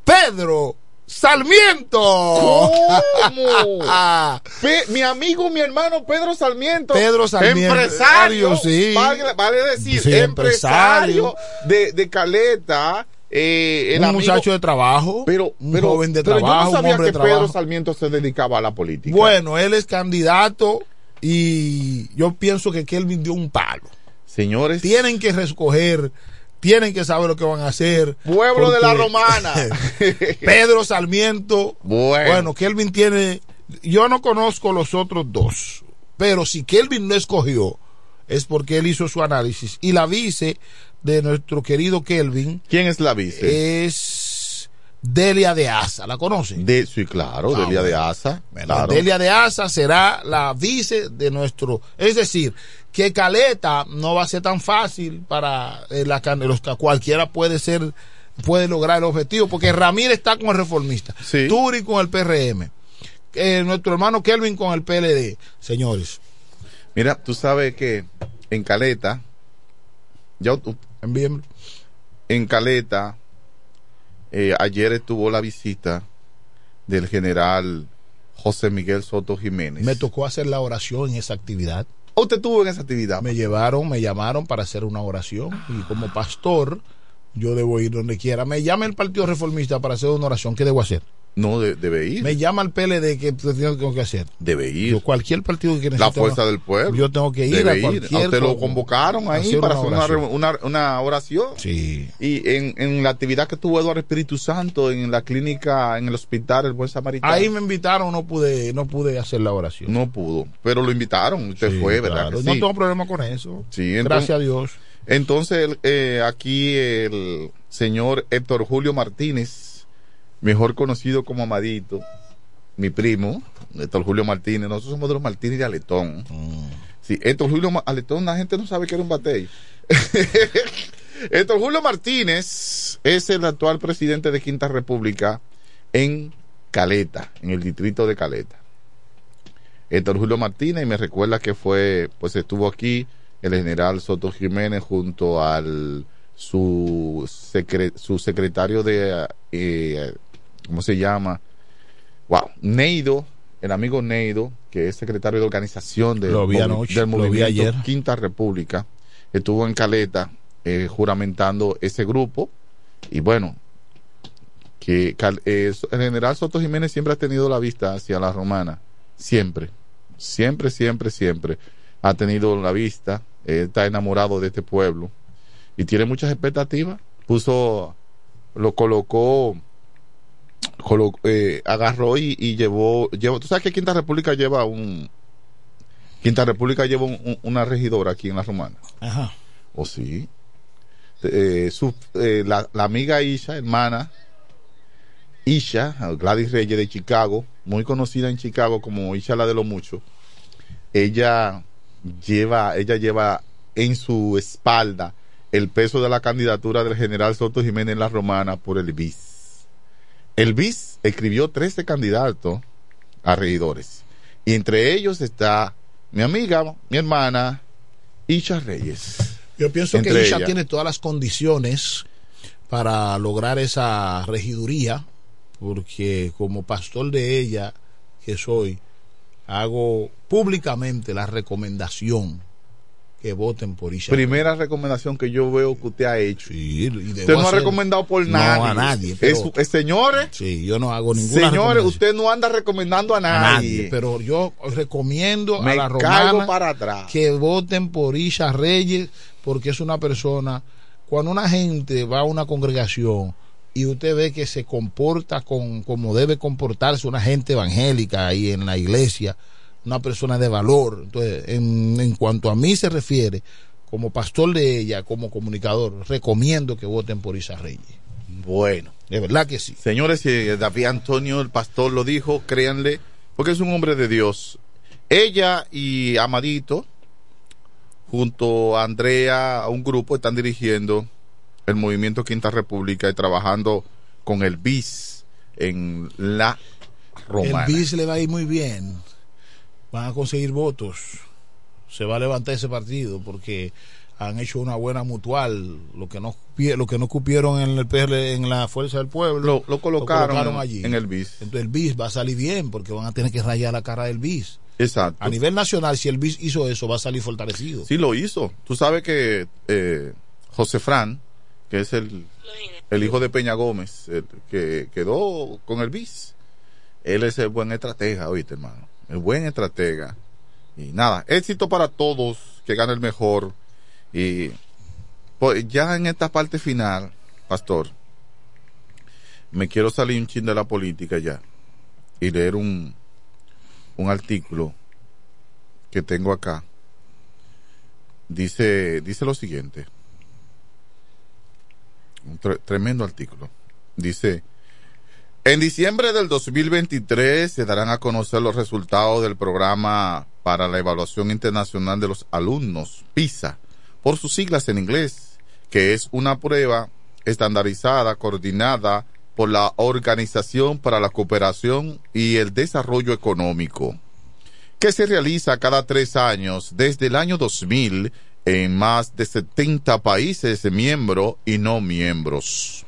Pedro Sarmiento. ¿Cómo? Pe- mi amigo, mi hermano Pedro Sarmiento. Pedro Sarmiento. Empresario. Sí. Vale, vale decir, Sí, empresario, empresario. de, de Caleta. Eh, el un amigo- muchacho de trabajo, pero, un pero- joven de pero yo trabajo, no un sabía hombre que de Pedro trabajo. Sarmiento se dedicaba a la política. Bueno, él es candidato y yo pienso que Kelvin dio un palo. Señores, Tienen que recoger, tienen que saber lo que van a hacer. pueblo de la romana. Pedro Sarmiento. Bueno. Bueno, Kelvin tiene. Yo no conozco los otros dos, pero si Kelvin no escogió, es porque él hizo su análisis. Y la vice de nuestro querido Kelvin ¿Quién es la vice? es Delia de Asa. ¿La conocen? De, sí, claro, Ah, Delia de. Asa. Claro. Delia de Asa será la vice de nuestro. Es decir, que Caleta no va a ser tan fácil para eh, la, los, cualquiera puede ser puede lograr el objetivo porque Ramírez está con el reformista, Sí. Turi con el PRM, eh, nuestro hermano Kelvin con el PLD, señores. Mira, tú sabes que en Caleta, ya en Caleta, eh, ayer estuvo la visita del general José Miguel Soto Jiménez. Me tocó hacer la oración en esa actividad. ¿Usted estuvo en esa actividad? Me llevaron, me llamaron para hacer una oración y como pastor yo debo ir donde quiera. Me llama el Partido Reformista para hacer una oración. ¿Qué debo hacer? No, de- debe ir. Me llama el PLD que tengo que hacer. Debe ir. Yo, cualquier partido que La necesite fuerza una- del pueblo. Yo tengo que ir Debe a cualquier. usted lo co- convocaron ahí para hacer una, oración. una, una oración. Sí. Y en, en la actividad que tuvo Eduardo Espíritu Santo en la clínica, en el hospital El Buen Samaritano. Ahí me invitaron, no pude, no pude hacer la oración. No pudo, pero lo invitaron. Usted Sí, fue, ¿verdad? claro. que No sí? tengo problema con eso. Sí, entonces- Gracias a Dios. Entonces, eh, aquí el señor Héctor Julio Martínez, mejor conocido como Amadito, mi primo, Héctor Julio Martínez, nosotros somos de los Martínez de Aletón. Sí, Héctor Julio Aletón, la gente no sabe que era un batey. Héctor Julio Martínez es el actual presidente de Quinta República en Caleta, en el distrito de Caleta. Héctor Julio Martínez, y me recuerda que fue, pues estuvo aquí el general Soto Jiménez junto al su, secre- su secretario de, eh, ¿cómo se llama? Wow, Neido, el amigo Neido, que es secretario de organización del, Lo vi movi- anoche, del lo vi movimiento ayer. Quinta República, estuvo en Caleta eh, juramentando ese grupo y bueno, que eh, el general Soto Jiménez siempre ha tenido la vista hacia la romana, siempre, siempre, siempre, siempre ha tenido la vista, eh, está enamorado de este pueblo y tiene muchas expectativas. Puso, lo colocó, colo- eh, agarró y, y llevó, llevó, tú sabes que Quinta República lleva un, Quinta República lleva un- un- una regidora aquí en la romana. Ajá. ¿O sí? Eh, su, eh, la, la amiga Isha, hermana Isha, Gladys Reyes de Chicago, muy conocida en Chicago como Isha la de lo mucho, ella lleva, ella lleva en su espalda el peso de la candidatura del general Soto Jiménez en la Romana por el BIS. El BIS escribió 13 candidatos a regidores. Y entre ellos está mi amiga, mi hermana, Isha Reyes. Yo pienso que Isha ellas. tiene todas las condiciones para lograr esa regiduría, porque como pastor de ella que soy, hago públicamente la recomendación que voten por Isha. Primera recomendación que yo veo que usted ha hecho. Sí, usted no ha recomendado por No, nadie. a nadie, pero- Es- es- señores, Sí, yo no hago ninguna señores, usted no anda recomendando a a nadie. pero yo recomiendo Me a la romana para atrás. que voten por Isha Reyes porque es una persona cuando una gente va a una congregación y usted ve que se comporta con como debe comportarse una gente evangélica ahí en la iglesia, una persona de valor. Entonces, en, en cuanto a mí se refiere, como pastor de ella, como comunicador, recomiendo que voten por Isha Reyes. Bueno. De verdad que sí. Señores, si David Antonio, el pastor, lo dijo, créanle, porque es un hombre de Dios. Ella y Amadito, junto a Andrea, a un grupo, están dirigiendo el movimiento Quinta República y trabajando con el BIS en la romana. El BIS le va a ir muy bien. Van a conseguir votos. Se va a levantar ese partido porque han hecho una buena mutual. Lo que no lo que no cupieron en el PRL, en la Fuerza del Pueblo, lo, colocaron allí. en el BIS. Entonces el BIS va a salir bien porque van a tener que rayar la cara del BIS. Exacto. A nivel nacional, si el BIS hizo eso, va a salir fortalecido. Sí, lo hizo. Tú sabes que eh, José Fran, que es el, el hijo de Peña Gómez, el que quedó con el BIS, él es el buen estratega, oíste, hermano. El buen estratega. Y nada, éxito para todos, que gane el mejor. Y pues, ya en esta parte final, Pastor, me quiero salir un chin de la política ya y leer un, un artículo que tengo acá dice, dice lo siguiente. Un tre- tremendo artículo. Dice, en diciembre del 2023 se darán a conocer los resultados del programa para la evaluación internacional de los alumnos, PISA, por sus siglas en inglés, que es una prueba estandarizada, coordinada por la Organización para la Cooperación y el Desarrollo Económico que se realiza cada tres años desde el año 2000 en más de 70 países miembros y no miembros.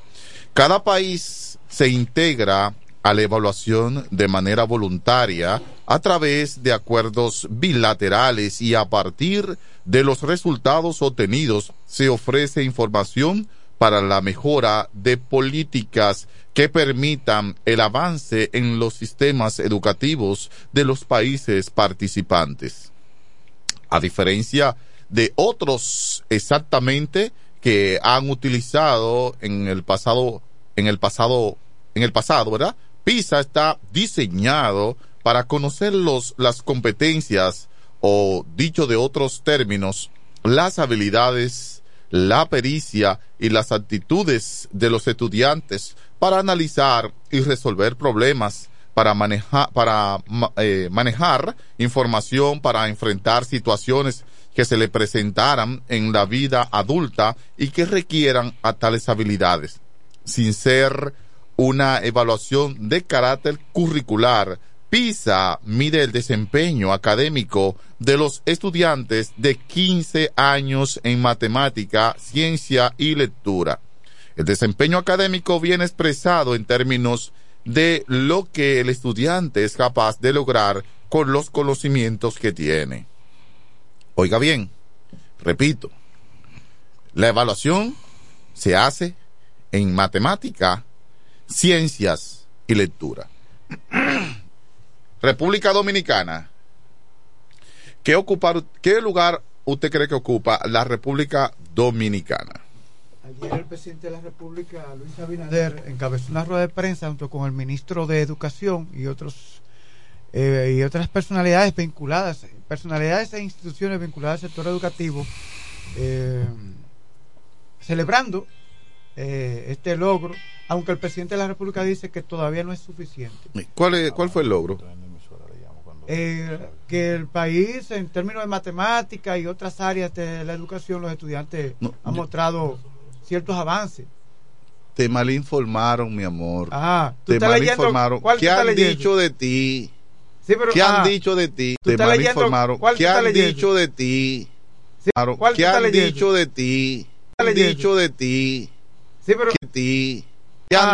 Cada país se integra a la evaluación de manera voluntaria a través de acuerdos bilaterales y a partir de los resultados obtenidos se ofrece información para la mejora de políticas que permitan el avance en los sistemas educativos de los países participantes. A diferencia de otros exactamente que han utilizado en el pasado, en el pasado, en el pasado, ¿verdad? PISA está diseñado para conocer los, las competencias o, dicho de otros términos, las habilidades, la pericia y las actitudes de los estudiantes para analizar y resolver problemas, para manejar, para eh, manejar información, para enfrentar situaciones que se le presentaran en la vida adulta y que requieran a tales habilidades, sin ser una evaluación de carácter curricular. PISA mide el desempeño académico de los estudiantes de 15 años en matemática, ciencia y lectura. El desempeño académico viene expresado en términos de lo que el estudiante es capaz de lograr con los conocimientos que tiene. Oiga bien, repito, la evaluación se hace en matemática, ciencias y lectura. República Dominicana. ¿Qué, ocupar, ¿Qué lugar usted cree que ocupa la República Dominicana? Ayer el presidente de la República, Luis Abinader, encabezó una rueda de prensa junto con el ministro de Educación y otros eh, y otras personalidades vinculadas, personalidades e instituciones vinculadas al sector educativo, eh, celebrando eh, este logro, aunque el presidente de la República dice que todavía no es suficiente. ¿Cuál, es, cuál fue el logro? Eh, que el país, en términos de matemática y otras áreas de la educación, los estudiantes No, han yo- mostrado ciertos avances. Te malinformaron, mi amor. Ah, tú te estás leyendo- malinformaron. ¿cuál tú ¿Qué han leyendo? dicho de ti? Sí, pero- ¿Qué ah, han dicho de ti? Te leyendo- malinformaron. ¿cuál tú ¿Qué han leyendo? dicho de ti? Claro, ¿cuál tú ¿Qué han leyendo? dicho de ti? ¿Qué han leyendo? dicho de ti? Sí, pero ¿Qué ti? ¿Qué han Ah.